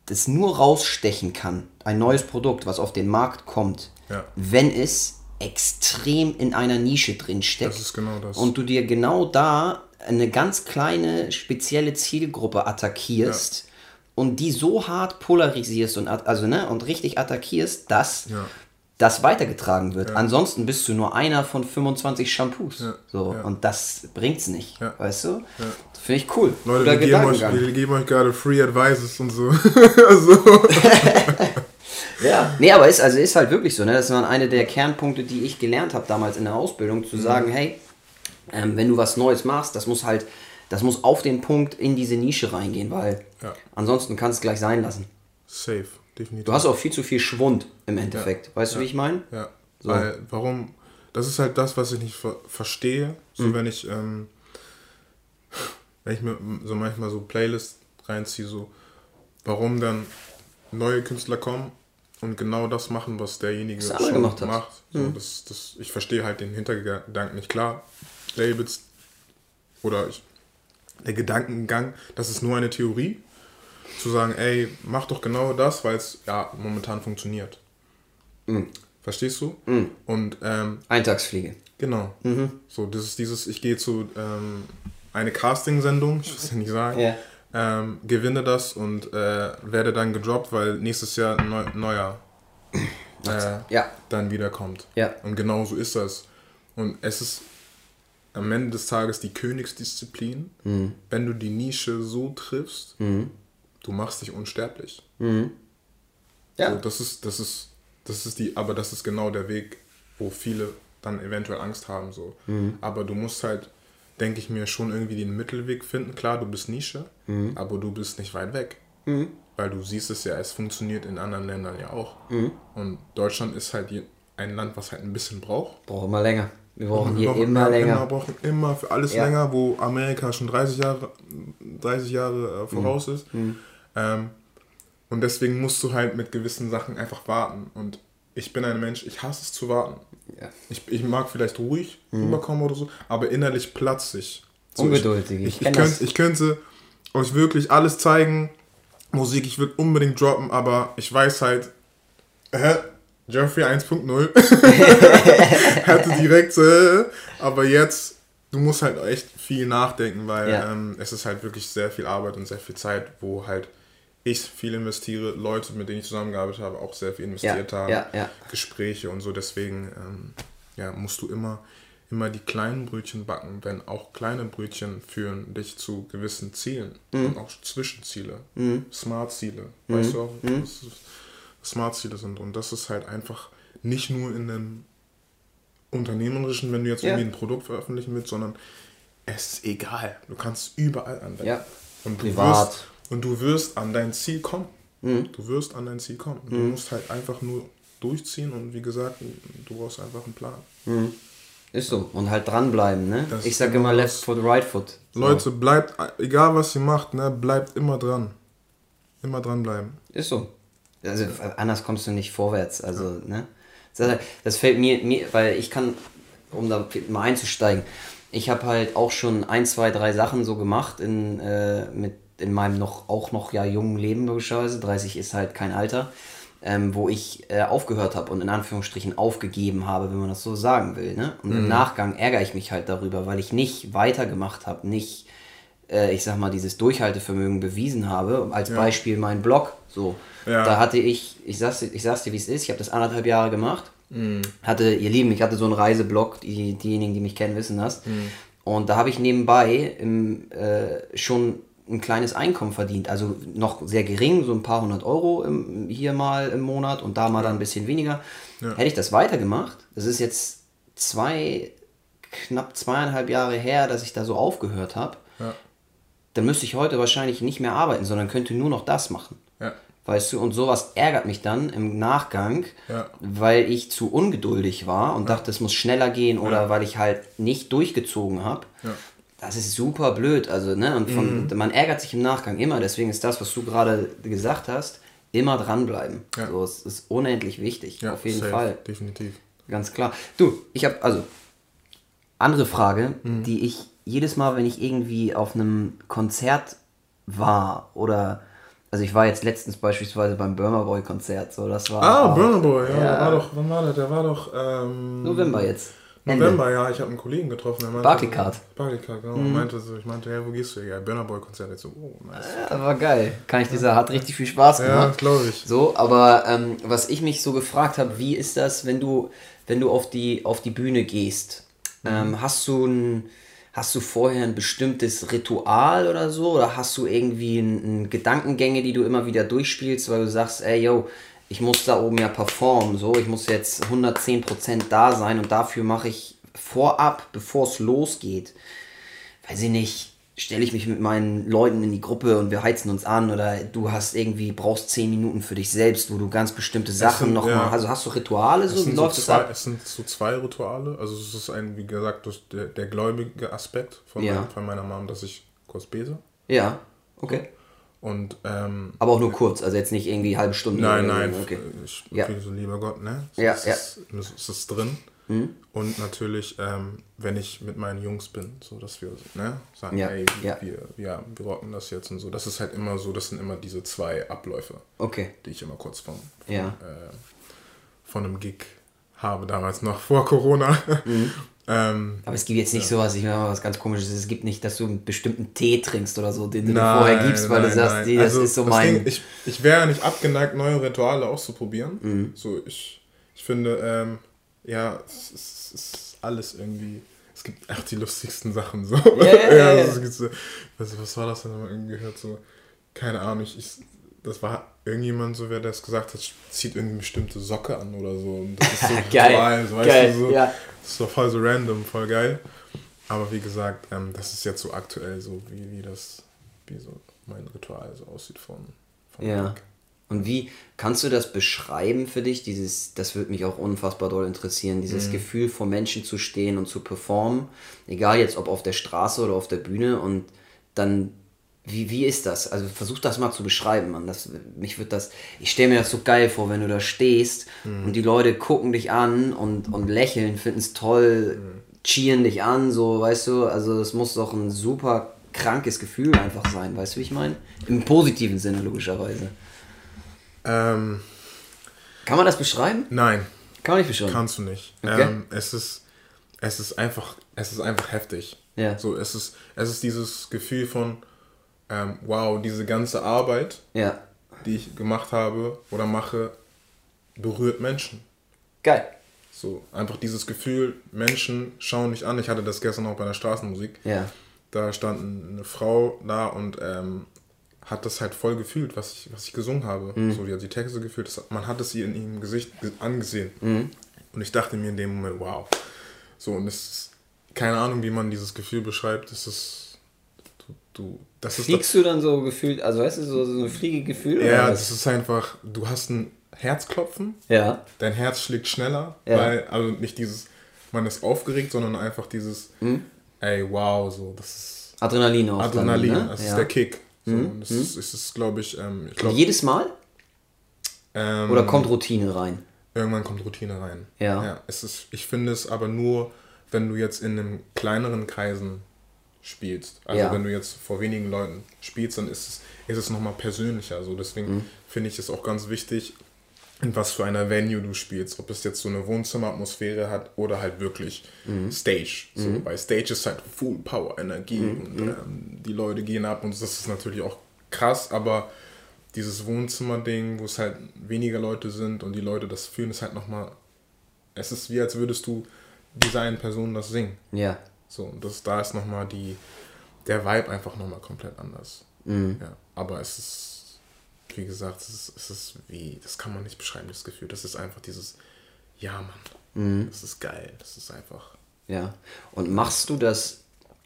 [SPEAKER 1] das nur rausstechen kann, ein neues Produkt, was auf den Markt kommt, ja. wenn es extrem in einer Nische drin steckt. Das ist genau das. Und du dir genau da eine ganz kleine, spezielle Zielgruppe attackierst ja. und die so hart polarisierst und, also, ne, und richtig attackierst, dass ja. Das weitergetragen wird. Ja. Ansonsten bist du nur einer von 25 Shampoos. So, Und das bringt's nicht. Weißt du? Finde ich cool. Leute, wir
[SPEAKER 2] geben, euch, wir geben, euch, gerade Free Advices und so. [LAUGHS] also. [LAUGHS]
[SPEAKER 1] ja, nee, aber ist, also ist halt wirklich so. Ne? Das waren eine der Kernpunkte, die ich gelernt habe damals in der Ausbildung, zu mhm. sagen, hey, ähm, wenn du was Neues machst, das muss halt, das muss auf den Punkt in diese Nische reingehen, weil ja. ansonsten kannst du es gleich sein lassen. Safe, definitiv. Du hast auch viel zu viel Schwund im Endeffekt. Ja. Weißt du, wie ich meine? Ja.
[SPEAKER 2] So. Weil, warum? Das ist halt das, was ich nicht ver verstehe. So, mhm. wenn ich, ähm, [LAUGHS] wenn ich mir so manchmal so Playlists reinziehe, so, warum dann neue Künstler kommen und genau das machen, was derjenige schon gemacht hat. Macht. So, mhm. das, das, ich verstehe halt den Hintergedanken nicht klar. Labels oder ich, der Gedankengang, das ist nur eine Theorie, zu sagen, ey, mach doch genau das, weil es ja momentan funktioniert. Mhm. Verstehst du? Mhm. Und ähm,
[SPEAKER 1] Eintagsfliege.
[SPEAKER 2] Genau. Mhm. So, das ist dieses, ich gehe zu ähm, eine Casting-Sendung, ich will es ja nicht sagen, yeah. ähm, gewinne das und äh, werde dann gedroppt, weil nächstes Jahr ein neu, neuer äh, ja. dann wiederkommt. Ja. Und genau so ist das. Und es ist am Ende des Tages die Königsdisziplin. Mhm. Wenn du die Nische so triffst, mhm. Du machst dich unsterblich. Mhm. Ja. So, das ist, das ist, das ist die, aber das ist genau der Weg, wo viele dann eventuell Angst haben. So. Mhm. Aber du musst halt, denke ich mir, schon irgendwie den Mittelweg finden. Klar, du bist Nische, mhm. aber du bist nicht weit weg. Mhm. Weil du siehst es ja, es funktioniert in anderen Ländern ja auch. Und Deutschland ist halt ein Land, was halt ein bisschen braucht.
[SPEAKER 1] Braucht immer länger. Wir brauchen hier brauchen, immer länger.
[SPEAKER 2] Wir brauchen immer für alles ja. länger, wo Amerika schon 30 Jahre, 30 Jahre äh, voraus mhm. ist. Ähm, und deswegen musst du halt mit gewissen Sachen einfach warten. Und ich bin ein Mensch, ich hasse es zu warten. Ja. Ich, ich mag vielleicht ruhig mhm. rüberkommen oder so, aber innerlich platze ich. So, Ungeduldig. Ich, ich, ich, ich könnte, ich könnte euch wirklich alles zeigen. Musik, ich würde unbedingt droppen, aber ich weiß halt, hä? Jeffrey 1.0 [LAUGHS] hatte direkt, äh, aber jetzt, du musst halt echt viel nachdenken, weil ja. ähm, es ist halt wirklich sehr viel Arbeit und sehr viel Zeit, wo halt ich viel investiere, Leute, mit denen ich zusammengearbeitet habe, auch sehr viel investiert ja, haben, ja, ja. Gespräche und so. Deswegen ähm, ja, musst du immer, immer die kleinen Brötchen backen, wenn auch kleine Brötchen führen dich zu gewissen Zielen mhm. und auch Zwischenziele, mhm. Smart-Ziele. Mhm. Weißt du auch? Mhm. Ist, Smart-Ziele sind. Und das ist halt einfach nicht nur in einem unternehmerischen, wenn du jetzt irgendwie ein Produkt veröffentlichen willst, sondern es ist egal. Du kannst überall anwenden. Ja. Und du Privat. Wirst, und du wirst an dein Ziel kommen. Mhm. Du wirst an dein Ziel kommen. Du mhm. musst halt einfach nur durchziehen und wie gesagt, du brauchst einfach einen Plan.
[SPEAKER 1] Mhm. Ist so. Und halt dranbleiben, ne? Das ich sage immer left foot, right foot.
[SPEAKER 2] So. Leute, bleibt, egal was ihr macht, ne, bleibt immer dran. Immer dranbleiben.
[SPEAKER 1] Ist so also anders kommst du nicht vorwärts. Also, ne? Das, das fällt mir, mir, weil ich kann, um da mal einzusteigen, ich habe halt auch schon ein, zwei, drei Sachen so gemacht in, äh, mit, in meinem noch auch noch ja jungen Leben logischerweise. 30 ist halt kein Alter. Ähm, wo ich äh, aufgehört habe und in Anführungsstrichen aufgegeben habe, wenn man das so sagen will. Ne? Und mhm. im Nachgang ärgere ich mich halt darüber, weil ich nicht weitergemacht habe, nicht, äh, ich sag mal, dieses Durchhaltevermögen bewiesen habe. Als ja. Beispiel mein Blog. So, ja. Da hatte ich, ich sag's, ich sag's dir, wie es ist, ich habe das anderthalb Jahre gemacht. Mhm. Hatte, ihr Lieben, ich hatte so einen Reiseblog, die, diejenigen, die mich kennen, wissen das. Mhm. Und da habe ich nebenbei im, äh, schon ein kleines Einkommen verdient. Also noch sehr gering, so ein paar hundert Euro im, hier mal im Monat und da mal ja. dann ein bisschen weniger. Ja. Hätte ich das weitergemacht, das ist jetzt zwei, knapp zweieinhalb Jahre her, dass ich da so aufgehört habe, ja. dann müsste ich heute wahrscheinlich nicht mehr arbeiten, sondern könnte nur noch das machen. Weißt du, und sowas ärgert mich dann im Nachgang, weil ich zu ungeduldig war und dachte, es muss schneller gehen oder weil ich halt nicht durchgezogen habe. Das ist super blöd. Also, ne, und von, mhm. man ärgert sich im Nachgang immer. Deswegen ist das, was du gerade gesagt hast, immer dranbleiben. Ja. So, es ist unendlich wichtig. Ja, auf jeden safe, Fall. Definitiv. Ganz klar. Du, ich habe, also, andere Frage, mhm. die ich jedes Mal, wenn ich irgendwie auf einem Konzert war oder also ich war jetzt letztens beispielsweise beim Burma Boy Konzert, so das war. Ah, Burma Boy,
[SPEAKER 2] ja, ja. war doch, wann war der? Der war doch. Ähm,
[SPEAKER 1] November jetzt.
[SPEAKER 2] November, Ende. ja, ich habe einen Kollegen getroffen, der meinte. Barclaycard. Barclaycard, genau. Mhm. Meinte so, ich meinte, ja, wo gehst du? Ja, Burna Boy Konzert. Ich so, oh, nice.
[SPEAKER 1] Ja, war geil. Kann ich dir sagen, hat richtig viel Spaß gemacht. Ja, glaube ich. So, aber ähm, was ich mich so gefragt habe, wie ist das, wenn du, wenn du auf die, auf die Bühne gehst? Mhm. Ähm, hast du ein Hast du vorher ein bestimmtes Ritual oder so? Oder hast du irgendwie ein, ein Gedankengänge, die du immer wieder durchspielst, weil du sagst, ey, yo, ich muss da oben ja performen, so, ich muss jetzt 110% da sein und dafür mache ich vorab, bevor es losgeht, weiß ich nicht, stelle ich mich mit meinen Leuten in die Gruppe und wir heizen uns an oder du hast irgendwie, brauchst zehn Minuten für dich selbst, wo du ganz bestimmte Sachen nochmal, ja. also hast du Rituale so, wie
[SPEAKER 2] läuft so zwei, das ab? Es sind so zwei Rituale, also es ist ein, wie gesagt, der, der gläubige Aspekt von, ja. mein, von meiner Mom, dass ich kurz bete.
[SPEAKER 1] Ja, okay.
[SPEAKER 2] Und, ähm,
[SPEAKER 1] Aber auch nur kurz, also jetzt nicht irgendwie halbe Stunde. Nein, nein, okay.
[SPEAKER 2] ich ja. so lieber Gott, ne? So ja, ist, ja. Es ist drin. Mhm. Und natürlich, ähm, wenn ich mit meinen Jungs bin, so dass wir ne, sagen, ja. hey, ja. Wir, ja, wir rocken das jetzt und so. Das ist halt immer so, das sind immer diese zwei Abläufe, okay. die ich immer kurz von, von, ja. äh, von einem Gig habe, damals noch vor Corona. Mhm.
[SPEAKER 1] Ähm, Aber es gibt jetzt nicht ja. sowas, ich meine was ganz komisches, es gibt nicht, dass du einen bestimmten Tee trinkst oder so, den du nein, vorher gibst, weil nein, du sagst,
[SPEAKER 2] nee, das also, ist so mein... Ding, ich, ich wäre nicht abgeneigt, neue Rituale auszuprobieren. Mhm. So, ich, ich finde, ähm, ja, es, es, ist alles irgendwie. Es gibt echt die lustigsten Sachen. So. Ja, ja. [LAUGHS] Also so, was, was war das denn, wenn man irgendwie gehört? So, keine Ahnung, ich, ich, das war irgendjemand so, wer das gesagt hat, zieht irgendwie bestimmte Socke an oder so. Und das ist [LAUGHS] so geil. Total, so, geil. Du, so, ja. Das ist doch voll so random, voll geil. Aber wie gesagt, ähm, das ist jetzt so aktuell so, wie, wie das, wie so mein Ritual so aussieht von, von
[SPEAKER 1] ja. Weg. Und wie kannst du das beschreiben für dich? Dieses, das würde mich auch unfassbar doll interessieren, dieses mhm. Gefühl vor Menschen zu stehen und zu performen, egal jetzt ob auf der Straße oder auf der Bühne und dann wie, wie ist das? Also versuch das mal zu beschreiben, Mann. Das, mich wird das, ich stelle mir das so geil vor, wenn du da stehst mhm. und die Leute gucken dich an und, und lächeln, finden es toll, mhm. cheeren dich an, so, weißt du, also es muss doch ein super krankes Gefühl einfach sein, weißt du, wie ich meine? Im positiven Sinne, logischerweise. Ähm, Kann man das beschreiben?
[SPEAKER 2] Nein.
[SPEAKER 1] Kann man nicht beschreiben.
[SPEAKER 2] Kannst du nicht. Okay. Ähm, es ist, es ist einfach, es ist einfach heftig. Ja. So, es ist, es ist dieses Gefühl von, ähm, wow, diese ganze Arbeit, ja. die ich gemacht habe oder mache, berührt Menschen. Geil. So, einfach dieses Gefühl, Menschen schauen dich an. Ich hatte das gestern auch bei der Straßenmusik. Ja. Da stand eine Frau da und ähm, hat das halt voll gefühlt, was ich, was ich gesungen habe. Mhm. So, die hat die Texte gefühlt, das, man hat es ihr in ihrem Gesicht angesehen. Mhm. Und ich dachte mir in dem Moment, wow. So, und es ist keine Ahnung, wie man dieses Gefühl beschreibt. Es ist. Du, du,
[SPEAKER 1] das Fliegst du dann so gefühlt, also weißt du, so, so ein Fliegegefühl?
[SPEAKER 2] Ja, das ist einfach, du hast ein Herzklopfen. Ja. Dein Herz schlägt schneller, ja. weil, also nicht dieses, man ist aufgeregt, sondern einfach dieses, mhm. ey, wow, so, das ist. Adrenalin auch. Adrenalin, dann, ne? das ja. ist der Kick. So, mhm. Das, ist, ist, ist glaube ich, ähm, ich glaub,
[SPEAKER 1] Jedes Mal? Ähm, Oder kommt Routine rein?
[SPEAKER 2] Irgendwann kommt Routine rein. Ja. ja es ist, ich finde es aber nur, wenn du jetzt in einem kleineren Kreisen spielst. Also ja. wenn du jetzt vor wenigen Leuten spielst, dann ist es, ist es nochmal persönlicher. Also deswegen mhm. finde ich es auch ganz wichtig, in was für einer Venue du spielst, ob es jetzt so eine Wohnzimmeratmosphäre hat oder halt wirklich mhm. Stage. So, mhm. Bei Stage ist halt Full Power, Energie mhm. und mhm. ähm, die Leute gehen ab und das ist natürlich auch krass, aber dieses Wohnzimmerding, wo es halt weniger Leute sind und die Leute das fühlen, ist halt nochmal, es ist wie als würdest du dieser einen Person das singen. Ja. So, und das, da ist nochmal die, der Vibe einfach nochmal komplett anders. Mhm. Ja, aber es ist wie gesagt, es ist, es ist wie, das kann man nicht beschreiben, das Gefühl. Das ist einfach dieses, ja, Mann, mhm. das ist geil, das ist einfach.
[SPEAKER 1] Ja, und machst du das,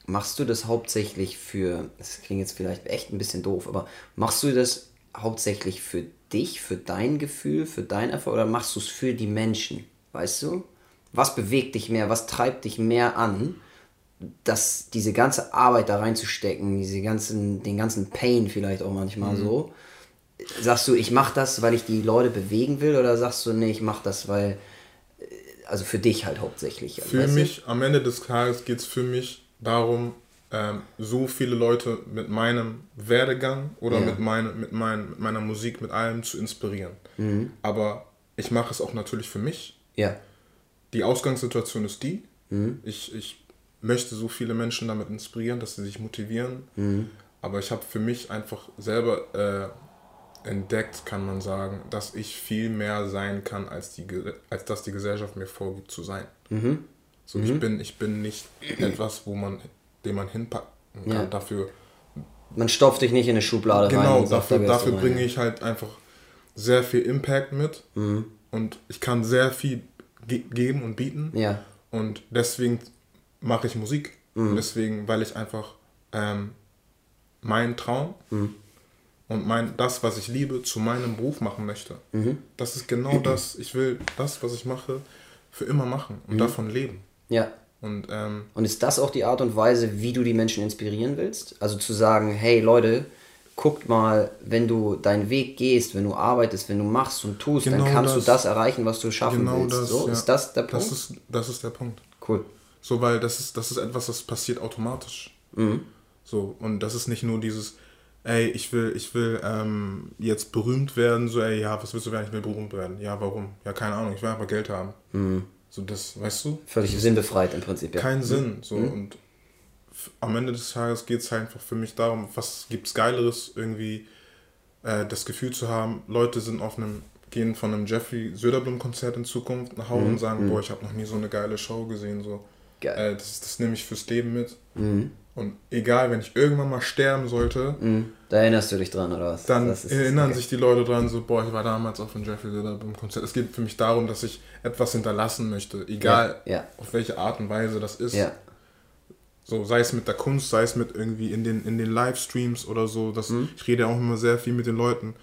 [SPEAKER 1] machst du das hauptsächlich für, das klingt jetzt vielleicht echt ein bisschen doof, aber machst du das hauptsächlich für dich, für dein Gefühl, für dein Erfolg oder machst du es für die Menschen? Weißt du? Was bewegt dich mehr? Was treibt dich mehr an? Dass diese ganze Arbeit da reinzustecken, diese ganzen, den ganzen Pain vielleicht auch manchmal mhm. so, sagst du, ich mache das, weil ich die Leute bewegen will, oder sagst du, nee, ich mache das, weil, äh, also für dich halt hauptsächlich.
[SPEAKER 2] Für mich, du? am Ende des Tages geht es für mich darum, ähm, so viele Leute mit meinem Werdegang oder ja. mit, mein, mit, mein, mit meiner Musik, mit allem zu inspirieren. Mhm. Aber ich mache es auch natürlich für mich. Ja. Die Ausgangssituation ist die. Mhm. Ich, ich möchte so viele Menschen damit inspirieren, dass sie sich motivieren. Mhm. Aber ich habe für mich einfach selber äh, entdeckt, kann man sagen, dass ich viel mehr sein kann, als, die, als dass die Gesellschaft mir vorgibt zu sein. Mhm. So, Ich, mhm. bin, ich bin nicht [CLEARS THROAT] etwas, wo man, den man hinpacken kann. Ja. Dafür,
[SPEAKER 1] man stopft dich nicht in eine Schublade
[SPEAKER 2] genau, rein. Genau, dafür, dafür bringe ich halt einfach sehr viel Impact mit. Mhm. Und ich kann sehr viel ge geben und bieten. Ja. Und deswegen mache ich Musik. Mhm. Deswegen, weil ich einfach ähm, meinen Traum mhm. und mein, das, was ich liebe, zu meinem Beruf machen möchte. Mhm. Das ist genau das. Ich will das, was ich mache, für immer machen und mhm. davon leben. Ja.
[SPEAKER 1] Und, ähm, und ist das auch die Art und Weise, wie du die Menschen inspirieren willst? Also zu sagen, hey Leute, guckt mal, wenn du deinen Weg gehst, wenn du arbeitest, wenn du machst und tust, genau dann kannst das, du das erreichen, was du schaffen genau willst. Das, so, ja.
[SPEAKER 2] Ist das der Punkt? Das ist, das ist der Punkt. Cool. So, weil das ist, das ist etwas, das passiert automatisch. Mhm. So, und das ist nicht nur dieses, ey, ich will, ich will ähm, jetzt berühmt werden, so, ey, ja, was willst du werden? Ich will berühmt werden. Ja, warum? Ja, keine Ahnung, ich will einfach Geld haben. Mhm. So, das, weißt du?
[SPEAKER 1] Völlig sinnbefreit im Prinzip,
[SPEAKER 2] ja. Keinen mhm. Sinn. So, mhm. und am Ende des Tages geht es halt einfach für mich darum, was gibt es Geileres, irgendwie äh, das Gefühl zu haben, Leute sind auf einem gehen von einem Jeffrey Söderblom-Konzert in Zukunft nach Hause mhm. und sagen, mhm. boah, ich habe noch nie so eine geile Show gesehen. So. Äh, das, das nehme ich fürs Leben mit. Mhm. Und egal, wenn ich irgendwann mal sterben sollte,
[SPEAKER 1] mhm. da erinnerst du dich dran, oder was?
[SPEAKER 2] Dann erinnern okay. sich die Leute dran, so, boah, ich war damals auf einem Jeffrey Söderblom-Konzert. Es geht für mich darum, dass ich etwas hinterlassen möchte, egal ja. Ja. auf welche Art und Weise das ist. Ja. So, sei es mit der Kunst, sei es mit irgendwie in den, in den Livestreams oder so. Das, mhm. Ich rede auch immer sehr viel mit den Leuten.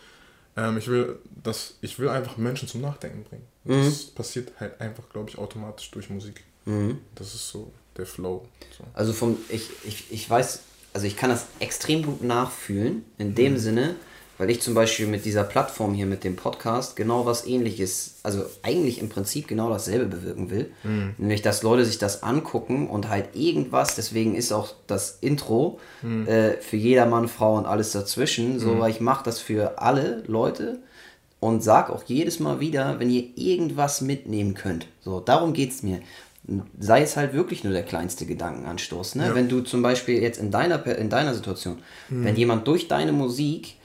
[SPEAKER 2] Ähm, ich, will, das, ich will einfach Menschen zum Nachdenken bringen. Mhm. Das passiert halt einfach, glaube ich, automatisch durch Musik. Mhm. Das ist so der Flow. So.
[SPEAKER 1] Also vom, ich, ich, ich weiß, also ich kann das extrem gut nachfühlen, in dem mhm. Sinne, weil ich zum Beispiel mit dieser Plattform hier, mit dem Podcast, genau was ähnliches, also eigentlich im Prinzip genau dasselbe bewirken will. Mhm. Nämlich, dass Leute sich das angucken und halt irgendwas, deswegen ist auch das Intro mhm. äh, für jedermann, Frau und alles dazwischen, so, mhm. weil ich mache das für alle Leute und sag auch jedes Mal wieder, wenn ihr irgendwas mitnehmen könnt. So, darum geht es mir sei es halt wirklich nur der kleinste Gedankenanstoß. Ne? Ja. Wenn du zum Beispiel jetzt in deiner, in deiner Situation, mhm. wenn jemand durch deine Musik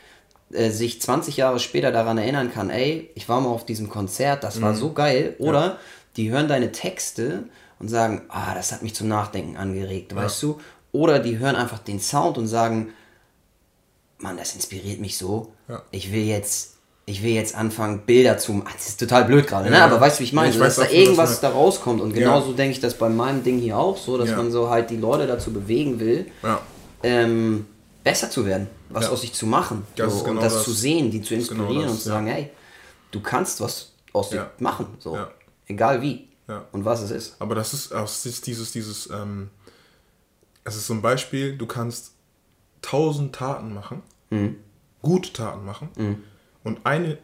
[SPEAKER 1] äh, sich 20 Jahre später daran erinnern kann, ey, ich war mal auf diesem Konzert, das mhm. war so geil, oder ja. die hören deine Texte und sagen, ah, das hat mich zum Nachdenken angeregt, ja. weißt du? Oder die hören einfach den Sound und sagen, Mann, das inspiriert mich so. Ich will jetzt ich will jetzt anfangen, Bilder zu machen. Das ist total blöd gerade, ne? Aber weißt du, wie ich meine? Ja, ich dass weiß, da irgendwas da rauskommt. Und genauso ja. denke ich das bei meinem Ding hier auch so, dass ja. man so halt die Leute dazu bewegen will, ähm, besser zu werden, was aus sich zu machen. So, genau und das, das, zu sehen, die zu genau inspirieren genau das, und zu sagen, hey, du kannst was aus dir machen. So. Egal wie. Und was es ist.
[SPEAKER 2] Aber das ist, das ist dieses, dieses, ähm, es ist so ein Beispiel, du kannst tausend Taten machen, mhm. gute Taten machen. Mhm und eine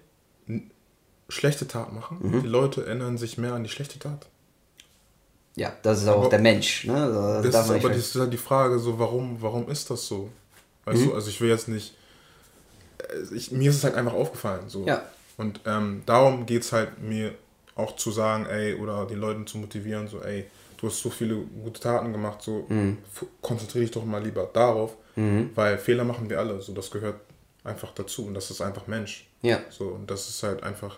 [SPEAKER 2] schlechte Tat machen, mhm. die Leute erinnern sich mehr an die schlechte Tat.
[SPEAKER 1] Ja, das ist aber, auch der Mensch. Ne?
[SPEAKER 2] Das, das ist, aber das ist halt die Frage, so, warum, warum ist das so? Weißt mhm. du, also ich will jetzt nicht. Äh, ich, mir ist es halt einfach aufgefallen. So. Ja. Und ähm, darum geht es halt mir auch zu sagen, ey, oder die Leute zu motivieren, so, ey, du hast so viele gute Taten gemacht, so mhm. konzentriere dich doch mal lieber darauf, mhm. weil Fehler machen wir alle, so das gehört einfach dazu und das ist einfach Mensch. Ja. So, und das ist halt einfach,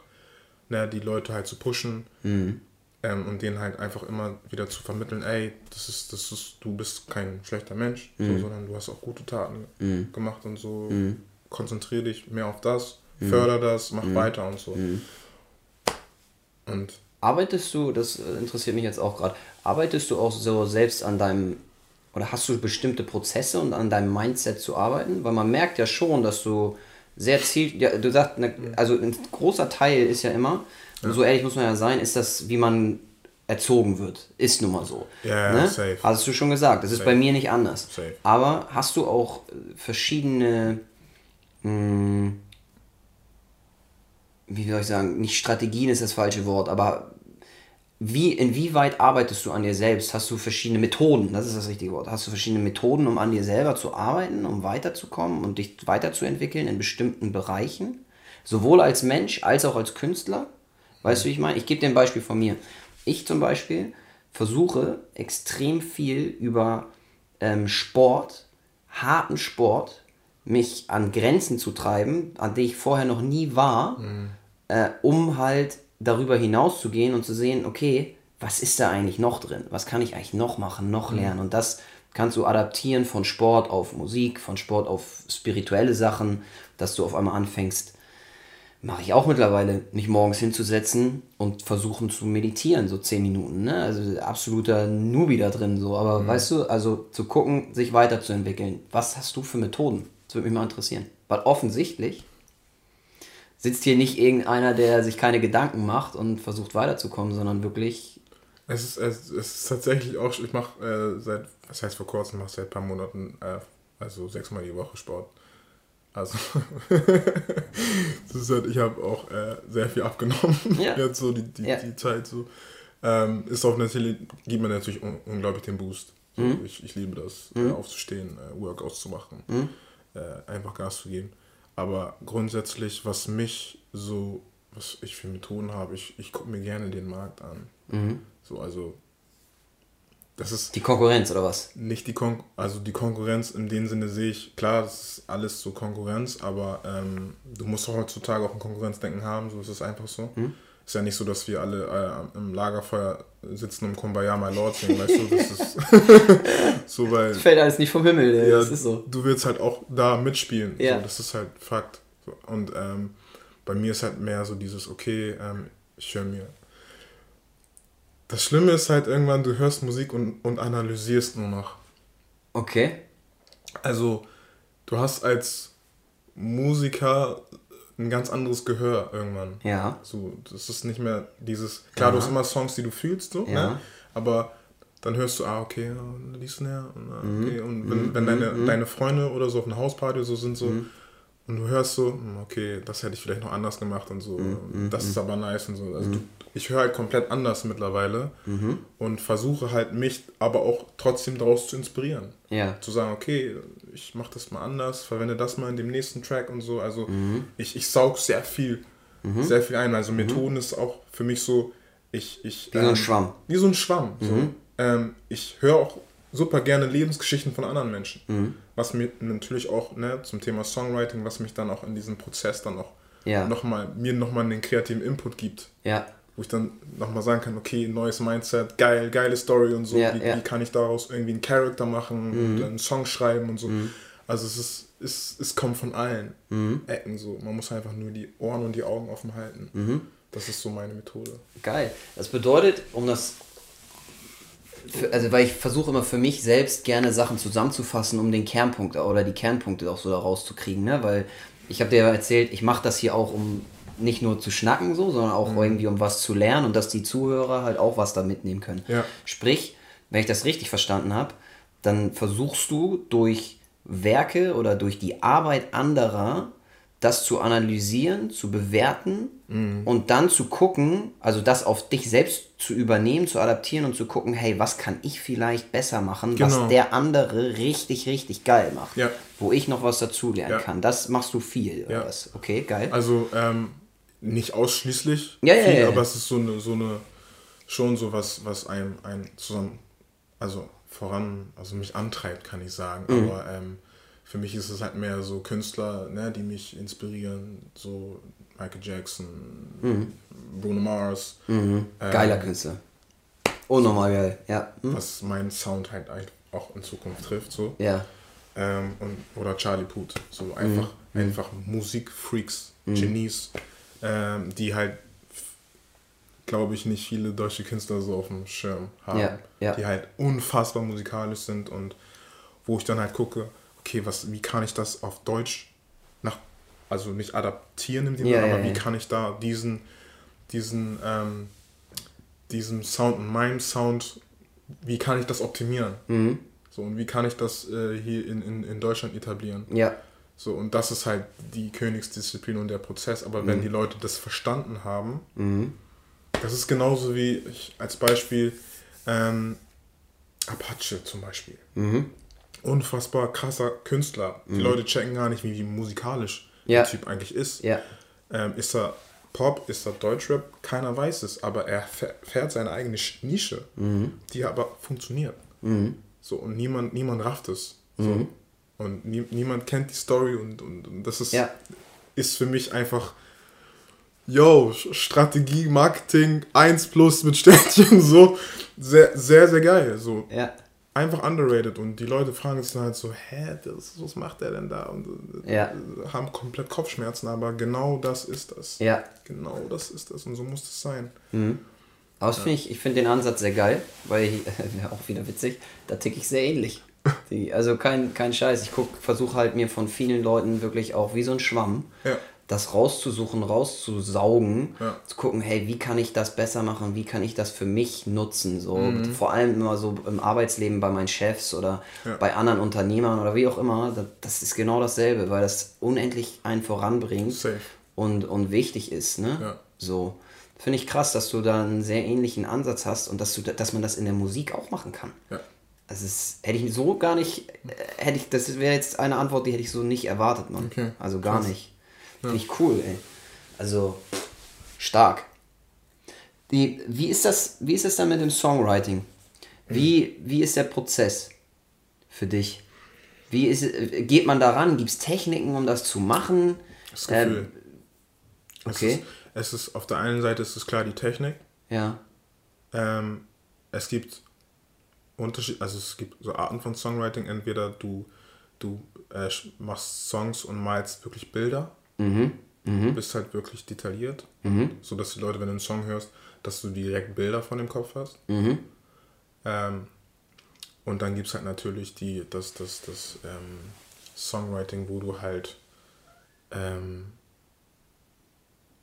[SPEAKER 2] ne, die Leute halt zu pushen mhm. ähm, und denen halt einfach immer wieder zu vermitteln, ey, das ist, das ist, du bist kein schlechter Mensch, mhm. so, sondern du hast auch gute Taten mhm. gemacht und so. Mhm. Konzentriere dich mehr auf das, mhm. förder das, mach mhm. weiter und so.
[SPEAKER 1] Und arbeitest du, das interessiert mich jetzt auch gerade, arbeitest du auch so selbst an deinem oder hast du bestimmte Prozesse und an deinem Mindset zu arbeiten? Weil man merkt ja schon, dass du sehr ziel, ja, du sagst, ne, also ein großer Teil ist ja immer, ja. so ehrlich muss man ja sein, ist das, wie man erzogen wird. Ist nun mal so. Ja, ne? safe. Hast du schon gesagt. Das safe. ist bei mir nicht anders. Safe. Aber hast du auch verschiedene, mh, hm, wie soll ich sagen, nicht Strategien ist das falsche Wort, aber wie, inwieweit arbeitest du an dir selbst? Hast du verschiedene Methoden, das ist das richtige Wort, hast du verschiedene Methoden, um an dir selber zu arbeiten, um weiterzukommen und dich weiterzuentwickeln in bestimmten Bereichen? Sowohl als Mensch als auch als Künstler? Weißt du, wie ich meine? Ich gebe dir ein Beispiel von mir. Ich zum Beispiel versuche extrem viel über ähm, Sport, harten Sport, mich an Grenzen zu treiben, an die ich vorher noch nie war, mhm. äh, um halt darüber hinaus zu gehen und zu sehen, okay, was ist da eigentlich noch drin? Was kann ich eigentlich noch machen, noch mhm. lernen? Und das kannst du adaptieren von Sport auf Musik, von Sport auf spirituelle Sachen, dass du auf einmal anfängst, mache ich auch mittlerweile, mich morgens hinzusetzen und versuchen zu meditieren, so zehn Minuten. Ne? Also absoluter Nubi da drin, so. Aber mhm. weißt du, also zu gucken, sich weiterzuentwickeln. Was hast du für Methoden? Das würde mich mal interessieren. Weil offensichtlich sitzt hier nicht irgendeiner, der sich keine Gedanken macht und versucht weiterzukommen, sondern wirklich.
[SPEAKER 2] Es ist, es, ist tatsächlich auch, ich mache äh, seit, das heißt vor kurzem, mache seit ein paar Monaten, äh, also sechsmal die Woche Sport. Also, [LAUGHS] halt, ich habe auch äh, sehr viel abgenommen. Ja. [LAUGHS] Jetzt so die, die, ja. die Zeit so. Ähm, ist auch natürlich, gibt mir natürlich un unglaublich den Boost. So, mhm. ich, ich liebe das, mhm. aufzustehen, äh, Workouts zu machen, mhm. äh, einfach Gas zu geben. Aber grundsätzlich, was mich so, was ich für Methoden habe, ich, ich gucke mir gerne den Markt an. Mhm. So, also
[SPEAKER 1] das ist. Die Konkurrenz oder was?
[SPEAKER 2] Nicht die Kon also die Konkurrenz in dem Sinne sehe ich, klar, das ist alles so Konkurrenz, aber ähm, du musst heutzutage auch ein Konkurrenzdenken haben, so ist es einfach so. Mhm. Ist ja nicht so, dass wir alle äh, im Lagerfeuer sitzen und Kumbaya My Lord singen, weißt du, das ist [LAUGHS]
[SPEAKER 1] so, weil... Das fällt alles nicht vom Himmel, ey.
[SPEAKER 2] ja,
[SPEAKER 1] das ist so.
[SPEAKER 2] Du willst halt auch da mitspielen, ja. So, das ist halt Fakt. Und ähm, bei mir ist halt mehr so dieses, okay, ähm, ich höre mir das Schlimme ist halt irgendwann, du hörst Musik und, und analysierst nur noch. Okay. Also, du hast als Musiker ein ganz anderes Gehör irgendwann. Ja. So, das ist nicht mehr dieses. Klar, ja. du hast immer Songs, die du fühlst, so, ja. ne? Aber dann hörst du, ah, okay, ja, die Snare, ah, mhm. okay. Und wenn, mhm. wenn deine, mhm. deine Freunde oder so auf einer Hausparty so sind, so, mhm. und du hörst so, hm, okay, das hätte ich vielleicht noch anders gemacht und so, mhm. das ist aber nice und so. Also du, ich höre halt komplett anders mittlerweile mhm. und versuche halt mich aber auch trotzdem daraus zu inspirieren. Ja. Zu sagen, okay, ich mache das mal anders, verwende das mal in dem nächsten Track und so. Also mhm. ich, ich saug sehr viel, mhm. sehr viel ein. Also Methoden mhm. ist auch für mich so, ich, ich. Wie ähm, so ein ähm, Schwamm. Wie so ein Schwamm. So. Mhm. Ähm, ich höre auch super gerne Lebensgeschichten von anderen Menschen. Mhm. Was mir natürlich auch ne, zum Thema Songwriting, was mich dann auch in diesem Prozess dann auch ja. noch mal, mir nochmal einen kreativen Input gibt. Ja wo ich dann nochmal sagen kann, okay, neues Mindset, geil, geile Story und so, ja, wie, ja. wie, kann ich daraus irgendwie einen Charakter machen mhm. und einen Song schreiben und so. Mhm. Also es ist, es, es kommt von allen mhm. Ecken so. Man muss einfach nur die Ohren und die Augen offen halten. Mhm. Das ist so meine Methode.
[SPEAKER 1] Geil. Das bedeutet, um das also weil ich versuche immer für mich selbst gerne Sachen zusammenzufassen, um den Kernpunkt oder die Kernpunkte auch so da rauszukriegen, ne? Weil ich habe dir ja erzählt, ich mache das hier auch, um nicht nur zu schnacken so, sondern auch mhm. irgendwie um was zu lernen und dass die Zuhörer halt auch was da mitnehmen können. Ja. Sprich, wenn ich das richtig verstanden habe, dann versuchst du durch Werke oder durch die Arbeit anderer das zu analysieren, zu bewerten mhm. und dann zu gucken, also das auf dich selbst zu übernehmen, zu adaptieren und zu gucken, hey, was kann ich vielleicht besser machen, genau. was der andere richtig, richtig geil macht, ja. wo ich noch was dazulernen ja. kann. Das machst du viel. Ja. Okay, geil.
[SPEAKER 2] Also ähm, nicht ausschließlich ja, viel, ja, ja, aber es ist so eine, so eine, schon so was, was einem, einem zusammen, also voran, also mich antreibt, kann ich sagen. Mhm. Aber ähm, für mich ist es halt mehr so Künstler, ne, die mich inspirieren, so Michael Jackson, mhm. Bruno Mars.
[SPEAKER 1] Mhm. Ähm, Geiler Künstler. Unnormal geil, ja.
[SPEAKER 2] Mhm. Was meinen Sound halt auch in Zukunft trifft, so. Ja. Ähm, und, oder Charlie Puth, so einfach, mhm. einfach Musikfreaks, mhm. Genies ähm, die halt, glaube ich, nicht viele deutsche Künstler so auf dem Schirm haben. Ja, ja. Die halt unfassbar musikalisch sind und wo ich dann halt gucke, okay, was, wie kann ich das auf Deutsch nach, also nicht adaptieren in dem ja, Sinne, aber wie kann ich da diesen, diesen, ähm, diesem Sound und meinem Sound, wie kann ich das optimieren? Mhm. So, und wie kann ich das äh, hier in, in, in Deutschland etablieren? Ja. So, und das ist halt die Königsdisziplin und der Prozess. Aber mhm. wenn die Leute das verstanden haben, mhm. das ist genauso wie ich als Beispiel ähm, Apache zum Beispiel. Mhm. Unfassbar krasser Künstler. Die mhm. Leute checken gar nicht, wie, wie musikalisch ja. der Typ eigentlich ist. Ja. Ähm, ist er Pop, ist er Deutschrap? Keiner weiß es, aber er fährt seine eigene Nische, mhm. die aber funktioniert. Mhm. So, und niemand, niemand rafft es. So. Und nie, niemand kennt die Story und, und, und das ist, ja. ist für mich einfach, yo, Strategie, Marketing, 1 plus mit Sternchen, [LAUGHS] so, sehr, sehr, sehr geil. So. Ja. Einfach underrated und die Leute fragen sich dann halt so, hä, das, was macht der denn da? Und äh, ja. haben komplett Kopfschmerzen, aber genau das ist das. Ja. Genau das ist das und so muss es sein.
[SPEAKER 1] Mhm. Aber ja. ich, ich finde den Ansatz sehr geil, weil, äh, [LAUGHS] auch wieder witzig, da ticke ich sehr ähnlich. Also kein, kein Scheiß. Ich versuche halt mir von vielen Leuten wirklich auch wie so ein Schwamm ja. das rauszusuchen, rauszusaugen, ja. zu gucken, hey, wie kann ich das besser machen, wie kann ich das für mich nutzen. So. Mhm. Vor allem immer so im Arbeitsleben bei meinen Chefs oder ja. bei anderen Unternehmern oder wie auch immer. Das, das, ist genau dasselbe, weil das unendlich einen voranbringt und, und wichtig ist. Ne? So. Finde ich krass, dass du da einen sehr ähnlichen Ansatz hast und dass, du, dass man das in der Musik auch machen kann. Ja. Das hätte ich so gar nicht, äh, hätte ich, das wäre jetzt eine Antwort, die hätte ich so nicht erwartet, Mann. Okay. Also gar Krass. nicht. Finde ich cool, ey. Also stark. Die, wie ist das, wie ist das dann mit dem Songwriting? Wie, wie ist der Prozess für dich? Wie ist, geht man daran? Gibt es Techniken, um das zu machen? Das Gefühl. Ähm,
[SPEAKER 2] okay. Es ist, es ist, auf der einen Seite ist es klar die Technik. Ja. Ähm, es gibt Unterschied, also es gibt so Arten von Songwriting. Entweder du, du äh, machst Songs und malst wirklich Bilder. Mhm. Mhm. Bist halt wirklich detailliert. Mhm. So dass die Leute, wenn du einen Song hörst, dass du direkt Bilder von dem Kopf hast. Mhm. Ähm, und dann gibt es halt natürlich die, das, das, das ähm, Songwriting, wo du halt ähm,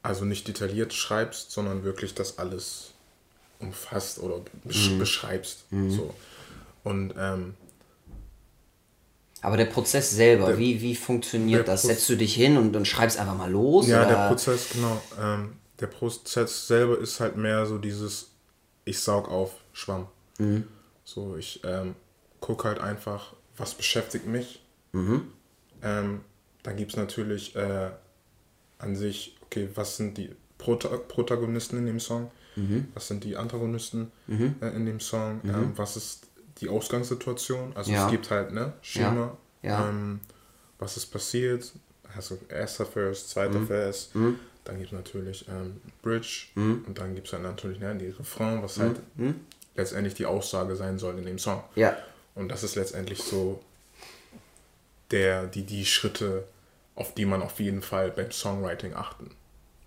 [SPEAKER 2] also nicht detailliert schreibst, sondern wirklich das alles umfasst oder besch mhm. beschreibst. Mhm. So. Und ähm,
[SPEAKER 1] aber der Prozess selber, der, wie, wie funktioniert das? Setzt du dich hin und, und schreibst einfach mal los?
[SPEAKER 2] Ja, oder? der Prozess, genau. Ähm, der Prozess selber ist halt mehr so dieses, ich saug auf Schwamm. Mhm. So, ich ähm, gucke halt einfach, was beschäftigt mich. Mhm. Ähm, dann gibt es natürlich äh, an sich, okay, was sind die Prota Protagonisten in dem Song? Mhm. Was sind die Antagonisten mhm. äh, in dem Song? Mhm. Ähm, was ist die Ausgangssituation? Also ja. es gibt halt ne Schema. Ja. ja. Ähm, was ist passiert? Also erster Vers, zweiter mhm. Vers. Mhm. Dann gibt es natürlich ähm, Bridge mhm. und dann gibt es halt natürlich ne, die Refrain, was halt letztendlich die Aussage sein soll in dem Song. Ja. Und das ist letztendlich so der, die, die Schritte, auf die man auf jeden Fall beim Songwriting achten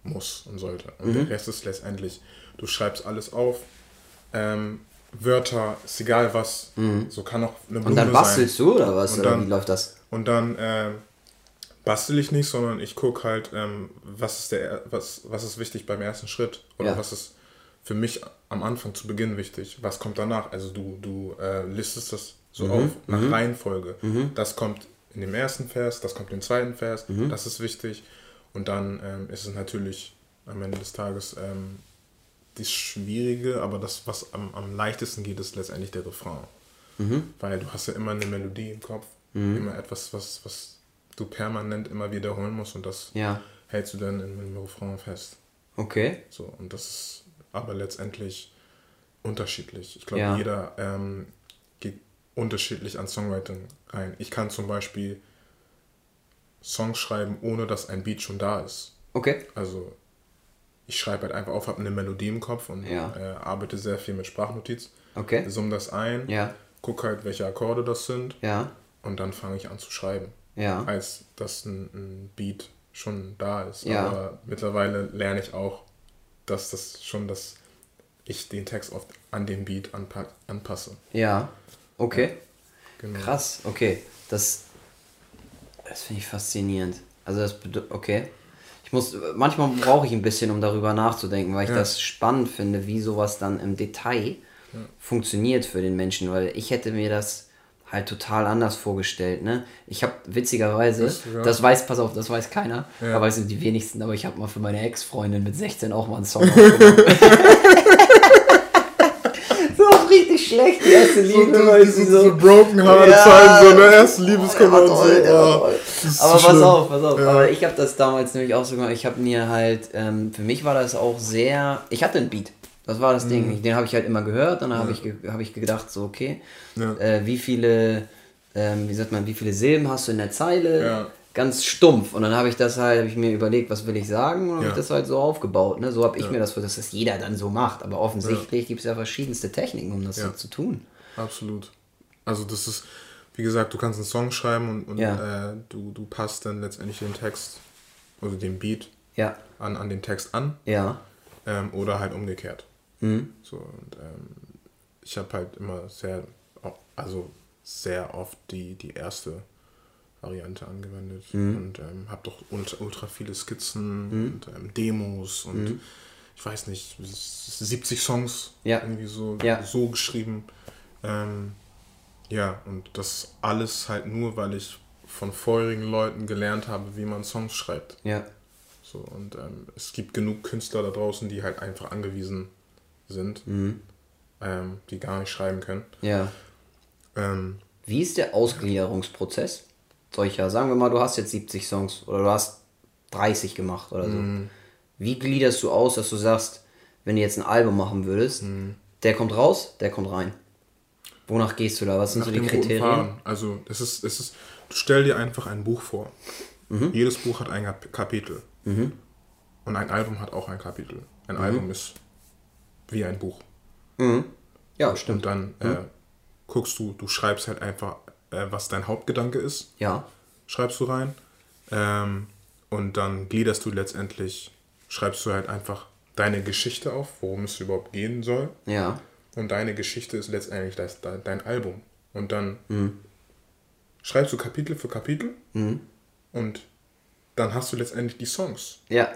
[SPEAKER 2] muss und sollte. Und der Rest ist letztendlich du schreibst alles auf. Ähm, Wörter, ist egal was. Mhm. So kann auch eine Blume Und dann bastelst sein. du oder was? Und dann, wie läuft das? Und dann äh, bastel ich nicht, sondern ich gucke halt, ähm, was, ist der, was, was ist wichtig beim ersten Schritt. Oder ja. was ist für mich am Anfang zu Beginn wichtig. Was kommt danach? Also du, du äh, listest das so mhm. auf nach mhm. Reihenfolge. Mhm. Das kommt in dem ersten Vers, das kommt im zweiten Vers, mhm. das ist wichtig. Und dann ähm, ist es natürlich am Ende des Tages ähm, das Schwierige, aber das, was am, am leichtesten geht, ist letztendlich der Refrain. Mhm. Weil du hast ja immer eine Melodie im Kopf, mhm. immer etwas, was, was du permanent immer wiederholen musst und das ja. hältst du dann im Refrain fest. Okay. So, und das ist aber letztendlich unterschiedlich. Ich glaube, ja. jeder ähm, geht unterschiedlich an Songwriting rein. Ich kann zum Beispiel Songs schreiben, ohne dass ein Beat schon da ist. Okay. Also ich schreibe halt einfach auf, habe eine Melodie im Kopf und ja. äh, arbeite sehr viel mit Sprachnotiz. Okay. Summe das ein, ja. gucke halt, welche Akkorde das sind. Ja. Und dann fange ich an zu schreiben. Ja. Als dass ein, ein Beat schon da ist. Ja. Aber mittlerweile lerne ich auch, dass das schon das ich den Text oft an den Beat anpasse.
[SPEAKER 1] Ja. Okay. Ja. Genau. Krass, okay. Das, das finde ich faszinierend. Also das okay. Ich muss, manchmal brauche ich ein bisschen, um darüber nachzudenken, weil ich ja. das spannend finde, wie sowas dann im Detail ja. funktioniert für den Menschen, weil ich hätte mir das halt total anders vorgestellt, ne? Ich habe witzigerweise, das, ja. das, weiß, pass auf, das weiß keiner, aber es sind die wenigsten, aber ich habe mal für meine Ex-Freundin mit 16 auch mal einen Song [LAUGHS] aufgenommen. Richtig schlecht, die erste Liebe. So, weißt du, so, so broken heart ja, zeigen, so eine erste Liebeskummer und so. Oh, aber pass schlimm. auf, pass auf. Ja. Aber ich habe das damals nämlich auch so gemacht, ich habe mir halt, ähm, für mich war das auch sehr, ich hatte einen Beat. Das war das mhm. Ding. Den habe ich halt immer gehört. Dann habe ja. ich, hab ich gedacht, so, okay, ja. äh, wie viele, ähm, wie sagt man, wie viele Silben hast du in der Zeile? Ja. Ganz stumpf. Und dann habe ich das halt, habe ich mir überlegt, was will ich sagen? Und habe ich das halt so aufgebaut. Ne? So habe ich mir das vor, dass das jeder dann so macht. Aber offensichtlich gibt es ja verschiedenste Techniken, um das so zu tun.
[SPEAKER 2] Absolut. Also das ist, wie gesagt, du kannst einen Song schreiben und, und äh, du, du passt dann letztendlich den Text oder den Beat an, an den Text an. Ja. Ähm, oder halt umgekehrt. Mhm. So, und ähm, ich habe halt immer sehr, also sehr oft die, die erste Variante angewendet mhm. und ähm, habe doch ultra, viele Skizzen mhm. und ähm, Demos und mhm. ich weiß nicht, 70 Songs ja. irgendwie so, ja. so geschrieben. Ähm, ja, und das alles halt nur, weil ich von vorherigen Leuten gelernt habe, wie man Songs schreibt. Ja. So, und ähm, es gibt genug Künstler da draußen, die halt einfach angewiesen sind, mhm. ähm, die gar nicht schreiben können. Ja.
[SPEAKER 1] Ähm, Wie ist der Ausgliederungsprozess solcher? Sagen wir mal, du hast jetzt 70 Songs oder du hast 30 gemacht oder so. Mhm. Wie gliederst du aus, dass du sagst, wenn du jetzt ein Album machen würdest, mhm. der kommt raus, der kommt rein? Wonach gehst du da? Was sind Nach so die
[SPEAKER 2] Kriterien? Also, es ist, es ist, du stell dir einfach ein Buch vor. Mhm. Jedes Buch hat ein Kapitel. Mhm. Und ein Album hat auch ein Kapitel. Ein mhm. Album ist wie ein Buch. Mhm. Ja, stimmt. Und dann äh, mhm. guckst du, du schreibst halt einfach, äh, was dein Hauptgedanke ist. Ja. Schreibst du rein. Ähm, und dann gliederst du letztendlich, schreibst du halt einfach deine Geschichte auf, worum es überhaupt gehen soll. Ja. Und deine Geschichte ist letztendlich das, dein Album. Und dann mhm. schreibst du Kapitel für Kapitel mhm. und dann hast du letztendlich die Songs. Ja.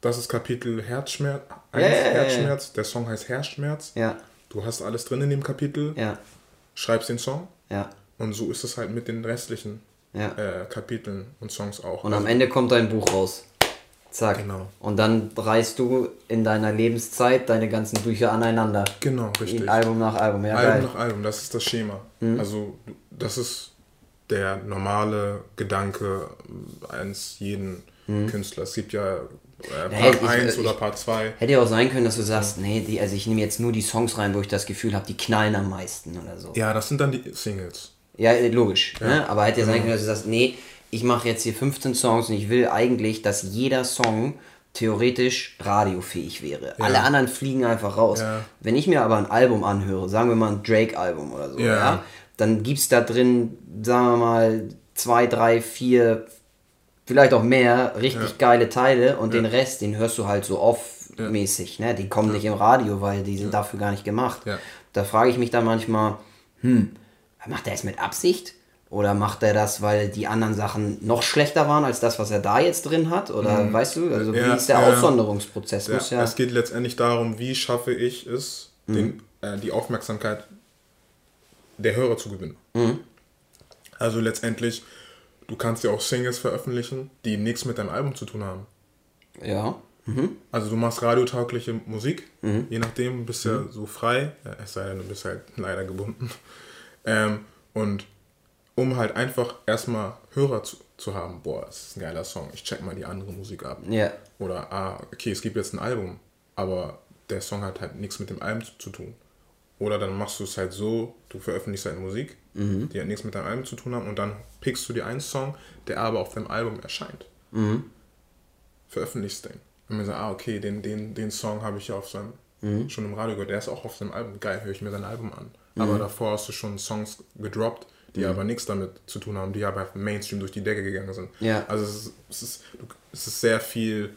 [SPEAKER 2] Das ist Kapitel Herzschmerz. Ja, Herzschmerz. Der Song heißt Herzschmerz. Ja. Du hast alles drin in dem Kapitel. Ja. Schreibst den Song. Ja. Und so ist es halt mit den restlichen ja. äh, Kapiteln und Songs auch.
[SPEAKER 1] Und also, am Ende kommt dein Buch raus. Zack. Genau. Und dann reißt du in deiner Lebenszeit deine ganzen Bücher aneinander. Genau, richtig.
[SPEAKER 2] Album nach Album, ja. Album geil. nach Album, das ist das Schema. Mhm. Also, das ist der normale Gedanke eines jeden mhm. Künstlers. Es gibt ja äh, Part
[SPEAKER 1] naja, 1 oder Part 2. Hätte ja auch sein können, dass du sagst, nee, die, also ich nehme jetzt nur die Songs rein, wo ich das Gefühl habe, die knallen am meisten oder so.
[SPEAKER 2] Ja, das sind dann die Singles.
[SPEAKER 1] Ja, logisch. Ja. Ne? Aber hätte ja sein können, dass du sagst, nee, ich mache jetzt hier 15 Songs und ich will eigentlich, dass jeder Song theoretisch radiofähig wäre. Ja. Alle anderen fliegen einfach raus. Ja. Wenn ich mir aber ein Album anhöre, sagen wir mal ein Drake-Album oder so, ja. dann gibt es da drin, sagen wir mal, zwei, drei, vier, vielleicht auch mehr richtig geile Teile und den Rest, den hörst du halt so off-mäßig. Ne? Die kommen nicht im Radio, weil die sind dafür gar nicht gemacht. Da frage ich mich dann manchmal, hm, macht er es mit Absicht? Oder macht er das, weil die anderen Sachen noch schlechter waren als das, was er da jetzt drin hat? Oder mhm. weißt du, also wie ist der
[SPEAKER 2] Aussonderungsprozess? Ja, es geht letztendlich darum, wie schaffe ich es, mhm. den, äh, die Aufmerksamkeit der Hörer zu gewinnen. Mhm. Also letztendlich Du kannst ja auch Singles veröffentlichen, die nichts mit deinem Album zu tun haben. Ja. Mhm. Also du machst radiotaugliche Musik, mhm. je nachdem, bist ja mhm. so frei, es sei denn, du bist halt leider gebunden. Ähm, und um halt einfach erstmal Hörer zu, zu haben, boah, das ist ein geiler Song, ich check mal die andere Musik ab. Ja. Oder, ah, okay, es gibt jetzt ein Album, aber der Song hat halt nichts mit dem Album zu, zu tun. Oder dann machst du es halt so, du veröffentlichst halt Musik, mhm. die hat nichts mit deinem Album zu tun haben und dann pickst du dir einen Song, der aber auf deinem Album erscheint. Mhm. Veröffentlichst den. Und mir sagt, ah, okay, den, den, den Song habe ich ja auf seinem, mhm. schon im Radio gehört, der ist auch auf seinem Album. Geil, höre ich mir sein Album an. Mhm. Aber davor hast du schon Songs gedroppt, die mhm. aber nichts damit zu tun haben, die aber Mainstream durch die Decke gegangen sind. Ja. Also es ist, es ist, es ist sehr viel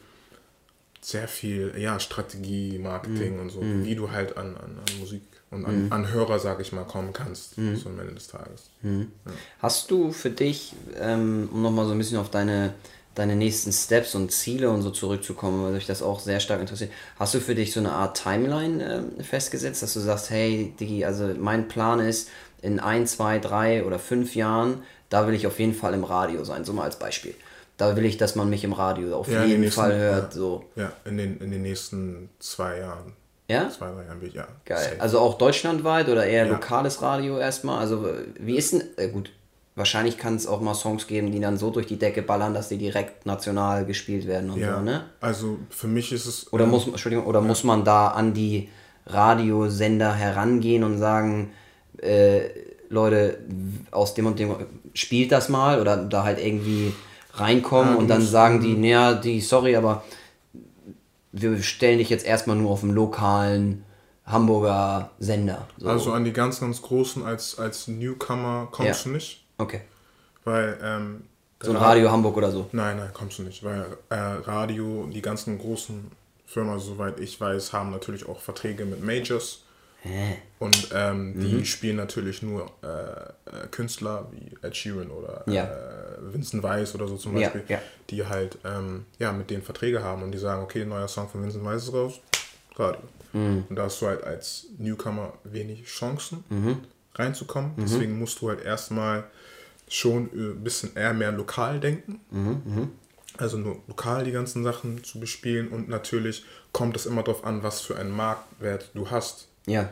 [SPEAKER 2] sehr viel ja, Strategie, Marketing mhm. und so, mhm. wie du halt an, an, an Musik und an, mhm. an Hörer, sag ich mal, kommen kannst, mhm. so am Ende des Tages.
[SPEAKER 1] Mhm. Ja. Hast du für dich, ähm, um nochmal so ein bisschen auf deine deine nächsten Steps und Ziele und so zurückzukommen, weil mich das auch sehr stark interessiert. Hast du für dich so eine Art Timeline äh, festgesetzt, dass du sagst, hey, Digi, also mein Plan ist, in ein, zwei, drei oder fünf Jahren, da will ich auf jeden Fall im Radio sein, so mal als Beispiel. Da will ich, dass man mich im Radio auf ja, jeden nächsten, Fall hört.
[SPEAKER 2] Ja, so. ja in, den, in den nächsten zwei Jahren.
[SPEAKER 1] Ja? Zwei, drei Jahren will ich, ja. Geil. Safe. Also auch deutschlandweit oder eher ja. lokales Radio erstmal? Also wie ist denn, äh, gut, wahrscheinlich kann es auch mal Songs geben, die dann so durch die Decke ballern, dass die direkt national gespielt werden und ja, so, ne?
[SPEAKER 2] Also für mich ist es.
[SPEAKER 1] Oder, ähm, muss, Entschuldigung, oder ja. muss man da an die Radiosender herangehen und sagen, äh, Leute, aus dem und dem spielt das mal oder da halt irgendwie reinkommen ja, und dann sagen die, naja, die, sorry, aber wir stellen dich jetzt erstmal nur auf dem lokalen Hamburger Sender.
[SPEAKER 2] So. Also an die ganz, ganz großen als, als Newcomer kommst ja. du nicht. Okay. Weil, ähm,
[SPEAKER 1] So ein Radio Hamburg oder so?
[SPEAKER 2] Nein, nein, kommst du nicht. Weil äh, Radio, die ganzen großen Firmen, soweit ich weiß, haben natürlich auch Verträge mit Majors. Hä? Und ähm, die mhm. spielen natürlich nur äh, äh, Künstler wie Ed Sheeran oder ja. äh, Vincent Weiss oder so zum Beispiel, ja, ja. die halt ähm, ja, mit denen Verträge haben und die sagen, okay, neuer Song von Vincent Weiss ist raus, Radio. Mhm. Und da hast du halt als Newcomer wenig Chancen mhm. reinzukommen. Mhm. Deswegen musst du halt erstmal schon ein bisschen eher mehr lokal denken. Mhm, mhm. Also nur lokal die ganzen Sachen zu bespielen und natürlich kommt es immer darauf an, was für einen Marktwert du hast. Ja.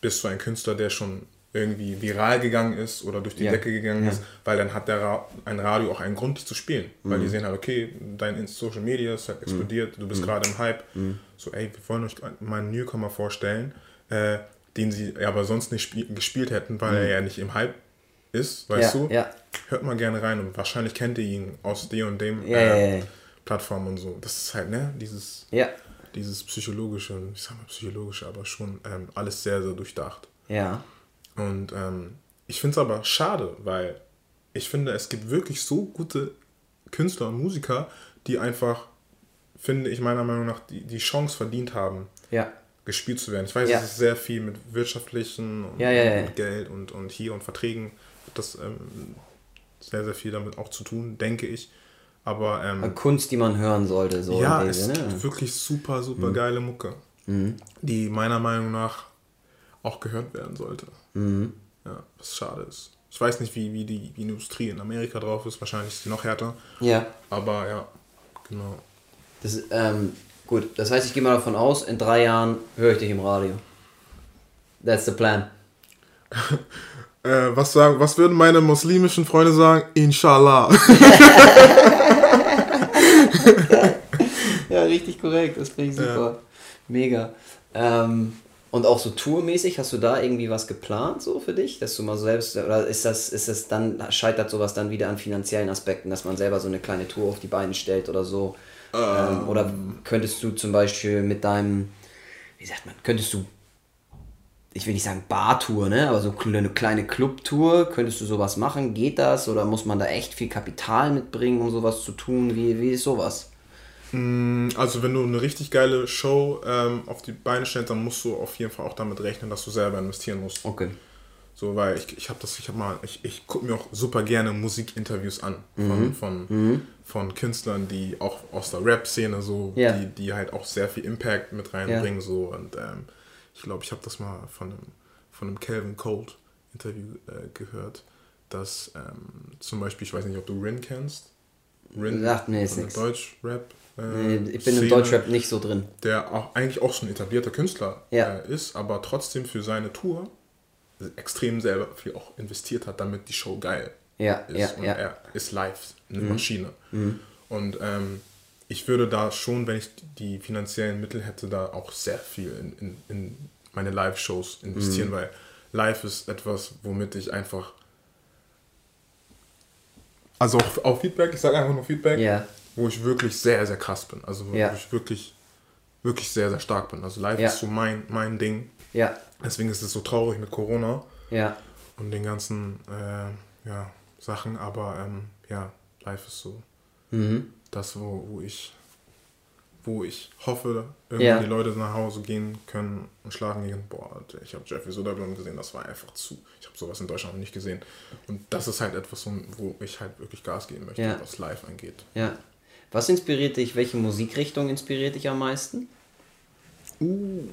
[SPEAKER 2] Bist du ein Künstler, der schon irgendwie viral gegangen ist oder durch die ja. Decke gegangen ja. ist, weil dann hat der Ra ein Radio auch einen Grund, zu spielen. Mhm. Weil die sehen halt, okay, dein Social Media ist halt explodiert, mhm. du bist mhm. gerade im Hype. Mhm. So, ey, wir wollen euch mal einen Newcomer vorstellen, äh, den sie aber sonst nicht gespielt hätten, weil mhm. er ja nicht im Hype ist, weißt ja, du? Ja. Hört mal gerne rein und wahrscheinlich kennt ihr ihn aus dem und dem ja, äh, Plattform und so. Das ist halt, ne, dieses, dieses psychologische, ich sag mal psychologische, aber schon ähm, alles sehr, sehr durchdacht. Ja. Und ähm, ich finde es aber schade, weil ich finde, es gibt wirklich so gute Künstler und Musiker, die einfach, finde ich meiner Meinung nach, die, die Chance verdient haben. Ja gespielt zu werden. Ich weiß, ja. es ist sehr viel mit wirtschaftlichen und, ja, ja, und Geld und, und hier und Verträgen das ähm, sehr, sehr viel damit auch zu tun, denke ich. Aber ähm,
[SPEAKER 1] Kunst, die man hören sollte, so.
[SPEAKER 2] Ja, es ist ne? wirklich super, super mhm. geile Mucke, mhm. die meiner Meinung nach auch gehört werden sollte. Mhm. Ja, was schade ist. Ich weiß nicht, wie, wie die wie Industrie in Amerika drauf ist. Wahrscheinlich ist sie noch härter. Ja. Aber ja, genau.
[SPEAKER 1] Das, ähm, gut, das heißt, ich gehe mal davon aus, in drei Jahren höre ich dich im Radio. That's the plan. [LAUGHS]
[SPEAKER 2] Äh, was, sagen, was würden meine muslimischen Freunde sagen? Inshallah. [LAUGHS] [LAUGHS]
[SPEAKER 1] ja, richtig korrekt. Das finde ich super. Ja. Mega. Ähm, und auch so tourmäßig, hast du da irgendwie was geplant so für dich, dass du mal selbst oder ist das ist das dann scheitert sowas dann wieder an finanziellen Aspekten, dass man selber so eine kleine Tour auf die Beine stellt oder so? Ähm. Ähm, oder könntest du zum Beispiel mit deinem wie sagt man, könntest du ich will nicht sagen Bartour, ne? aber so eine kleine Clubtour, könntest du sowas machen? Geht das? Oder muss man da echt viel Kapital mitbringen, um sowas zu tun? Wie, wie ist sowas?
[SPEAKER 2] Mm, also wenn du eine richtig geile Show ähm, auf die Beine stellst, dann musst du auf jeden Fall auch damit rechnen, dass du selber investieren musst. Okay. So, weil ich, ich habe das, ich habe mal, ich, ich gucke mir auch super gerne Musikinterviews an von, mhm. von, mhm. von Künstlern, die auch aus der Rap-Szene so, ja. die, die halt auch sehr viel Impact mit reinbringen. Ja. So und ähm, ich glaube, ich habe das mal von einem, von einem Calvin Cold Interview äh, gehört, dass ähm, zum Beispiel, ich weiß nicht, ob du Rin kennst. Rin sagt mir jetzt nichts. Deutsch-Rap. Äh,
[SPEAKER 1] nee, ich bin Szene, im Deutschrap nicht so drin.
[SPEAKER 2] Der auch eigentlich auch schon etablierter Künstler ja. äh, ist, aber trotzdem für seine Tour extrem selber viel auch investiert hat, damit die Show geil ja, ist. Ja, und ja. er ist live, eine mhm. Maschine. Mhm. Und ähm, ich würde da schon, wenn ich die finanziellen Mittel hätte, da auch sehr viel in, in, in meine Live-Shows investieren, mhm. weil live ist etwas, womit ich einfach. Also auch, auch Feedback, ich sage einfach nur Feedback, yeah. wo ich wirklich sehr, sehr krass bin. Also wo yeah. ich wirklich, wirklich sehr, sehr stark bin. Also live yeah. ist so mein, mein Ding. Ja. Deswegen ist es so traurig mit Corona. Ja. Und den ganzen äh, ja, Sachen, aber ähm, ja, live ist so. Mhm das, wo, wo ich wo ich hoffe, irgendwie ja. die Leute nach Hause gehen können und schlafen gehen. Boah, ich habe Jeffrey Soderblom gesehen, das war einfach zu. Ich habe sowas in Deutschland nicht gesehen. Und das ist halt etwas, wo ich halt wirklich Gas geben möchte, ja. was live angeht.
[SPEAKER 1] Ja. Was inspiriert dich, welche Musikrichtung inspiriert dich am meisten? Uh.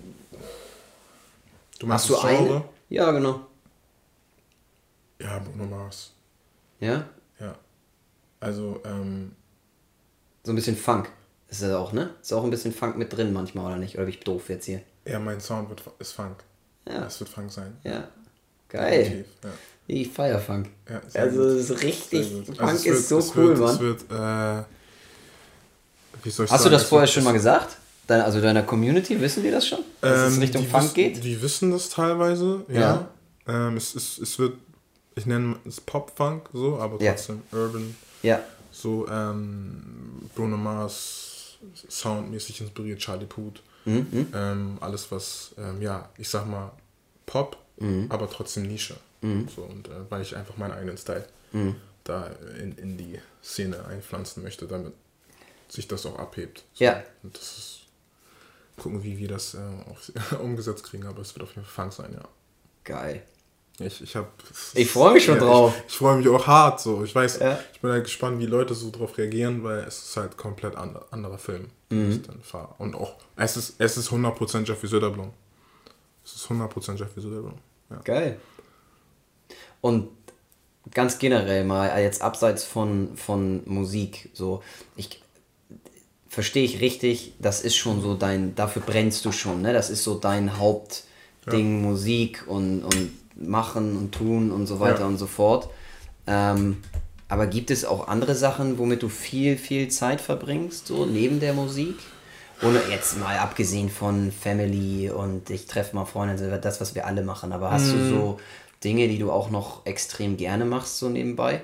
[SPEAKER 1] Du machst Hast du eine? Ja, genau.
[SPEAKER 2] Ja, Bruno Mars.
[SPEAKER 1] Ja?
[SPEAKER 2] Ja. Also, ähm.
[SPEAKER 1] So ein bisschen Funk. Ist das auch, ne? Ist auch ein bisschen Funk mit drin manchmal, oder nicht? Oder bin ich doof jetzt hier?
[SPEAKER 2] Ja, mein Sound wird, ist Funk. Ja. Es wird Funk sein.
[SPEAKER 1] Ja. Geil. Ja. Ich feier Funk. Ja, also, es ist richtig. Funk also ist so cool, wird, Mann. Wird, äh, Hast sagen, du das vorher schon mal gesagt? Deine, also deiner Community, wissen die das schon? Dass ähm, es Richtung
[SPEAKER 2] Funk geht? Die wissen das teilweise, ja. ja. Ähm, es, es, es wird, ich nenne es Pop-Funk so, aber trotzdem. Urban. Ja. So ähm, Bruno Mars, soundmäßig inspiriert, Charlie Puth. Mhm. mhm. Ähm, alles was, ähm, ja, ich sag mal Pop, mhm. aber trotzdem Nische. Mhm. So, und äh, weil ich einfach meinen eigenen Style mhm. da in, in die Szene einpflanzen möchte, damit sich das auch abhebt. So. Ja. Und das ist gucken, wie wir das äh, auf, [LAUGHS] umgesetzt kriegen, aber es wird auf jeden Fall Funk sein, ja.
[SPEAKER 1] Geil.
[SPEAKER 2] Ich, ich, hab,
[SPEAKER 1] ich freue mich schon ja, drauf.
[SPEAKER 2] Ich, ich freue mich auch hart. So. Ich weiß, ja. ich bin halt gespannt, wie Leute so drauf reagieren, weil es ist halt komplett and, anderer Film, mhm. ich dann fahre. Und auch, es ist, es ist 100% Jeffrey Söderblom. Es ist 100% Jeffrey Söderblom. Ja.
[SPEAKER 1] Geil. Und ganz generell mal, jetzt abseits von, von Musik, so, ich, verstehe ich richtig, das ist schon so dein, dafür brennst du schon, ne? Das ist so dein Hauptding. Musik und, und machen und tun und so weiter ja. und so fort. Ähm, aber gibt es auch andere Sachen, womit du viel, viel Zeit verbringst, so neben der Musik? Ohne jetzt mal abgesehen von Family und ich treffe mal Freunde, das, was wir alle machen. Aber hast mm. du mhm. so Dinge, die du auch noch extrem gerne machst, so nebenbei?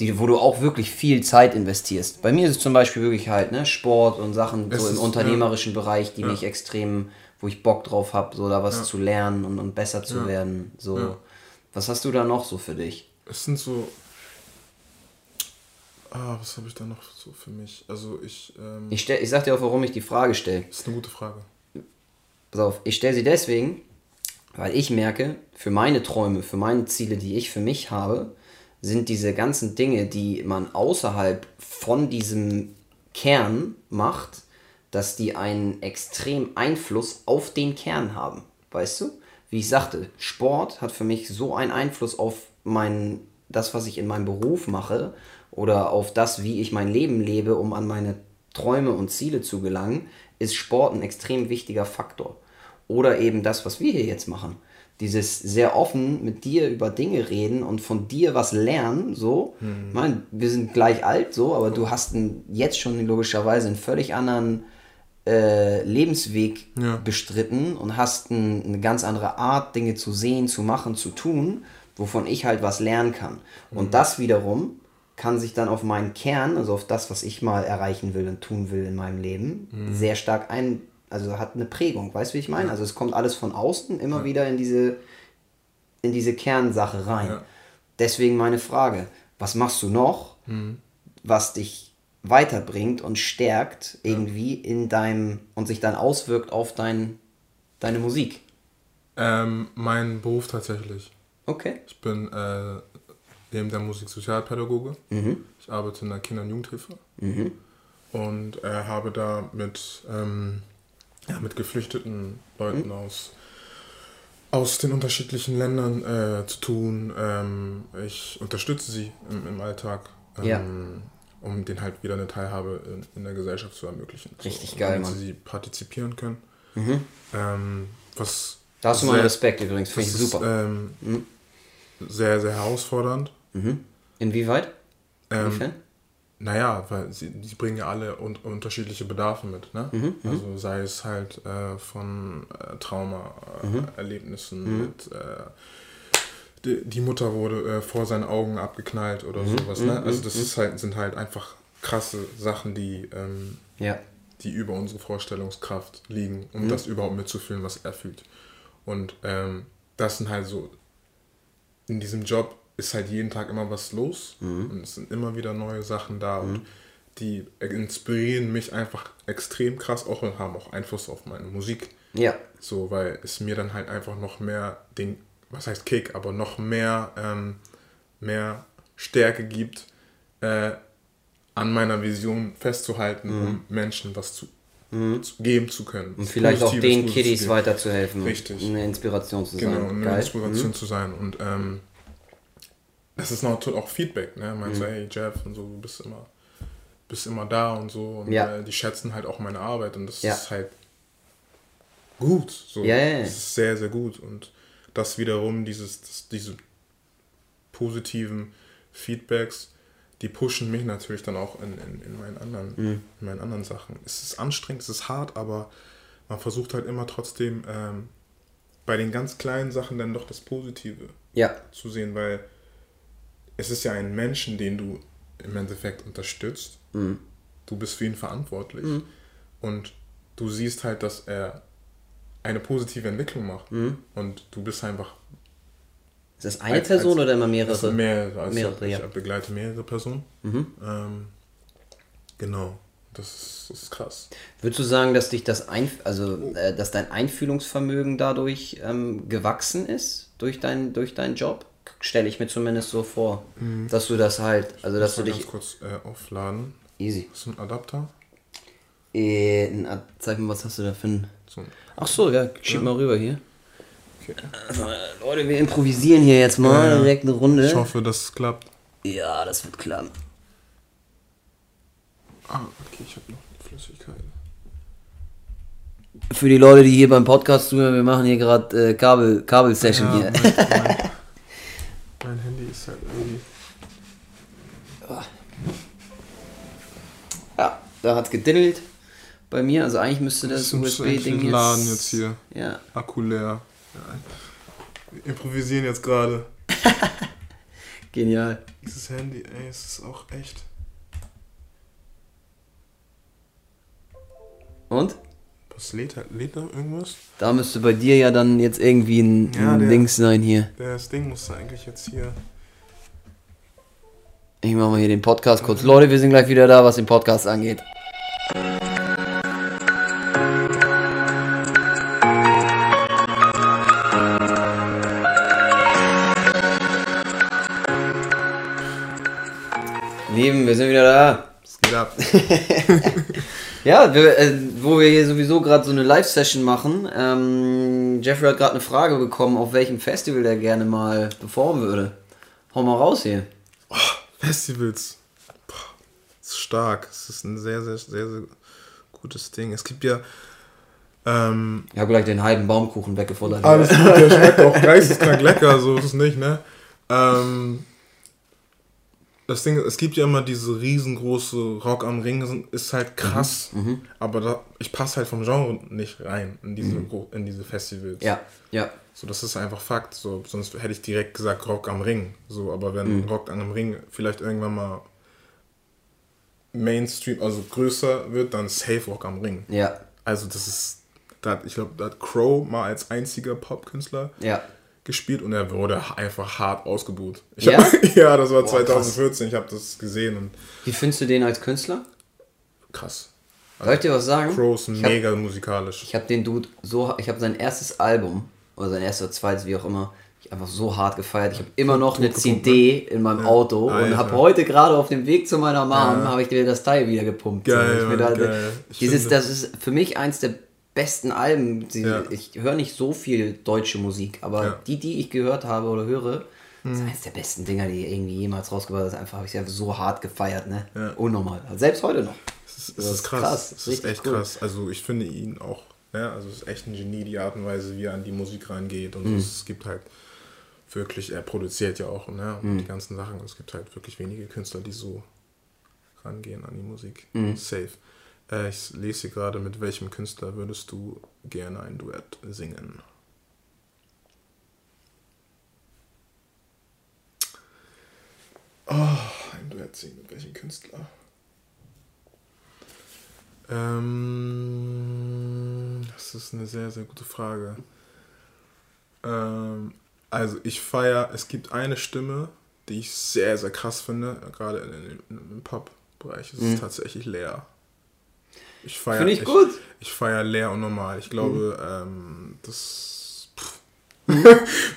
[SPEAKER 1] die, wo du auch wirklich viel Zeit investierst. Bei mir ist es zum Beispiel wirklich halt ne, Sport und Sachen es so im ist, unternehmerischen ja. Bereich, die ja. mich extrem, wo ich Bock drauf habe, so da was ja. zu lernen und, und besser zu werden. So, was hast du da noch so für dich?
[SPEAKER 2] Es sind so, ah, was habe ich da noch so für mich? Also ich, ähm,
[SPEAKER 1] ich stell, ich sag dir auch, warum ich die Frage stelle.
[SPEAKER 2] Das ist eine gute Frage.
[SPEAKER 1] Pass auf, ich stelle sie deswegen, weil ich merke, für meine Träume, für meine Ziele, die ich für mich habe, sind diese ganzen Dinge, die man außerhalb von diesem Kern macht, dass die einen extrem Einfluss auf den Kern haben. Weißt du? Wie ich sagte, Sport hat für mich so einen Einfluss auf mein, das, was ich in meinem Beruf mache oder auf das, wie ich mein Leben lebe, um an meine Träume und Ziele zu gelangen, ist Sport ein extrem wichtiger Faktor. Oder eben das, was wir hier jetzt machen dieses sehr offen mit dir über Dinge reden und von dir was lernen, so. Mhm. Ich meine, wir sind gleich alt, so, aber du hast einen, jetzt schon logischerweise einen völlig anderen äh, Lebensweg ja. bestritten und hast ein, eine ganz andere Art, Dinge zu sehen, zu machen, zu tun, wovon ich halt was lernen kann. Mhm. Und das wiederum kann sich dann auf meinen Kern, also auf das, was ich mal erreichen will und tun will in meinem Leben, mhm. sehr stark ein, also hat eine Prägung, weißt du, wie ich meine? Also es kommt alles von außen immer ja. wieder in diese, in diese Kernsache rein. Ja. Deswegen meine Frage, was machst du noch, mhm. was dich weiterbringt und stärkt irgendwie in deinem und sich dann auswirkt auf dein, deine Musik?
[SPEAKER 2] Ähm, mein Beruf tatsächlich.
[SPEAKER 1] Okay.
[SPEAKER 2] Ich bin äh, neben der Musik Sozialpädagoge. Mhm. Ich arbeite in der Kinder- und Jugendhilfe. Mhm. Und äh, habe da mit ähm, ja, mit geflüchteten Leuten mhm. aus, aus den unterschiedlichen Ländern äh, zu tun. Ähm, ich unterstütze sie im, im Alltag, ähm, ja. Um denen halt wieder eine Teilhabe in, in der Gesellschaft zu ermöglichen.
[SPEAKER 1] Richtig so, geil,
[SPEAKER 2] damit Mann. sie partizipieren können. Mhm. Ähm, was
[SPEAKER 1] da hast du meinen Respekt übrigens, finde ich super.
[SPEAKER 2] Ähm, mhm. Sehr, sehr herausfordernd.
[SPEAKER 1] Mhm. Inwieweit?
[SPEAKER 2] Ähm, Inwiefern? Naja, weil sie, die bringen ja alle un unterschiedliche Bedarfe mit. Ne? Mhm, mhm, also sei es halt äh, von äh, Trauma-Erlebnissen mhm. mit äh, die, Mutter wurde äh, vor seinen Augen abgeknallt oder mhm, sowas. Ne? Mhm, also das ist halt, sind halt einfach krasse Sachen, die, ähm, ja. die über unsere Vorstellungskraft liegen, um das überhaupt mitzufühlen, was er fühlt. Und ähm, das sind halt so in diesem Job ist halt jeden Tag immer was los mhm. und es sind immer wieder neue Sachen da mhm. und die inspirieren mich einfach extrem krass auch und haben auch Einfluss auf meine Musik.
[SPEAKER 1] Ja.
[SPEAKER 2] So, weil es mir dann halt einfach noch mehr den, was heißt Kick, aber noch mehr, ähm, mehr Stärke gibt, äh, an meiner Vision festzuhalten, mhm. um Menschen was zu, mhm. zu, geben zu können.
[SPEAKER 1] Und vielleicht auch den Kiddies weiterzuhelfen. Richtig. Eine Inspiration zu
[SPEAKER 2] sein. Genau, eine Geil. Inspiration mhm. zu sein. Und ähm, das ist natürlich auch Feedback, ne? Meinst mhm. du, hey Jeff und so, du bist immer, bist immer da und so. Und ja. äh, die schätzen halt auch meine Arbeit und das ja. ist halt gut. So. Ja, ja. Das ist sehr, sehr gut. Und das wiederum, dieses, das, diese positiven Feedbacks, die pushen mich natürlich dann auch in, in, in, meinen anderen, mhm. in meinen anderen Sachen. Es ist anstrengend, es ist hart, aber man versucht halt immer trotzdem ähm, bei den ganz kleinen Sachen dann doch das Positive ja. zu sehen, weil es ist ja ein Menschen, den du im Endeffekt unterstützt. Mhm. Du bist für ihn verantwortlich. Mhm. Und du siehst halt, dass er eine positive Entwicklung macht. Mhm. Und du bist einfach.
[SPEAKER 1] Ist das eine als, Person als, oder immer mehrere? Das
[SPEAKER 2] mehrere. Also mehrere ich ja. begleite mehrere Personen. Mhm. Ähm, genau. Das ist, das ist, krass.
[SPEAKER 1] Würdest du sagen, dass dich das ein, also äh, dass dein Einfühlungsvermögen dadurch ähm, gewachsen ist durch, dein, durch deinen Job? Stelle ich mir zumindest so vor, mhm. dass du das halt, also dass du dich.
[SPEAKER 2] Ganz kurz äh, aufladen. Easy. Ist ein Adapter?
[SPEAKER 1] Äh, ein, zeig mir, was hast du da für ein. So. Ach so, ja, schieb mal rüber hier. Okay. Also, Leute, wir improvisieren hier jetzt mal ja, direkt eine Runde.
[SPEAKER 2] Ich hoffe, das klappt.
[SPEAKER 1] Ja, das wird klappen.
[SPEAKER 2] Ah, okay, ich habe noch Flüssigkeit.
[SPEAKER 1] Für die Leute, die hier beim Podcast zuhören, wir machen hier gerade äh, Kabel, Kabel-Session ja, hier. Mein, mein, mein, Handy ist halt irgendwie. Ja, da hat's gediddelt bei mir. Also eigentlich müsste das, das USB-Ding
[SPEAKER 2] jetzt... Laden jetzt hier. Ja. Akku leer. Ja. Wir improvisieren jetzt gerade. [LAUGHS]
[SPEAKER 1] Genial.
[SPEAKER 2] Dieses Handy, ey, es ist auch echt...
[SPEAKER 1] Und?
[SPEAKER 2] Was lädt, lädt da irgendwas?
[SPEAKER 1] Da müsste bei dir ja dann jetzt irgendwie ein, ja, ein der, Dings sein hier.
[SPEAKER 2] Das Ding musste eigentlich jetzt hier...
[SPEAKER 1] Ich mach mal hier den Podcast kurz. Leute, wir sind gleich wieder da, was den Podcast angeht. Lieben, wir sind wieder da. Es geht ab. [LAUGHS] ja, wir, äh, wo wir hier sowieso gerade so eine Live-Session machen. Ähm, Jeffrey hat gerade eine Frage bekommen, auf welchem Festival der gerne mal performen würde. Hau mal raus hier.
[SPEAKER 2] Oh, Festivals. Boah, ist stark. Es ist ein sehr, sehr, sehr, sehr gutes Ding. Es gibt ja. Ähm,
[SPEAKER 1] ich habe gleich den halben Baumkuchen weggefuttert.
[SPEAKER 2] Alles gut, der schmeckt auch geisteskrank lecker, so ist es nicht, ne? Ähm, das Ding, es gibt ja immer diese riesengroße Rock am Ring, ist halt krass, mhm. mhm. aber da, ich passe halt vom Genre nicht rein in diese, mhm. in diese Festivals.
[SPEAKER 1] Ja, ja.
[SPEAKER 2] So, das ist einfach Fakt, so, sonst hätte ich direkt gesagt Rock am Ring, so, aber wenn mhm. Rock am Ring vielleicht irgendwann mal Mainstream, also größer wird, dann Safe Rock am Ring. Ja. Also das ist, da ich glaube, da hat Crow mal als einziger Popkünstler ja gespielt und er wurde einfach hart ausgebucht. Ich ja? Hab, [LAUGHS] ja, das war Boah, 2014, krass. ich habe das gesehen. Und
[SPEAKER 1] Wie findest du den als Künstler?
[SPEAKER 2] Krass.
[SPEAKER 1] Soll ich dir was sagen?
[SPEAKER 2] Crows mega hab, musikalisch.
[SPEAKER 1] Ich habe den Dude so, ich habe sein erstes Album oder sein erstes, zweites, wie auch immer, ich einfach so hart gefeiert. Ich habe immer noch eine CD in meinem ja. Auto Alter. und habe heute gerade auf dem Weg zu meiner Mom ja. habe ich dir das Teil wieder gepumpt. Geil, so, da, geil. Dieses, das ist für mich eins der besten Alben. Sie, ja. Ich höre nicht so viel deutsche Musik, aber ja. die, die ich gehört habe oder höre, mhm. ist eines der besten Dinger, die irgendwie jemals rausgebracht haben. Einfach habe ich ja so hart gefeiert, ne? Ja. Unnormal. Selbst heute noch.
[SPEAKER 2] Es ist, das, ist krass. krass. Es ist echt cool. krass. Also ich finde ihn auch, ja, also es ist echt ein Genie, die Art und Weise, wie er an die Musik reingeht. Und mhm. es gibt halt wirklich, er produziert ja auch, ne? Und mhm. die ganzen Sachen. Es gibt halt wirklich wenige Künstler, die so rangehen an die Musik. Mhm. Safe. Äh, ich lese hier gerade, mit welchem Künstler würdest du gerne ein Duett singen? Oh, ein Duett singen mit welchem Künstler? Ähm, das ist eine sehr, sehr gute Frage. Ähm, also ich feiere, es gibt eine Stimme, die ich sehr, sehr krass finde, gerade im Pop-Bereich. Es ist mhm. tatsächlich leer. Ich feier, Finde ich, ich gut. Ich feiere leer und normal. Ich glaube, mhm. ähm, das. [LAUGHS]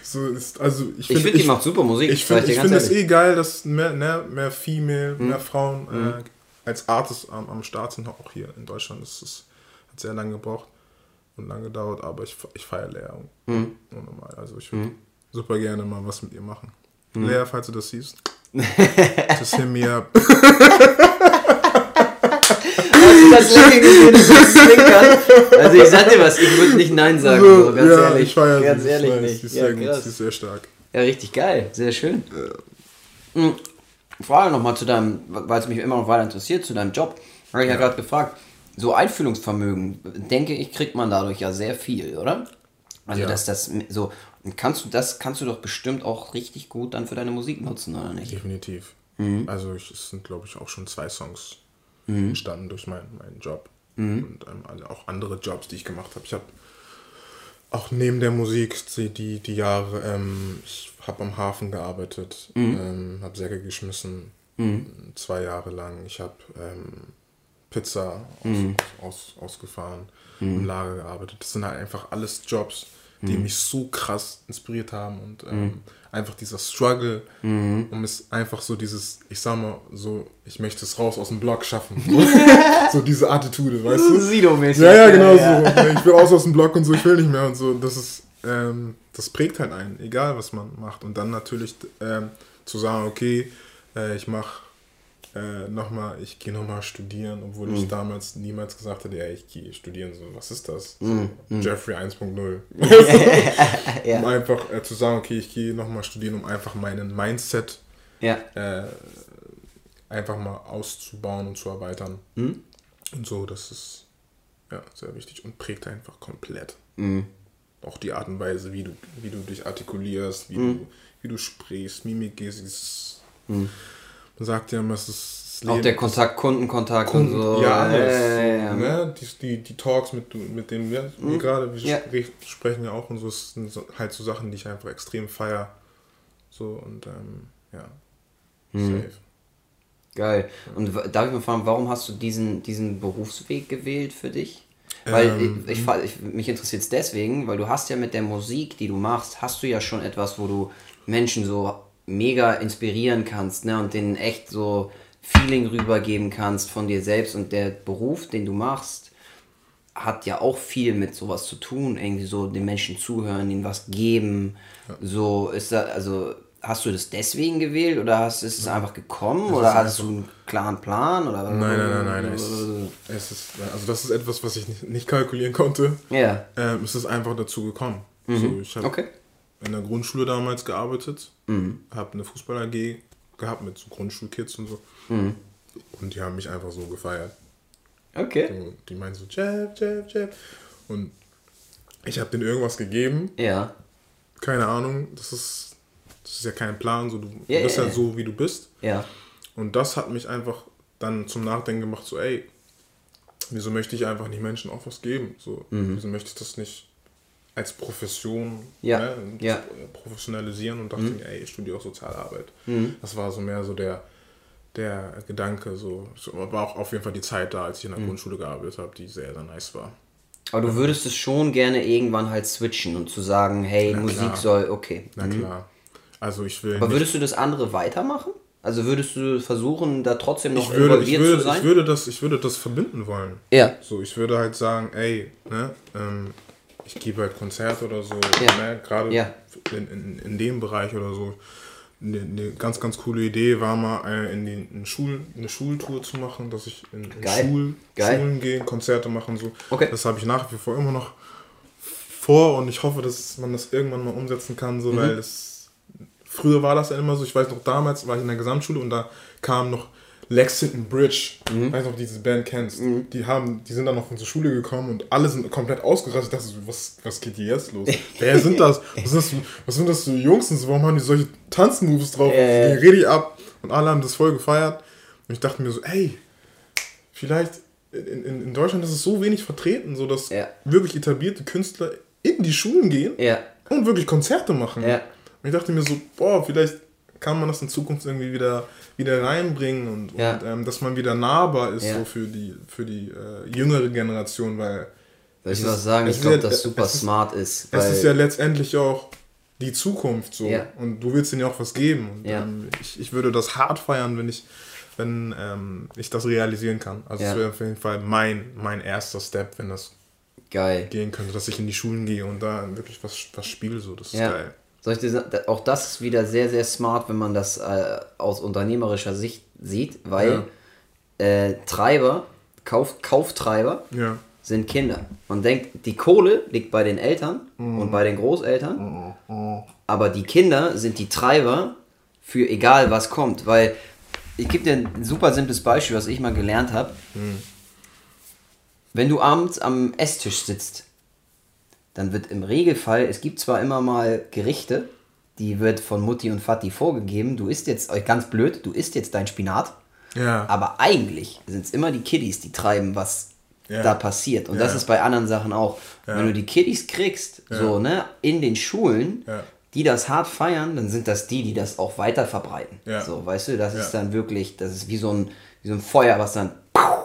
[SPEAKER 2] so ist, also ich
[SPEAKER 1] finde, find, die macht super Musik.
[SPEAKER 2] Ich finde find es eh geil, dass mehr, ne, mehr Female, mhm. mehr Frauen äh, mhm. als Artist am, am Start sind, auch hier in Deutschland. Das ist, hat sehr lange gebraucht und lange gedauert, aber ich, ich feiere Lea. Mhm. Normal. Also ich würde mhm. super gerne mal was mit ihr machen. Mhm. Lea, falls du das siehst, just hit me up. Das Lächeln
[SPEAKER 1] Also ich sag dir was, ich würde nicht Nein sagen, so, ganz ja, ehrlich. Ich feiere ganz ehrlich weiß, nicht. Sie ist, ja, sehr gut, sie ist sehr stark. Ja, richtig geil, sehr schön. Ja. Hm. Frage nochmal zu deinem, weil es mich immer noch weiter interessiert, zu deinem Job. Habe ich ja, ja gerade gefragt. So Einfühlungsvermögen, denke ich, kriegt man dadurch ja sehr viel, oder? Also ja. dass das so kannst du das kannst du doch bestimmt auch richtig gut dann für deine Musik nutzen, oder nicht?
[SPEAKER 2] Definitiv. Mhm. Also ich, es sind glaube ich auch schon zwei Songs mhm. entstanden durch meinen, meinen Job mhm. und ähm, auch andere Jobs, die ich gemacht habe. Ich habe auch neben der Musik die, die, Jahre, ähm, ich habe am Hafen gearbeitet, mhm. ähm, habe Säcke geschmissen, mhm. zwei Jahre lang. Ich habe ähm, Pizza aus, mhm. aus, ausgefahren, im Lager gearbeitet. Das sind halt einfach alles Jobs, die mich so krass inspiriert haben und ähm, einfach dieser Struggle, mhm. um es einfach so dieses, ich sag mal, so, ich möchte es raus aus dem Block schaffen. So, [LAUGHS] [LAUGHS] so diese Attitude, weißt du? Sido-mäßig. Ja, ja, genau ja, so. Ich will raus aus dem Block und so, ich will nicht mehr und so. Das ist, ähm, das prägt halt einen, egal was man macht. Und dann natürlich ähm, zu sagen, okay, äh, ich mache äh, nochmal, ich gehe nochmal studieren, obwohl mm. ich mhm. damals niemals gesagt hätte, ja, ich gehe studieren, so, was ist das? Mm. So, mm. Jeffrey 1.0. [LAUGHS] ja. Um einfach äh, zu sagen, okay, ich gehe nochmal studieren, um einfach meinen Mindset ja. äh, einfach mal auszubauen und zu erweitern. Mhm. Und so, das ist ja sehr wichtig und prägt einfach komplett. Auch die Art und Weise, wie du, wie du dich artikulierst, wie, du, wie du sprichst, Mimik, Gestik, sagt ja immer, es ist
[SPEAKER 1] Leben. Auch der Kontakt, Kundenkontakt Kunden, und so. Ja, alles.
[SPEAKER 2] Ja, ja, Ne? Die, die, die Talks, mit, mit denen wir, mhm. gerade, wir sprechen ja auch und so, es sind halt so Sachen, die ich einfach extrem feier. So und ähm, ja. Mhm.
[SPEAKER 1] Safe. Geil. Und darf ich mal fragen, warum hast du diesen, diesen Berufsweg gewählt für dich? Weil ähm, ich, ich, ich, mich interessiert es deswegen, weil du hast ja mit der Musik, die du machst, hast du ja schon etwas, wo du Menschen so mega inspirieren kannst, ne? Und denen echt so Feeling rübergeben kannst von dir selbst und der Beruf, den du machst, hat ja auch viel mit sowas zu tun, irgendwie so den Menschen zuhören, ihnen was geben. Ja. So ist da, also hast du das deswegen gewählt oder hast, ist es einfach gekommen das oder hast du einen klaren Plan? Oder? Nein, nein, nein, nein.
[SPEAKER 2] Es, es ist, also das ist etwas, was ich nicht, nicht kalkulieren konnte. Ja. Ähm, es ist einfach dazu gekommen. Mhm. So, ich habe okay. In der Grundschule damals gearbeitet Mhm. Habe eine Fußball-AG gehabt mit so Grundschulkids und so. Mhm. Und die haben mich einfach so gefeiert. Okay. So, die meinen so, Jeff, Jeff, Jeff. Und ich habe denen irgendwas gegeben. Ja. Keine Ahnung, das ist, das ist ja kein Plan. So, du, ja, bist ja, ja so, wie du bist. Ja. Und das hat mich einfach dann zum Nachdenken gemacht, so, ey, wieso möchte ich einfach nicht Menschen auch was geben? So, mhm. wieso möchte ich das nicht als Profession ja. Ne, ja. professionalisieren und dachte mhm. mir, ey, ich studiere auch Sozialarbeit. Mhm. Das war so mehr so der, der Gedanke, so, war auch auf jeden Fall die Zeit da, als ich in der mhm. Grundschule gearbeitet habe, die sehr, sehr nice war.
[SPEAKER 1] Aber du würdest es schon gerne irgendwann halt switchen und zu sagen, hey, Na Musik klar. soll, okay.
[SPEAKER 2] Na mhm. klar. Also ich will.
[SPEAKER 1] Aber würdest du das andere weitermachen? Also würdest du versuchen, da trotzdem noch
[SPEAKER 2] ich würde, involviert ich würde, zu sein? Ich würde, das, ich würde das verbinden wollen. Ja. So, ich würde halt sagen, ey, ne, ähm, ich gebe halt Konzerte oder so, ja. ne? gerade ja. in, in, in dem Bereich oder so. Eine, eine ganz, ganz coole Idee war mal, äh, in die, in Schul, eine Schultour zu machen, dass ich in, in Geil. Schul, Geil. Schulen gehe, Konzerte machen. So. Okay. Das habe ich nach wie vor immer noch vor und ich hoffe, dass man das irgendwann mal umsetzen kann, so, mhm. weil es früher war das ja immer so, ich weiß noch, damals war ich in der Gesamtschule und da kam noch Lexington Bridge, mhm. weiß nicht, ob du diese Band kennst, mhm. die haben, die sind dann noch von zur Schule gekommen und alle sind komplett ausgerastet. Ich dachte so, was, was geht hier jetzt los? [LAUGHS] Wer sind das? Was sind das, für, was sind das für Jungs und so, warum haben die solche Tanzmoves drauf? Äh. Die rede ab und alle haben das voll gefeiert. Und ich dachte mir so, ey, vielleicht in, in, in Deutschland ist es so wenig vertreten, so dass ja. wirklich etablierte Künstler in die Schulen gehen ja. und wirklich Konzerte machen. Ja. Und ich dachte mir so, boah, vielleicht kann man das in Zukunft irgendwie wieder, wieder reinbringen und, ja. und ähm, dass man wieder nahbar ist ja. so für die, für die äh, jüngere Generation, weil.
[SPEAKER 1] Soll ich was sagen? Ich glaube, dass super ist, smart ist.
[SPEAKER 2] es ist ja letztendlich auch die Zukunft so. Ja. Und du willst ihnen ja auch was geben. Und, ähm, ich, ich würde das hart feiern, wenn ich wenn ähm, ich das realisieren kann. Also ja. wäre auf jeden Fall mein, mein erster Step, wenn das geil. gehen könnte, dass ich in die Schulen gehe und da wirklich was, was spiele. So. Das ist ja. geil.
[SPEAKER 1] Soll ich dir, auch das ist wieder sehr, sehr smart, wenn man das äh, aus unternehmerischer Sicht sieht, weil ja. äh, Treiber, Kauf, Kauftreiber ja. sind Kinder. Man denkt, die Kohle liegt bei den Eltern mhm. und bei den Großeltern. Mhm. aber die Kinder sind die Treiber für egal was kommt, weil ich gebe dir ein super simples Beispiel, was ich mal gelernt habe. Mhm. Wenn du abends am Esstisch sitzt dann wird im Regelfall, es gibt zwar immer mal Gerichte, die wird von Mutti und Vati vorgegeben, du isst jetzt, ganz blöd, du isst jetzt dein Spinat, ja. aber eigentlich sind es immer die Kiddies, die treiben, was ja. da passiert. Und ja. das ist bei anderen Sachen auch. Wenn du die Kiddies kriegst, so, ne, in den Schulen, die das hart feiern, dann sind das die, die das auch weiter verbreiten. So, weißt du, das ist dann wirklich, das ist wie so ein, wie so ein Feuer, was dann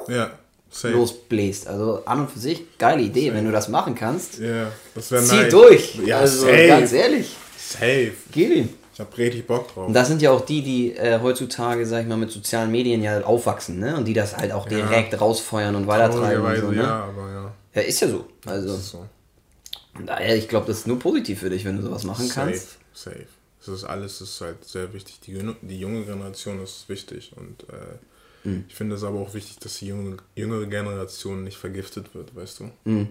[SPEAKER 1] ja Safe. losbläst. Also an und für sich, geile Idee, safe. wenn du das machen kannst. Ja, das wäre nice. Zieh durch. Ja, also safe. ganz ehrlich. Safe. Gib ihm.
[SPEAKER 2] Ich hab richtig Bock drauf.
[SPEAKER 1] Und das sind ja auch die, die äh, heutzutage, sag ich mal, mit sozialen Medien ja aufwachsen, ne? Und die das halt auch direkt ja. rausfeuern und weitertreiben. Und so, ne? Ja, aber ja. Ja, ist ja so. Also. So. Daher, ich glaube, das ist nur positiv für dich, wenn du sowas machen safe, kannst.
[SPEAKER 2] Safe. Das ist alles, das ist halt sehr wichtig. Die, die junge Generation ist wichtig und äh, Mhm. Ich finde es aber auch wichtig, dass die junge, jüngere Generation nicht vergiftet wird, weißt du?
[SPEAKER 1] Mhm.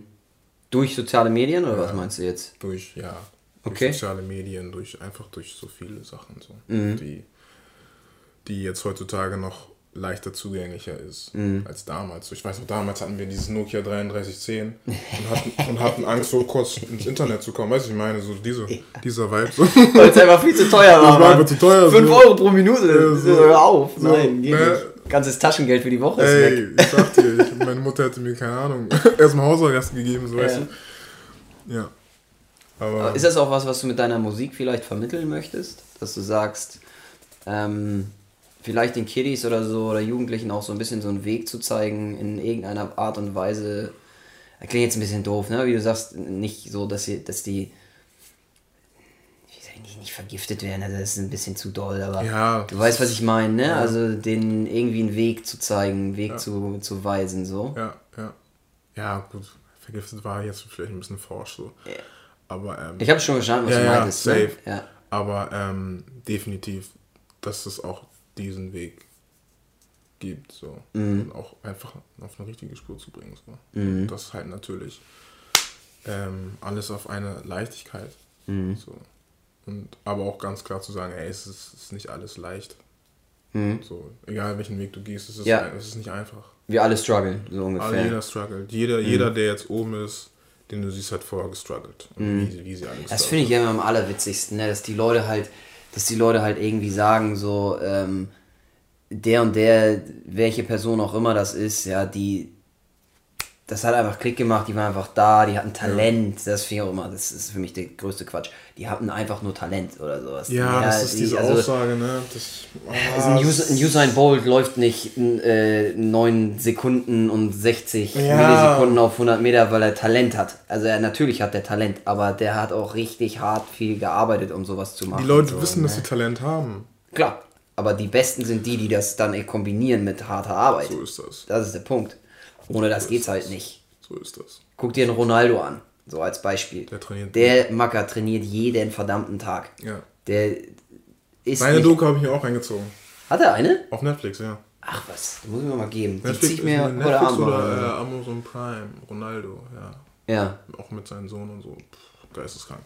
[SPEAKER 1] Durch soziale Medien oder ja, was meinst du jetzt?
[SPEAKER 2] Durch, ja. Durch okay. soziale Medien, durch einfach durch so viele Sachen, so, mhm. die, die jetzt heutzutage noch leichter zugänglicher ist mhm. als damals. Ich weiß noch, damals hatten wir dieses Nokia 3310 und hatten, und hatten Angst, so kurz ins Internet zu kommen. Weißt du, ich meine, so diese, ja. dieser Vibe. So. [LAUGHS] Weil es einfach viel zu teuer [LAUGHS] war. War einfach zu teuer. 5 so. Euro pro Minute, ja, so. hör auf. So, Nein, ne,
[SPEAKER 1] Ganzes Taschengeld für die Woche
[SPEAKER 2] ist Ey, weg. ich sag dir, ich, meine Mutter hätte mir, keine Ahnung, [LAUGHS] erstmal Hausarrest gegeben, so ja. weißt du.
[SPEAKER 1] Ja. Aber ist das auch was, was du mit deiner Musik vielleicht vermitteln möchtest? Dass du sagst, ähm, vielleicht den Kiddies oder so oder Jugendlichen auch so ein bisschen so einen Weg zu zeigen, in irgendeiner Art und Weise. Klingt jetzt ein bisschen doof, ne? Wie du sagst, nicht so, dass, sie, dass die nicht vergiftet werden, also das ist ein bisschen zu doll, aber ja, du weißt, was ich meine, ne? Ja. Also denen irgendwie einen Weg zu zeigen, einen Weg ja. zu, zu weisen, so.
[SPEAKER 2] Ja, ja. Ja, gut, vergiftet war jetzt vielleicht ein bisschen forsch, so. Aber, ähm,
[SPEAKER 1] Ich habe schon verstanden, was du meintest.
[SPEAKER 2] Ne? Safe. Ne? Ja. Aber ähm, definitiv, dass es auch diesen Weg gibt, so. Mhm. Und auch einfach auf eine richtige Spur zu bringen, so. Mhm. Das halt natürlich ähm, alles auf eine Leichtigkeit. Mhm. So. Und, aber auch ganz klar zu sagen, ey, es ist, es ist nicht alles leicht. Mhm. So, egal welchen Weg du gehst, es ist, ja. es ist nicht einfach.
[SPEAKER 1] Wir alle strugglen, so ungefähr.
[SPEAKER 2] Alle, jeder struggelt. Jeder, mhm. jeder, der jetzt oben ist, den du siehst, hat vorher gestruggelt. Mhm.
[SPEAKER 1] Wie, wie sie alle Das finde ich immer am allerwitzigsten, ne? dass die Leute halt, dass die Leute halt irgendwie sagen, so, ähm, der und der, welche Person auch immer das ist, ja, die, das hat einfach Klick gemacht, die waren einfach da, die hatten Talent, das finde ich auch immer, das ist für mich der größte Quatsch. Die hatten einfach nur Talent oder sowas. Ja, ja das ist die, diese also, Aussage, ne? Das, oh, [LAUGHS] also ein, User, ein Usain Bolt läuft nicht äh, 9 Sekunden und 60 ja. Millisekunden auf 100 Meter, weil er Talent hat. Also er, natürlich hat er Talent, aber der hat auch richtig hart viel gearbeitet, um sowas zu machen.
[SPEAKER 2] Die Leute so, wissen, ne? dass sie Talent haben.
[SPEAKER 1] Klar, aber die Besten sind die, die das dann kombinieren mit harter Arbeit. So ist das. Das ist der Punkt. Ohne das so geht's halt nicht. So ist das. Guck dir einen Ronaldo an, so als Beispiel. Der trainiert. Der Macker trainiert jeden verdammten Tag. Ja. Der
[SPEAKER 2] ist. Meine Doku habe ich mir auch reingezogen.
[SPEAKER 1] Hat er eine?
[SPEAKER 2] Auf Netflix, ja.
[SPEAKER 1] Ach was, die muss ich mir mal geben. Netflix, die zieh ich mir heute Netflix
[SPEAKER 2] Abend oder äh, Amazon Prime, Ronaldo, ja. Ja. Auch mit seinem Sohn und so. Pff, geisteskrank.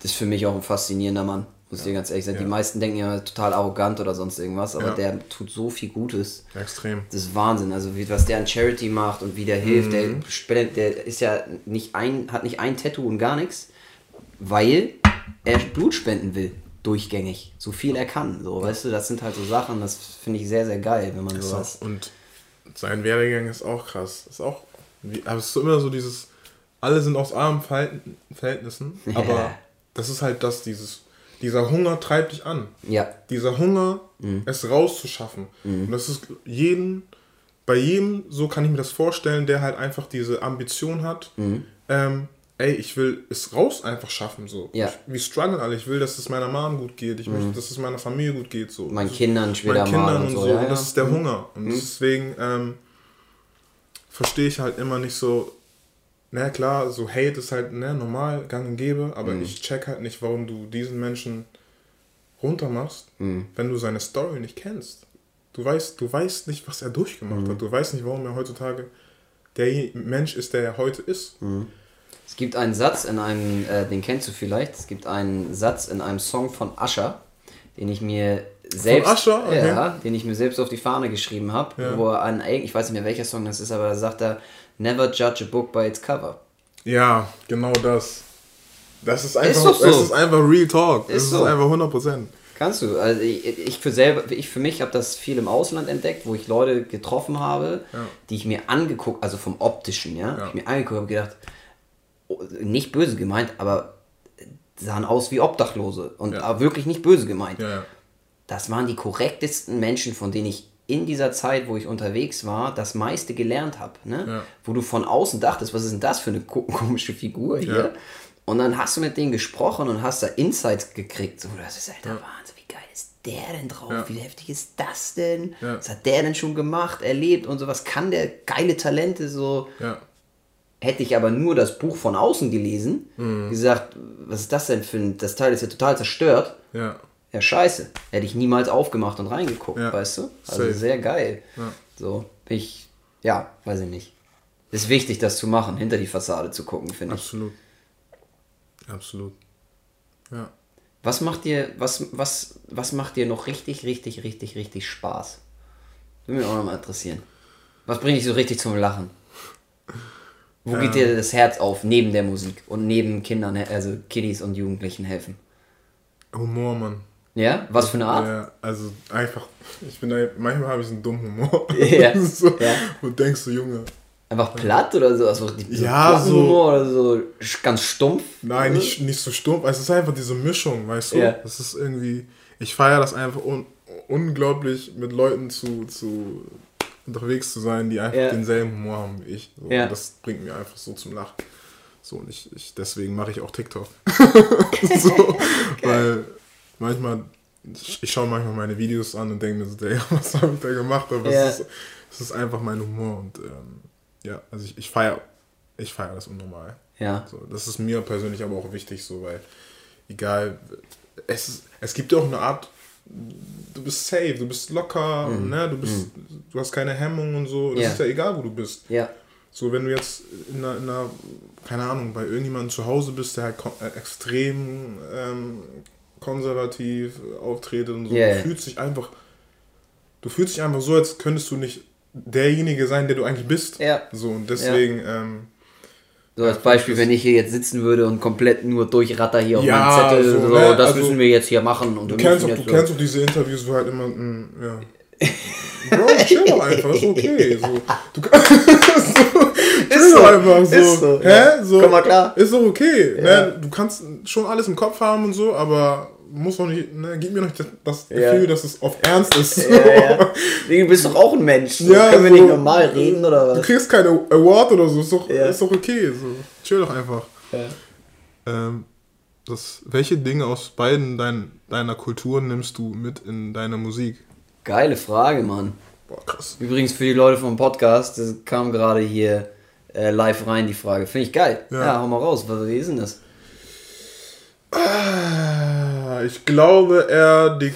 [SPEAKER 1] Das ist für mich auch ein faszinierender Mann. Muss ich dir ganz ehrlich sagen. Die meisten denken ja total arrogant oder sonst irgendwas, aber der tut so viel Gutes. Extrem. Das ist Wahnsinn. Also wie, was der an Charity macht und wie der hilft. Mhm. Der spendet, der ist ja nicht ein, hat nicht ein Tattoo und gar nichts, weil er Blut spenden will. Durchgängig. So viel er kann. So, weißt du, das sind halt so Sachen, das finde ich sehr, sehr geil, wenn man sowas.
[SPEAKER 2] Auch, und sein Werdegang ist auch krass. Ist auch. Wie, aber es ist so immer so dieses. Alle sind aus armen Verhältnissen, [LAUGHS] aber das ist halt das, dieses dieser Hunger treibt dich an. Ja. Dieser Hunger, mhm. es rauszuschaffen. Mhm. Und das ist jeden, bei jedem, so kann ich mir das vorstellen, der halt einfach diese Ambition hat, mhm. ähm, ey, ich will es raus einfach schaffen, so. Ja. Wir strugglen alle, ich will, dass es meiner Mom gut geht, ich mhm. möchte, dass es meiner Familie gut geht, so. Meinen Kindern später Meinen Kindern und so. Ja, und das ist der mhm. Hunger. Und mhm. deswegen ähm, verstehe ich halt immer nicht so, na klar, so Hate ist halt ne, normal, gang und gäbe, aber mhm. ich check halt nicht, warum du diesen Menschen runtermachst, mhm. wenn du seine Story nicht kennst. Du weißt, du weißt nicht, was er durchgemacht mhm. hat. Du weißt nicht, warum er heutzutage der Mensch ist, der er heute ist.
[SPEAKER 1] Mhm. Es gibt einen Satz in einem, äh, den kennst du vielleicht, es gibt einen Satz in einem Song von Usher, den ich mir selbst, Usher? Okay. ja, den ich mir selbst auf die Fahne geschrieben habe, ja. wo er an, ich weiß nicht mehr welcher Song das ist, aber da sagt er, never judge a book by its cover.
[SPEAKER 2] Ja, genau das. Das ist einfach, ist so. das ist einfach Real Talk. Ist das so. ist einfach 100%.
[SPEAKER 1] Kannst du. Also ich, ich für selber, ich für mich habe das viel im Ausland entdeckt, wo ich Leute getroffen habe, ja. die ich mir angeguckt, also vom optischen, ja, ja. ich mir angeguckt habe gedacht, nicht böse gemeint, aber sahen aus wie Obdachlose und ja. wirklich nicht böse gemeint. Das waren die korrektesten Menschen, von denen ich in dieser Zeit, wo ich unterwegs war, das meiste gelernt habe. Ne? Wo du von außen dachtest, was ist denn das für eine [LAUGHS] komische Figur hier? Und dann hast du mit denen gesprochen und hast da Insights gekriegt. So, das ist alter Wahnsinn, wie geil ist der denn drauf? Wie heftig ist das denn? Was hat der denn schon gemacht, erlebt und so? Was kann der geile Talente so? Hätte ich aber nur das Buch von außen gelesen, mhm. gesagt, was ist das denn für ein, das Teil ist ja total zerstört. Ja. Ja, scheiße. Hätte ich niemals aufgemacht und reingeguckt, ja. weißt du? Also Safe. sehr geil. Ja. So, ich, ja, weiß ich nicht. Ist wichtig, das zu machen, hinter die Fassade zu gucken, finde ich.
[SPEAKER 2] Absolut. Absolut. Ja.
[SPEAKER 1] Was macht dir, was, was, was macht dir noch richtig, richtig, richtig, richtig Spaß? Würde mich auch nochmal interessieren. Was bringt dich so richtig zum Lachen? Wo geht dir das Herz auf, neben der Musik und neben Kindern, also Kiddies und Jugendlichen helfen?
[SPEAKER 2] Humor, Mann.
[SPEAKER 1] Ja? Was für eine Art?
[SPEAKER 2] Ja, also einfach, ich bin da, manchmal habe ich so einen dummen Humor. [LAUGHS] [LAUGHS] Ja. so, ja. Und denkst du, Junge.
[SPEAKER 1] Einfach platt oder so? Also so ja, so. Humor oder so ganz stumpf?
[SPEAKER 2] Nein, nicht, nicht so stumpf. Es ist einfach diese Mischung, weißt du? Ja. Es ist irgendwie, ich feiere das einfach un unglaublich mit Leuten zu, zu unterwegs zu sein, die einfach ja. denselben Humor haben wie ich. So. Ja. Und das bringt mir einfach so zum Lachen. So, und ich, ich deswegen mache ich auch TikTok. [LAUGHS] so, okay. Weil manchmal, ich schaue manchmal meine Videos an und denke mir so, ey, [LAUGHS] was habe ich da gemacht? Aber ja. es, ist, es ist einfach mein Humor und ähm, ja, also ich, ich feiere ich feier das unnormal. Ja. So, das ist mir persönlich aber auch wichtig, so, weil egal, es, es gibt ja auch eine Art du bist safe, du bist locker, mhm. ne? du, bist, mhm. du hast keine Hemmung und so. Das ja. ist ja egal, wo du bist. Ja. So, wenn du jetzt in einer, in einer, keine Ahnung, bei irgendjemandem zu Hause bist, der halt äh, extrem ähm, konservativ auftritt und so, yeah. du fühlst dich einfach, du fühlst dich einfach so, als könntest du nicht derjenige sein, der du eigentlich bist. Ja. So, und deswegen, ja. ähm,
[SPEAKER 1] so als Beispiel, wenn ich hier jetzt sitzen würde und komplett nur durchratter hier auf ja, meinen Zettel, so, so ne? das also, müssen wir jetzt hier machen. Und
[SPEAKER 2] du kennst, auch, du so. kennst auch diese Interviews, wo halt immer, mh, mm, ja. [LAUGHS] Bro, chill doch einfach, ist okay. So. Du, [LAUGHS] so, einfach so. Ist so. Hä? So, Komm mal klar. Ist doch okay. Ja. Ne? Du kannst schon alles im Kopf haben und so, aber muss doch nicht, ne, gib mir noch das Gefühl, ja. dass es auf Ernst ist. Ja,
[SPEAKER 1] ja. Du bist doch auch ein Mensch. So. Ja, Können wir nicht normal reden oder was?
[SPEAKER 2] Du kriegst keine Award oder so, ist doch, ist doch okay. So. Chill doch einfach. Ähm, das, welche Dinge aus beiden dein, deiner Kulturen nimmst du mit in deine Musik?
[SPEAKER 1] Geile Frage, Mann. Boah, krass. Übrigens für die Leute vom Podcast, das kam gerade hier äh, live rein, die Frage. Finde ich geil. Ja. hau mal raus. Wie ist denn das?
[SPEAKER 2] Ah, ich glaube eher die,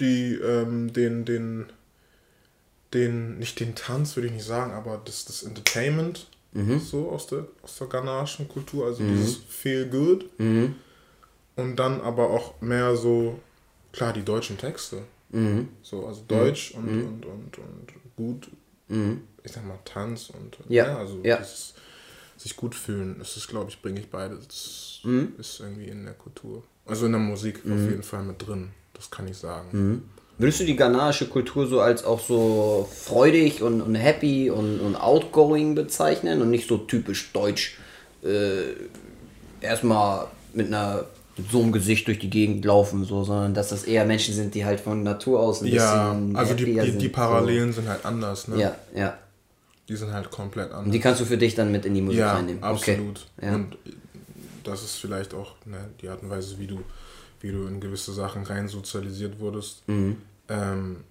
[SPEAKER 2] die ähm, den, den, den, nicht den Tanz würde ich nicht sagen, aber das, das Entertainment mhm. so aus der, aus der ghanaischen Kultur, also mhm. dieses Feel Good. Mhm. Und dann aber auch mehr so, klar, die deutschen Texte. Mhm. So, also Deutsch und, mhm. und, und, und gut, mhm. Ich sag mal, Tanz und, ja. ja also ja. Dieses, sich gut fühlen, das ist, glaube ich, bringe ich beides mhm. ist irgendwie in der Kultur. Also in der Musik mhm. auf jeden Fall mit drin. Das kann ich sagen.
[SPEAKER 1] Mhm. Würdest du die ghanaische Kultur so als auch so freudig und, und happy und, und outgoing bezeichnen und nicht so typisch deutsch? Äh, erstmal mit einer mit so einem Gesicht durch die Gegend laufen, so, sondern dass das eher Menschen sind, die halt von Natur aus ein
[SPEAKER 2] ja, bisschen. Ja, also die, die, die Parallelen so. sind halt anders, ne?
[SPEAKER 1] Ja, ja.
[SPEAKER 2] Die sind halt komplett anders.
[SPEAKER 1] Und die kannst du für dich dann mit in die Musik
[SPEAKER 2] ja,
[SPEAKER 1] reinnehmen.
[SPEAKER 2] Absolut. Okay. Ja. Und das ist vielleicht auch ne, die Art und Weise, wie du, wie du in gewisse Sachen rein sozialisiert wurdest. Mhm. Ähm,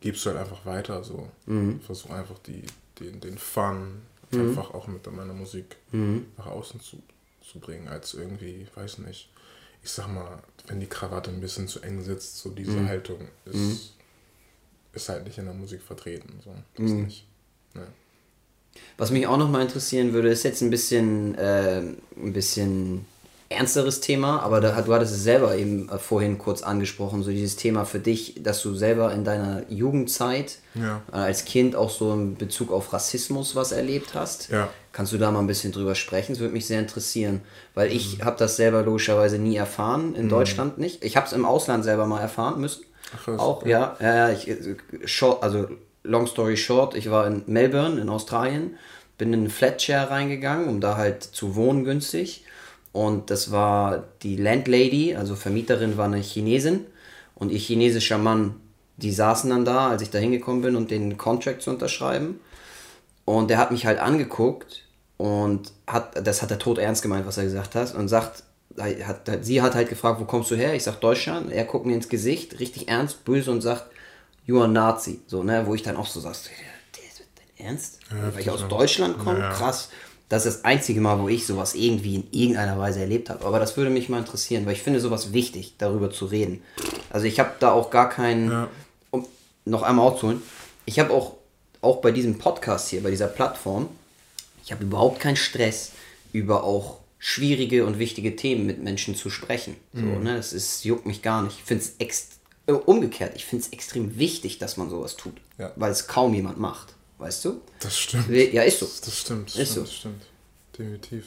[SPEAKER 2] gibst du halt einfach weiter. So. Mhm. Versuch einfach die, den, den Fun mhm. einfach auch mit meiner Musik mhm. nach außen zu, zu bringen, als irgendwie, weiß nicht, ich sag mal, wenn die Krawatte ein bisschen zu eng sitzt, so diese mhm. Haltung ist, mhm. ist halt nicht in der Musik vertreten. So. Das mhm. nicht. Ne.
[SPEAKER 1] Was mich auch noch mal interessieren würde, ist jetzt ein bisschen, äh, ein bisschen ernsteres Thema, aber da, du hattest es selber eben äh, vorhin kurz angesprochen, so dieses Thema für dich, dass du selber in deiner Jugendzeit ja. äh, als Kind auch so in Bezug auf Rassismus was erlebt hast. Ja. Kannst du da mal ein bisschen drüber sprechen? Das würde mich sehr interessieren, weil ich mhm. habe das selber logischerweise nie erfahren, in mhm. Deutschland nicht. Ich habe es im Ausland selber mal erfahren müssen. Ach, auch, ja, ja, ja, ich, äh, also long story short, ich war in Melbourne in Australien, bin in einen Flatshare reingegangen, um da halt zu wohnen günstig und das war die Landlady, also Vermieterin war eine Chinesin. Und ihr chinesischer Mann, die saßen dann da, als ich da hingekommen bin, um den Contract zu unterschreiben. Und der hat mich halt angeguckt und hat, das hat er tot ernst gemeint, was er gesagt hat. Und sagt, hat, sie hat halt gefragt, wo kommst du her? Ich sag Deutschland. Er guckt mir ins Gesicht, richtig ernst, böse und sagt, you are Nazi. So, ne, wo ich dann auch so sagst, dein Ernst? Ja, Weil ich aus Deutschland komme? Ja. Krass. Das ist das einzige Mal, wo ich sowas irgendwie in irgendeiner Weise erlebt habe. Aber das würde mich mal interessieren, weil ich finde sowas wichtig, darüber zu reden. Also ich habe da auch gar keinen, ja. um noch einmal auszuholen, ich habe auch, auch bei diesem Podcast hier, bei dieser Plattform, ich habe überhaupt keinen Stress, über auch schwierige und wichtige Themen mit Menschen zu sprechen. So, mhm. ne? Das ist, juckt mich gar nicht. Ich finde es äh, umgekehrt, ich finde es extrem wichtig, dass man sowas tut, ja. weil es kaum jemand macht weißt du?
[SPEAKER 2] Das stimmt.
[SPEAKER 1] Ja, ist so.
[SPEAKER 2] Das stimmt. Das ist stimmt, so. Das stimmt. Definitiv.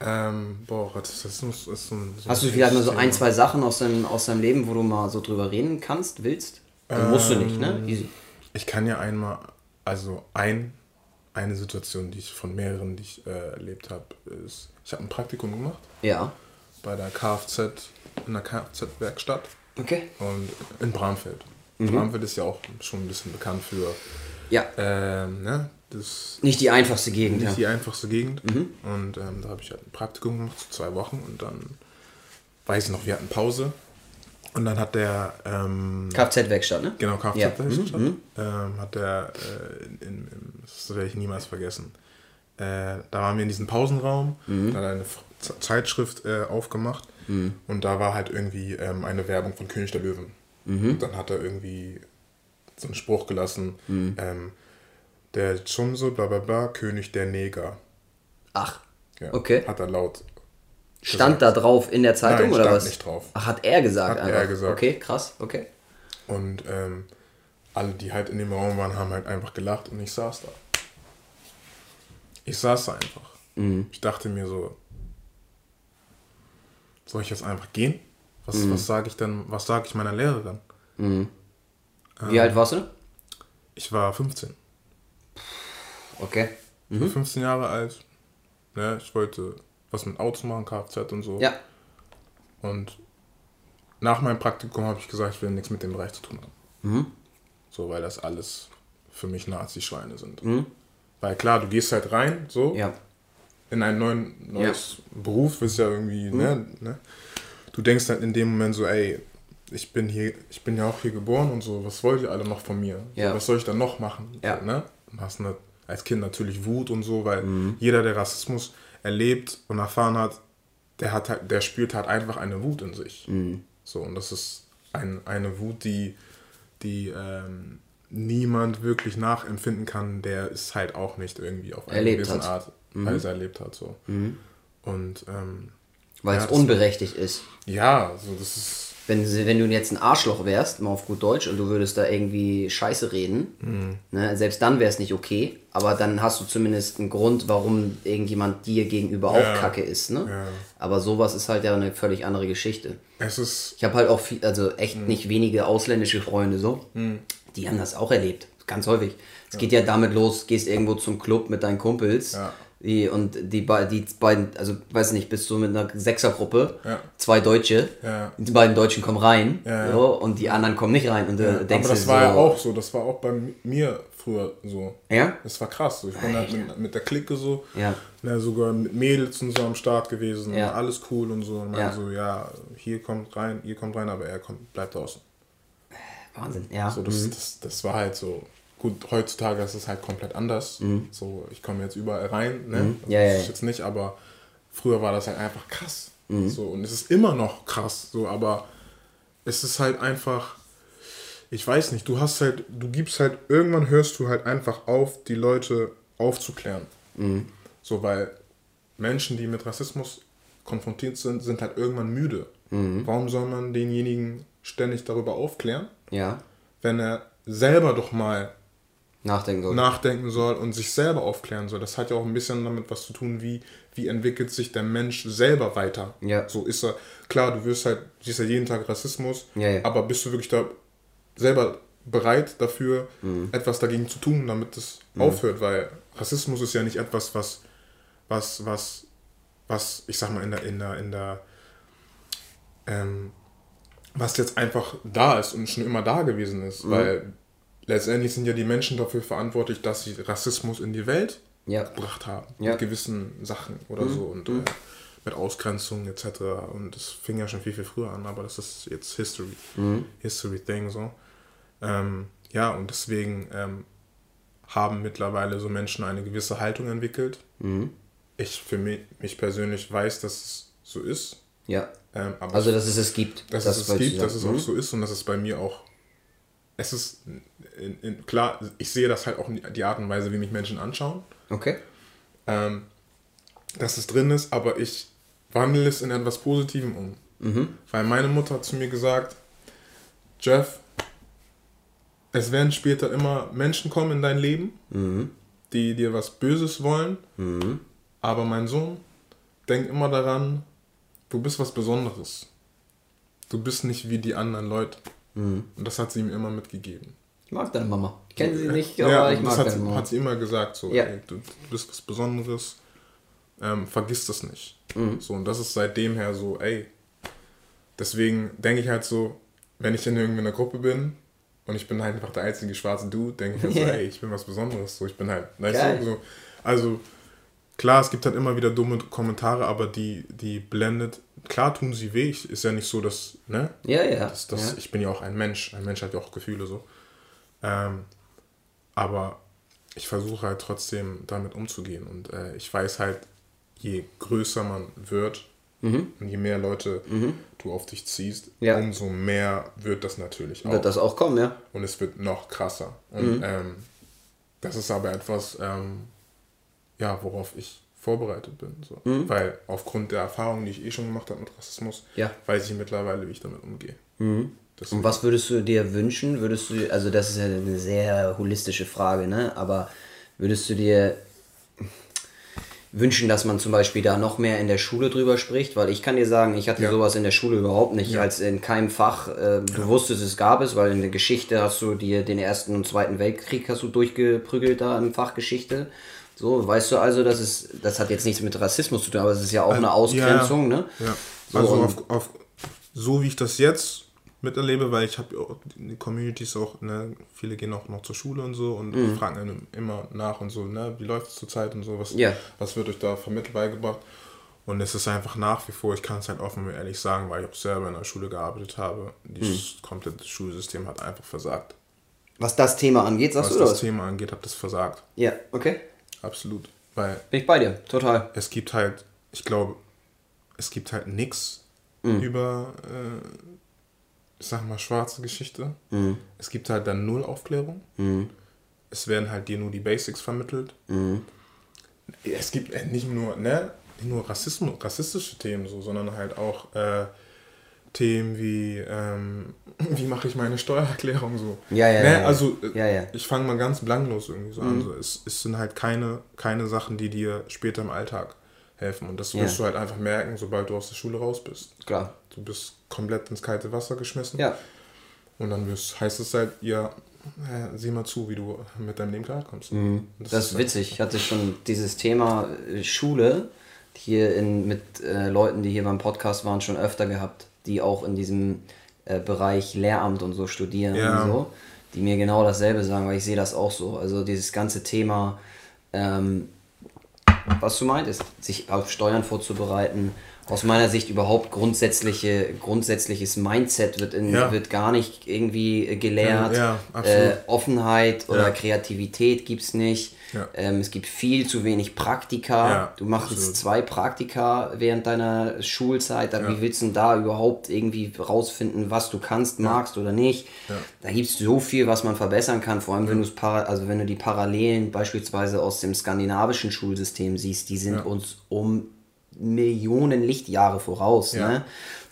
[SPEAKER 2] Ähm, boah, Rassismus ist so ein.
[SPEAKER 1] So Hast du vielleicht mal so ein, zwei Sachen aus deinem, aus deinem Leben, wo du mal so drüber reden kannst, willst? Also ähm, musst du nicht, ne? Easy.
[SPEAKER 2] Ich kann ja einmal, also ein, eine Situation, die ich von mehreren, die ich äh, erlebt habe, ist, ich habe ein Praktikum gemacht. Ja. Bei der Kfz, in der Kfz-Werkstatt. Okay. Und in Bramfeld. Mhm. Bramfeld ist ja auch schon ein bisschen bekannt für ja. Ähm, ne? das
[SPEAKER 1] nicht die einfachste Gegend.
[SPEAKER 2] Nicht ja. die einfachste Gegend. Mhm. Und ähm, da habe ich halt ein Praktikum gemacht, so zwei Wochen. Und dann, weiß ich noch, wir hatten Pause. Und dann hat der... Ähm,
[SPEAKER 1] Kfz-Werkstatt, ne?
[SPEAKER 2] Genau, Kfz-Werkstatt. Mhm. Ähm, hat der, äh, in, in, das werde ich niemals vergessen, äh, da waren wir in diesem Pausenraum, mhm. da hat eine Zeitschrift äh, aufgemacht mhm. und da war halt irgendwie ähm, eine Werbung von König der Löwen. Mhm. Und dann hat er irgendwie so einen Spruch gelassen, mhm. ähm, der Chumso, bla bla bla, König der Neger.
[SPEAKER 1] Ach, ja, okay.
[SPEAKER 2] Hat er laut
[SPEAKER 1] Stand gesagt. da drauf in der Zeitung
[SPEAKER 2] Nein,
[SPEAKER 1] oder
[SPEAKER 2] stand
[SPEAKER 1] was?
[SPEAKER 2] nicht drauf.
[SPEAKER 1] Ach, hat er gesagt hat einfach. er gesagt. Okay, krass, okay.
[SPEAKER 2] Und ähm, alle, die halt in dem Raum waren, haben halt einfach gelacht und ich saß da. Ich saß da einfach. Mhm. Ich dachte mir so, soll ich jetzt einfach gehen? Was, mhm. was sage ich dann, was sage ich meiner Lehrerin? Mhm.
[SPEAKER 1] Wie alt warst du?
[SPEAKER 2] Ich war 15.
[SPEAKER 1] Okay.
[SPEAKER 2] Mhm. Ich war 15 mhm. Jahre alt. Ne, ich wollte was mit Autos machen, Kfz und so. Ja. Und nach meinem Praktikum habe ich gesagt, ich will nichts mit dem Bereich zu tun haben. Mhm. So, weil das alles für mich Nazi-Schweine sind. Mhm. Weil klar, du gehst halt rein, so, ja. In einen neuen neues ja. Beruf, ist ja irgendwie, mhm. ne, ne? Du denkst halt in dem Moment so, ey, ich bin hier, ich bin ja auch hier geboren und so, was wollt ihr alle noch von mir? Ja. So, was soll ich dann noch machen? Ja. So, ne? Du hast eine, als Kind natürlich Wut und so, weil mhm. jeder, der Rassismus erlebt und erfahren hat, der hat halt, der spürt halt einfach eine Wut in sich. Mhm. So, und das ist ein, eine Wut, die, die ähm, niemand wirklich nachempfinden kann, der es halt auch nicht irgendwie auf eine gewisse Art mhm. Weise erlebt hat. So. Mhm. Und ähm,
[SPEAKER 1] weil ja, es unberechtigt ist.
[SPEAKER 2] Ja, so das ist
[SPEAKER 1] wenn, wenn du jetzt ein Arschloch wärst, mal auf gut Deutsch, und du würdest da irgendwie Scheiße reden, mhm. ne, selbst dann wäre es nicht okay, aber dann hast du zumindest einen Grund, warum irgendjemand dir gegenüber ja. auch kacke ist. Ne? Ja. Aber sowas ist halt ja eine völlig andere Geschichte.
[SPEAKER 2] Es ist
[SPEAKER 1] ich habe halt auch viel, also echt mhm. nicht wenige ausländische Freunde so, mhm. die haben das auch erlebt, ganz häufig. Es geht ja damit los, gehst irgendwo zum Club mit deinen Kumpels. Ja die, und die, die beiden, also weiß nicht, bist du mit einer Sechsergruppe, ja. zwei Deutsche, ja. die beiden Deutschen kommen rein ja, so, und die anderen kommen nicht rein. Und du denkst
[SPEAKER 2] Aber das war so, ja auch so, das war auch bei mir früher so. Ja? Es war krass. So. Ich bin halt mit, mit, der Clique so, ja. Ne, sogar mit Mädels und so am Start gewesen. Ja. alles cool und so. Und meinte ja. so, ja, hier kommt rein, ihr kommt rein, aber er kommt, bleibt draußen. Wahnsinn, ja. So, das, mhm. das, das war halt so. Gut, heutzutage ist es halt komplett anders. Mhm. So, ich komme jetzt überall rein, ne? Mhm. Ja, das ist jetzt nicht, aber früher war das halt einfach krass. Mhm. So, und es ist immer noch krass, so, aber es ist halt einfach ich weiß nicht, du hast halt, du gibst halt, irgendwann hörst du halt einfach auf, die Leute aufzuklären. Mhm. So, weil Menschen, die mit Rassismus konfrontiert sind, sind halt irgendwann müde. Mhm. Warum soll man denjenigen ständig darüber aufklären? Ja. Wenn er selber doch mal nachdenken soll. nachdenken soll und sich selber aufklären soll. Das hat ja auch ein bisschen damit was zu tun, wie, wie entwickelt sich der Mensch selber weiter. Ja. So ist er, klar, du wirst halt, siehst ja jeden Tag Rassismus, ja, ja. aber bist du wirklich da selber bereit dafür, mhm. etwas dagegen zu tun, damit es mhm. aufhört, weil Rassismus ist ja nicht etwas, was, was, was, was, ich sag mal, in der, in der, in der, ähm, was jetzt einfach da ist und schon immer da gewesen ist, mhm. weil letztendlich sind ja die Menschen dafür verantwortlich, dass sie Rassismus in die Welt ja. gebracht haben, ja. mit gewissen Sachen oder mhm. so und mhm. äh, mit Ausgrenzung etc. Und das fing ja schon viel, viel früher an, aber das ist jetzt History, mhm. History Thing so. Ähm, ja, und deswegen ähm, haben mittlerweile so Menschen eine gewisse Haltung entwickelt. Mhm. Ich für mich, mich, persönlich weiß, dass es so ist. Ja. Ähm, also, dass es es gibt. Dass das es es gibt, dass es auch mhm. so ist und dass es bei mir auch. Es ist in, in, klar, ich sehe das halt auch in die Art und Weise, wie mich Menschen anschauen. Okay. Ähm, dass es drin ist, aber ich wandle es in etwas Positivem um. Mhm. Weil meine Mutter hat zu mir gesagt, Jeff, es werden später immer Menschen kommen in dein Leben, mhm. die dir was Böses wollen. Mhm. Aber mein Sohn, denk immer daran, du bist was Besonderes. Du bist nicht wie die anderen Leute. Mhm. Und das hat sie mir immer mitgegeben.
[SPEAKER 1] Ich mag deine Mama. Ich kenne sie nicht, aber ja,
[SPEAKER 2] ich mag das hat, deine Mama. hat sie immer gesagt, so, ja. ey, du, du, bist was Besonderes, ähm, vergiss das nicht. Mhm. So, und das ist seitdem her so, ey, deswegen denke ich halt so, wenn ich in irgendeiner Gruppe bin und ich bin halt einfach der einzige schwarze Dude, denke ich mir so, [LAUGHS] ey, ich bin was Besonderes. So, ich bin halt, weißt du, so, also klar, es gibt halt immer wieder dumme Kommentare, aber die, die blendet, klar tun sie weh, ist ja nicht so, dass, ne? Ja, ja. Das, das, ja. Ich bin ja auch ein Mensch, ein Mensch hat ja auch Gefühle so. Ähm, aber ich versuche halt trotzdem damit umzugehen und äh, ich weiß halt, je größer man wird, Mhm. Und je mehr Leute mhm. du auf dich ziehst, ja. umso mehr wird das natürlich
[SPEAKER 1] auch. Wird das auch kommen, ja.
[SPEAKER 2] Und es wird noch krasser. Und mhm. ähm, das ist aber etwas, ähm, ja, worauf ich vorbereitet bin. So. Mhm. Weil aufgrund der Erfahrungen, die ich eh schon gemacht habe mit Rassismus, ja. weiß ich mittlerweile, wie ich damit umgehe.
[SPEAKER 1] Mhm. Und was würdest du dir wünschen? Würdest du, also das ist ja eine sehr holistische Frage, ne? Aber würdest du dir wünschen, dass man zum Beispiel da noch mehr in der Schule drüber spricht, weil ich kann dir sagen, ich hatte ja. sowas in der Schule überhaupt nicht, ja. als in keinem Fach. Äh, du ja. wusstest, es gab es, weil in der Geschichte hast du dir den ersten und zweiten Weltkrieg hast du durchgeprügelt da im Fach Geschichte. So, weißt du also, dass es, das hat jetzt nichts mit Rassismus zu tun, aber es ist ja auch also, eine Ausgrenzung, ne? Ja.
[SPEAKER 2] So, also auf, auf, so wie ich das jetzt miterlebe, weil ich habe die Communities auch, ne, viele gehen auch noch zur Schule und so und mhm. fragen immer nach und so, ne, wie läuft es zurzeit und so, was, yeah. was wird euch da vermittelt beigebracht. Und es ist einfach nach wie vor, ich kann es halt offen und ehrlich sagen, weil ich auch selber in der Schule gearbeitet habe, dieses mhm. komplette Schulsystem hat einfach versagt.
[SPEAKER 1] Was das Thema angeht, sagst
[SPEAKER 2] was du Was das Thema angeht, hat das versagt.
[SPEAKER 1] Ja, okay.
[SPEAKER 2] Absolut. Weil
[SPEAKER 1] Bin ich bei dir, total.
[SPEAKER 2] Es gibt halt, ich glaube, es gibt halt nichts mhm. über äh, ich sag mal, schwarze Geschichte. Mhm. Es gibt halt dann null Aufklärung. Mhm. Es werden halt dir nur die Basics vermittelt. Mhm. Es gibt äh, nicht nur, ne, nicht nur Rassismus, rassistische Themen so, sondern halt auch äh, Themen wie, ähm, [LAUGHS] wie mache ich meine Steuererklärung so. Ja, ja, ne? ja, Also äh, ja, ja. ich fange mal ganz blanklos irgendwie so an. Mhm. So, es, es sind halt keine, keine Sachen, die dir später im Alltag helfen. Und das wirst du halt einfach merken, sobald du aus der Schule raus bist. Klar. Du bist komplett ins kalte Wasser geschmissen. Ja. Und dann wirst, heißt es halt, ja, sieh mal zu, wie du mit deinem Leben klarkommst.
[SPEAKER 1] Mhm. Das, das, ist halt witzig. Ich hatte schon dieses Thema äh, Schule hier in, mit äh, Leuten, die hier beim Podcast waren, schon öfter gehabt, die auch in diesem äh, Bereich Lehramt und so studieren ja. und so. die mir genau dasselbe sagen, weil ich sehe das auch so. Also dieses ganze Thema, ähm, was du meintest, sich auf Steuern vorzubereiten, aus meiner Sicht überhaupt grundsätzliche, grundsätzliches Mindset wird, in, ja. wird gar nicht irgendwie gelehrt. Ja, ja, äh, Offenheit oder Kreativität gibt es nicht. Ähm, es gibt viel zu wenig Praktika. du machst absolut. jetzt zwei Praktika während deiner Schulzeit. Wie willst du da überhaupt irgendwie rausfinden, was du kannst, magst oder nicht? Da gibt es so viel, was man verbessern kann. Vor allem, wenn, also wenn du die Parallelen beispielsweise aus dem skandinavischen Schulsystem siehst, die sind uns um Millionen Lichtjahre voraus. Ja. Ne?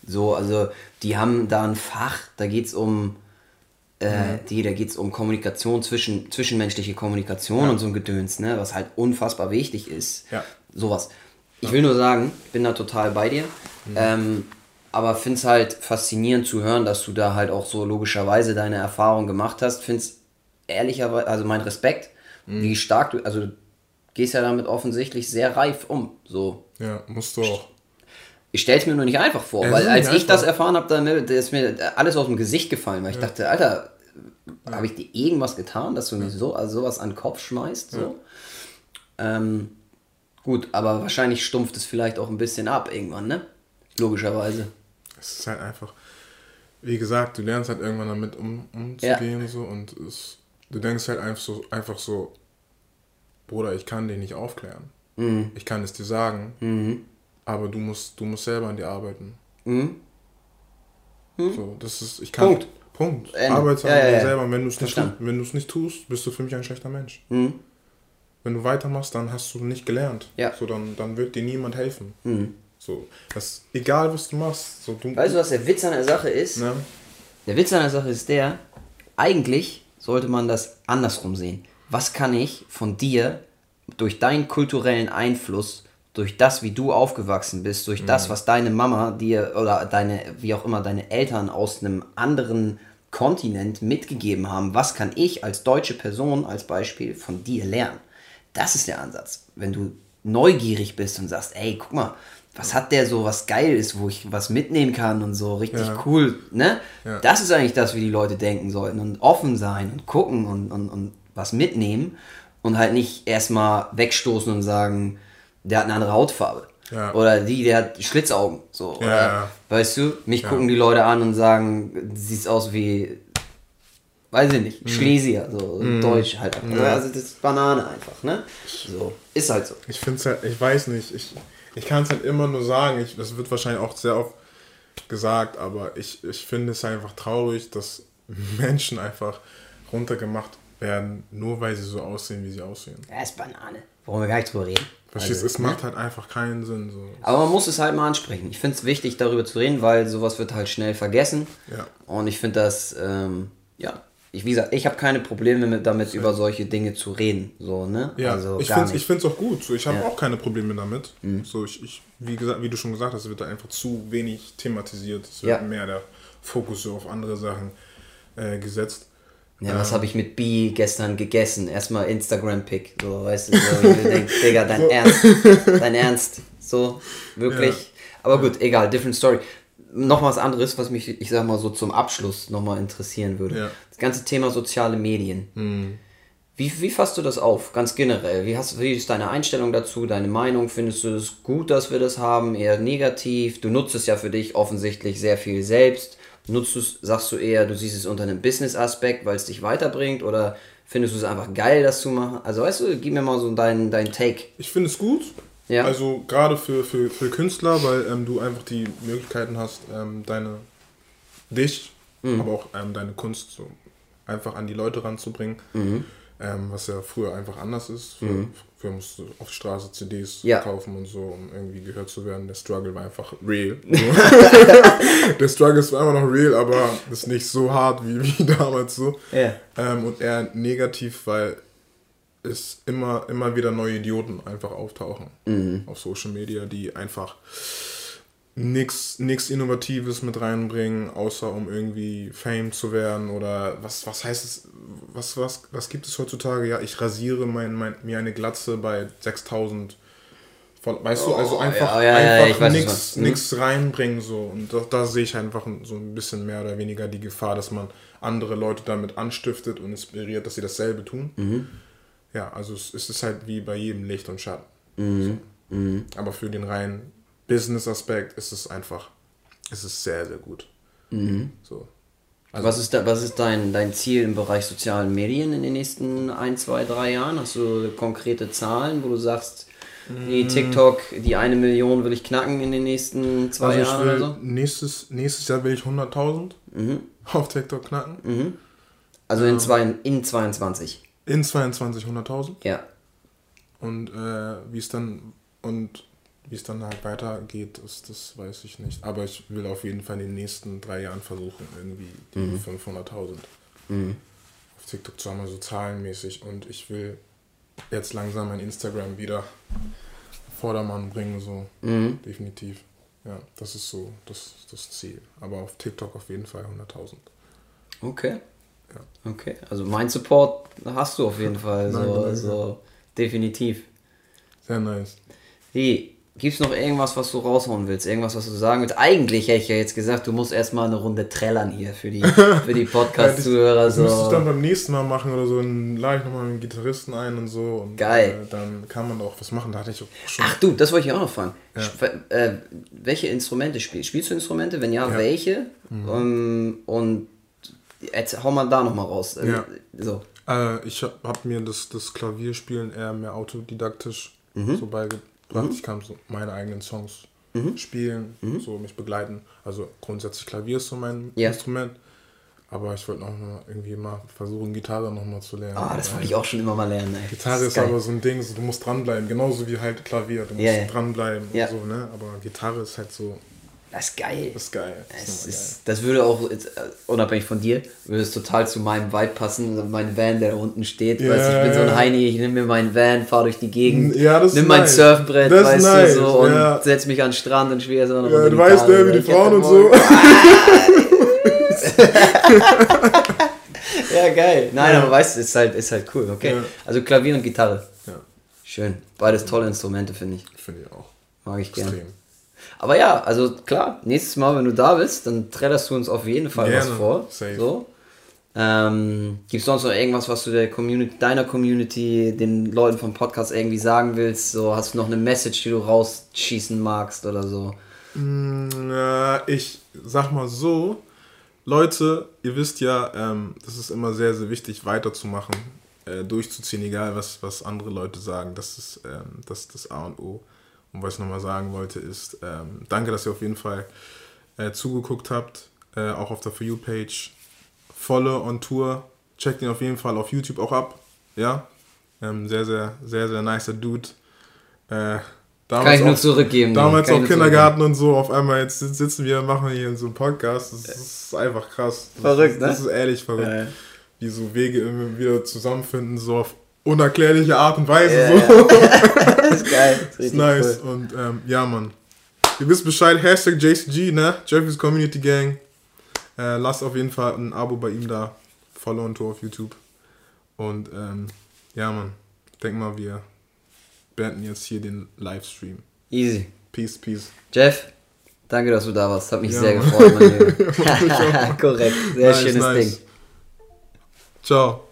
[SPEAKER 1] So, also die haben da ein Fach, da geht es um äh, die, da geht es um Kommunikation, zwischen, zwischenmenschliche Kommunikation ja. und so ein Gedöns, ne? was halt unfassbar wichtig ist. Ja. Sowas. Ich will nur sagen, ich bin da total bei dir. Mhm. Ähm, aber finde es halt faszinierend zu hören, dass du da halt auch so logischerweise deine Erfahrung gemacht hast. Finde es ehrlicherweise, also mein Respekt, mhm. wie stark du, also gehst ja damit offensichtlich sehr reif um. So.
[SPEAKER 2] Ja, musst du auch.
[SPEAKER 1] Ich stelle es mir nur nicht einfach vor, ja, weil als ich einfach. das erfahren habe, dann ist mir alles aus dem Gesicht gefallen, weil ich dachte, Alter, ja. habe ich dir irgendwas getan, dass du mir so, also sowas an den Kopf schmeißt? So? Ähm, gut, aber wahrscheinlich stumpft es vielleicht auch ein bisschen ab irgendwann, ne? Logischerweise.
[SPEAKER 2] Es ist halt einfach, wie gesagt, du lernst halt irgendwann damit um, umzugehen ja. so und es, du denkst halt einfach so, einfach so, Bruder, ich kann den nicht aufklären. Mhm. Ich kann es dir sagen, mhm. aber du musst, du musst selber an dir arbeiten. Mhm. mhm. So, das ist, ich kann. Punkt. Punkt. Arbeite ja, an dir ja, selber. Wenn du es nicht, nicht, nicht tust, bist du für mich ein schlechter Mensch. Mhm. Wenn du weitermachst, dann hast du nicht gelernt. Ja. So, dann, dann wird dir niemand helfen. Mhm. So, das, egal was du machst. So, du,
[SPEAKER 1] weißt du, was der Witz an der Sache ist? Ne? Der Witz an der Sache ist der, eigentlich sollte man das andersrum sehen was kann ich von dir durch deinen kulturellen Einfluss, durch das, wie du aufgewachsen bist, durch mhm. das, was deine Mama dir oder deine, wie auch immer, deine Eltern aus einem anderen Kontinent mitgegeben haben, was kann ich als deutsche Person als Beispiel von dir lernen? Das ist der Ansatz. Wenn du neugierig bist und sagst, ey, guck mal, was hat der so, was geil ist, wo ich was mitnehmen kann und so, richtig ja. cool, ne? Ja. Das ist eigentlich das, wie die Leute denken sollten und offen sein und gucken und, und, und was mitnehmen und halt nicht erstmal wegstoßen und sagen, der hat eine andere Hautfarbe. Ja. Oder die, der hat Schlitzaugen. So. Oder, ja. Weißt du, mich gucken die Leute an und sagen, siehst aus wie, weiß ich nicht, mhm. Schlesier, so mhm. Deutsch halt. Also das ist Banane einfach, ne? So, ist halt so.
[SPEAKER 2] Ich finde es halt, ich weiß nicht, ich, ich kann es halt immer nur sagen, ich, das wird wahrscheinlich auch sehr oft gesagt, aber ich, ich finde es einfach traurig, dass [LAUGHS] Menschen einfach runtergemacht werden, nur weil sie so aussehen, wie sie aussehen.
[SPEAKER 1] Ja, ist Banane. Warum wir gar nicht drüber reden.
[SPEAKER 2] Verstehst also, es ne? macht halt einfach keinen Sinn. So.
[SPEAKER 1] Aber man muss es halt mal ansprechen. Ich finde es wichtig, darüber zu reden, weil sowas wird halt schnell vergessen. Ja. Und ich finde das, ähm, ja, ich, wie gesagt, ich habe keine Probleme mit, damit, über solche Dinge zu reden. So, ne?
[SPEAKER 2] Ja, also, ich finde es auch gut. So, ich habe ja. auch keine Probleme damit. Mhm. So, ich, ich, wie, gesagt, wie du schon gesagt hast, wird da einfach zu wenig thematisiert. Es wird ja. mehr der Fokus so auf andere Sachen äh, gesetzt.
[SPEAKER 1] Ja, was habe ich mit B gestern gegessen? Erstmal Instagram-Pick, so, weißt du, so, ich denk, [LAUGHS] Digga, dein Ernst, dein Ernst, so, wirklich. Ja. Aber gut, egal, different story. Noch was anderes, was mich, ich sag mal so zum Abschluss nochmal interessieren würde. Ja. Das ganze Thema soziale Medien. Mhm. Wie, wie fasst du das auf, ganz generell? Wie, hast, wie ist deine Einstellung dazu, deine Meinung? Findest du es gut, dass wir das haben, eher negativ? Du nutzt es ja für dich offensichtlich sehr viel selbst. Nutzt du es, sagst du eher, du siehst es unter einem Business-Aspekt, weil es dich weiterbringt oder findest du es einfach geil, das zu machen? Also weißt du, gib mir mal so deinen dein Take.
[SPEAKER 2] Ich finde es gut. Ja. Also gerade für, für, für Künstler, weil ähm, du einfach die Möglichkeiten hast, ähm, deine dich, mhm. aber auch ähm, deine Kunst so einfach an die Leute ranzubringen. Mhm ähm, was ja früher einfach anders ist. Früher, mhm. früher musst du auf die Straße CDs ja. kaufen und so, um irgendwie gehört zu werden. Der Struggle war einfach real. [LAUGHS] [LAUGHS] der Struggle ist immer noch real, aber ist nicht so hart wie, wie [LAUGHS] damals so. Yeah. Ähm, und eher negativ, weil es immer, immer wieder neue Idioten einfach auftauchen mhm. auf Social Media, die einfach nichts Innovatives mit reinbringen, außer um irgendwie Fame zu werden oder was, was heißt es, was, was, was gibt es heutzutage? Ja, ich rasiere mein, mein, mir eine Glatze bei 6000 Weißt du, also oh, einfach, ja, ja, einfach nichts weiß, reinbringen so. Und da, da, sehe ich einfach so ein bisschen mehr oder weniger die Gefahr, dass man andere Leute damit anstiftet und inspiriert, dass sie dasselbe tun. Mhm. Ja, also es, es, ist halt wie bei jedem Licht und Schatten. Mhm. So. Mhm. Aber für den reinen Business-Aspekt ist es einfach, ist es sehr, sehr gut. Mhm.
[SPEAKER 1] So. Also was ist, da, was ist dein, dein Ziel im Bereich sozialen Medien in den nächsten ein, zwei, drei Jahren? Hast du konkrete Zahlen, wo du sagst, die mm. TikTok, die eine Million will ich knacken in den nächsten zwei also Jahren
[SPEAKER 2] oder so? Nächstes, nächstes Jahr will ich 100.000 mhm. auf TikTok knacken.
[SPEAKER 1] Mhm. Also in, ähm, zwei, in 22.
[SPEAKER 2] In 22 100.000? Ja. Und äh, wie es dann und wie es dann halt weitergeht, das, das weiß ich nicht. Aber ich will auf jeden Fall in den nächsten drei Jahren versuchen, irgendwie die mhm. 500.000 mhm. auf TikTok zu haben, also zahlenmäßig. Und ich will jetzt langsam mein Instagram wieder Vordermann bringen, so mhm. definitiv. Ja, das ist so das, das Ziel. Aber auf TikTok auf jeden Fall 100.000.
[SPEAKER 1] Okay. Ja. Okay, also mein Support hast du auf jeden [LAUGHS] Fall. Nein, so, also definitiv.
[SPEAKER 2] Sehr nice.
[SPEAKER 1] Wie, Gibt es noch irgendwas, was du raushauen willst? Irgendwas, was du sagen willst? Eigentlich hätte ich ja jetzt gesagt, du musst erstmal eine Runde trällern hier für die, [LAUGHS] für die Podcast-Zuhörer.
[SPEAKER 2] das so. müsste ich dann beim nächsten Mal machen oder so. Dann lade ich nochmal einen Gitarristen ein und so. Und, Geil. Äh, dann kann man auch was machen. Da hatte ich auch
[SPEAKER 1] schon. Ach du, das wollte ich auch noch fragen. Ja. Äh, welche Instrumente spielst Spielst du Instrumente? Wenn ja, ja. welche? Mhm. Um, ähm, und jetzt hau mal da nochmal raus. Äh, ja.
[SPEAKER 2] So. Äh, ich habe hab mir das, das Klavierspielen eher mehr autodidaktisch mhm. so beigebracht gebracht. Mhm. Ich kann so meine eigenen Songs mhm. spielen, mhm. so mich begleiten. Also grundsätzlich Klavier ist so mein ja. Instrument. Aber ich wollte noch mal irgendwie mal versuchen, Gitarre noch mal zu lernen.
[SPEAKER 1] Ah, das wollte ich auch schon immer mal lernen. Ey.
[SPEAKER 2] Gitarre ist, ist aber so ein Ding, so, du musst dranbleiben, genauso wie halt Klavier, du musst yeah. dranbleiben yeah. und so, ne? Aber Gitarre ist halt so,
[SPEAKER 1] das ist geil. Das ist geil. Das, ist ist, das würde auch, äh, unabhängig von dir, würde es total zu meinem Vibe passen. Mein Van, der da unten steht. Yeah, weißt, ich bin so ein Heini, ich nehme mir meinen Van, fahre durch die Gegend, ja, nimm mein nice. Surfbrett, das weißt nice. du, so, und ja. setz mich an den Strand und spiele so eine ja, Du weißt ja, wie die Frauen und so. [LAUGHS] ja, geil. Nein, ja. aber weißt du, ist halt, ist halt cool, okay? Ja. Also Klavier und Gitarre. Ja. Schön. Beides tolle Instrumente, finde ich.
[SPEAKER 2] Finde ich auch.
[SPEAKER 1] Mag ich gerne. Aber ja, also klar, nächstes Mal, wenn du da bist, dann trällerst du uns auf jeden Fall Gerne. was vor. Safe. So. Ähm, Gibt es sonst noch irgendwas, was du der Community, deiner Community, den Leuten vom Podcast irgendwie sagen willst? So, hast du noch eine Message, die du rausschießen magst oder so?
[SPEAKER 2] Mm, äh, ich sag mal so, Leute, ihr wisst ja, ähm, das ist immer sehr, sehr wichtig, weiterzumachen, äh, durchzuziehen, egal was, was andere Leute sagen. Das ist ähm, das, das A und O. Und was ich nochmal sagen wollte, ist, ähm, danke, dass ihr auf jeden Fall äh, zugeguckt habt, äh, auch auf der For You-Page. Volle on Tour. Checkt ihn auf jeden Fall auf YouTube auch ab. Ja. Ähm, sehr, sehr, sehr, sehr nicer Dude. Äh, Kann ich nur zurückgeben. Damals auch Kindergarten und so. Auf einmal jetzt sitzen wir, machen hier in so einem Podcast. Das ist einfach krass. Das verrückt, ist, ne? Das ist ehrlich verrückt. Ja, ja. Wie so Wege immer wieder zusammenfinden, so auf unerklärliche Art und Weise. Yeah, so. [LAUGHS] [LAUGHS] ist geil. Das ist, ist nice. Cool. Und ähm, ja, Mann. Ihr wisst Bescheid, Hashtag JCG, ne? Jeffrey's Community Gang. Äh, lasst auf jeden Fall ein Abo bei ihm da. Follow und Tour auf YouTube. Und ähm, ja, Mann. Denk mal, wir beenden jetzt hier den Livestream. Easy.
[SPEAKER 1] Peace, peace. Jeff, danke, dass du da warst. Hat mich ja, sehr Mann. gefreut, mein [LAUGHS] Lieber. [LAUGHS] Korrekt. Sehr nice, schönes nice. Ding. Ciao.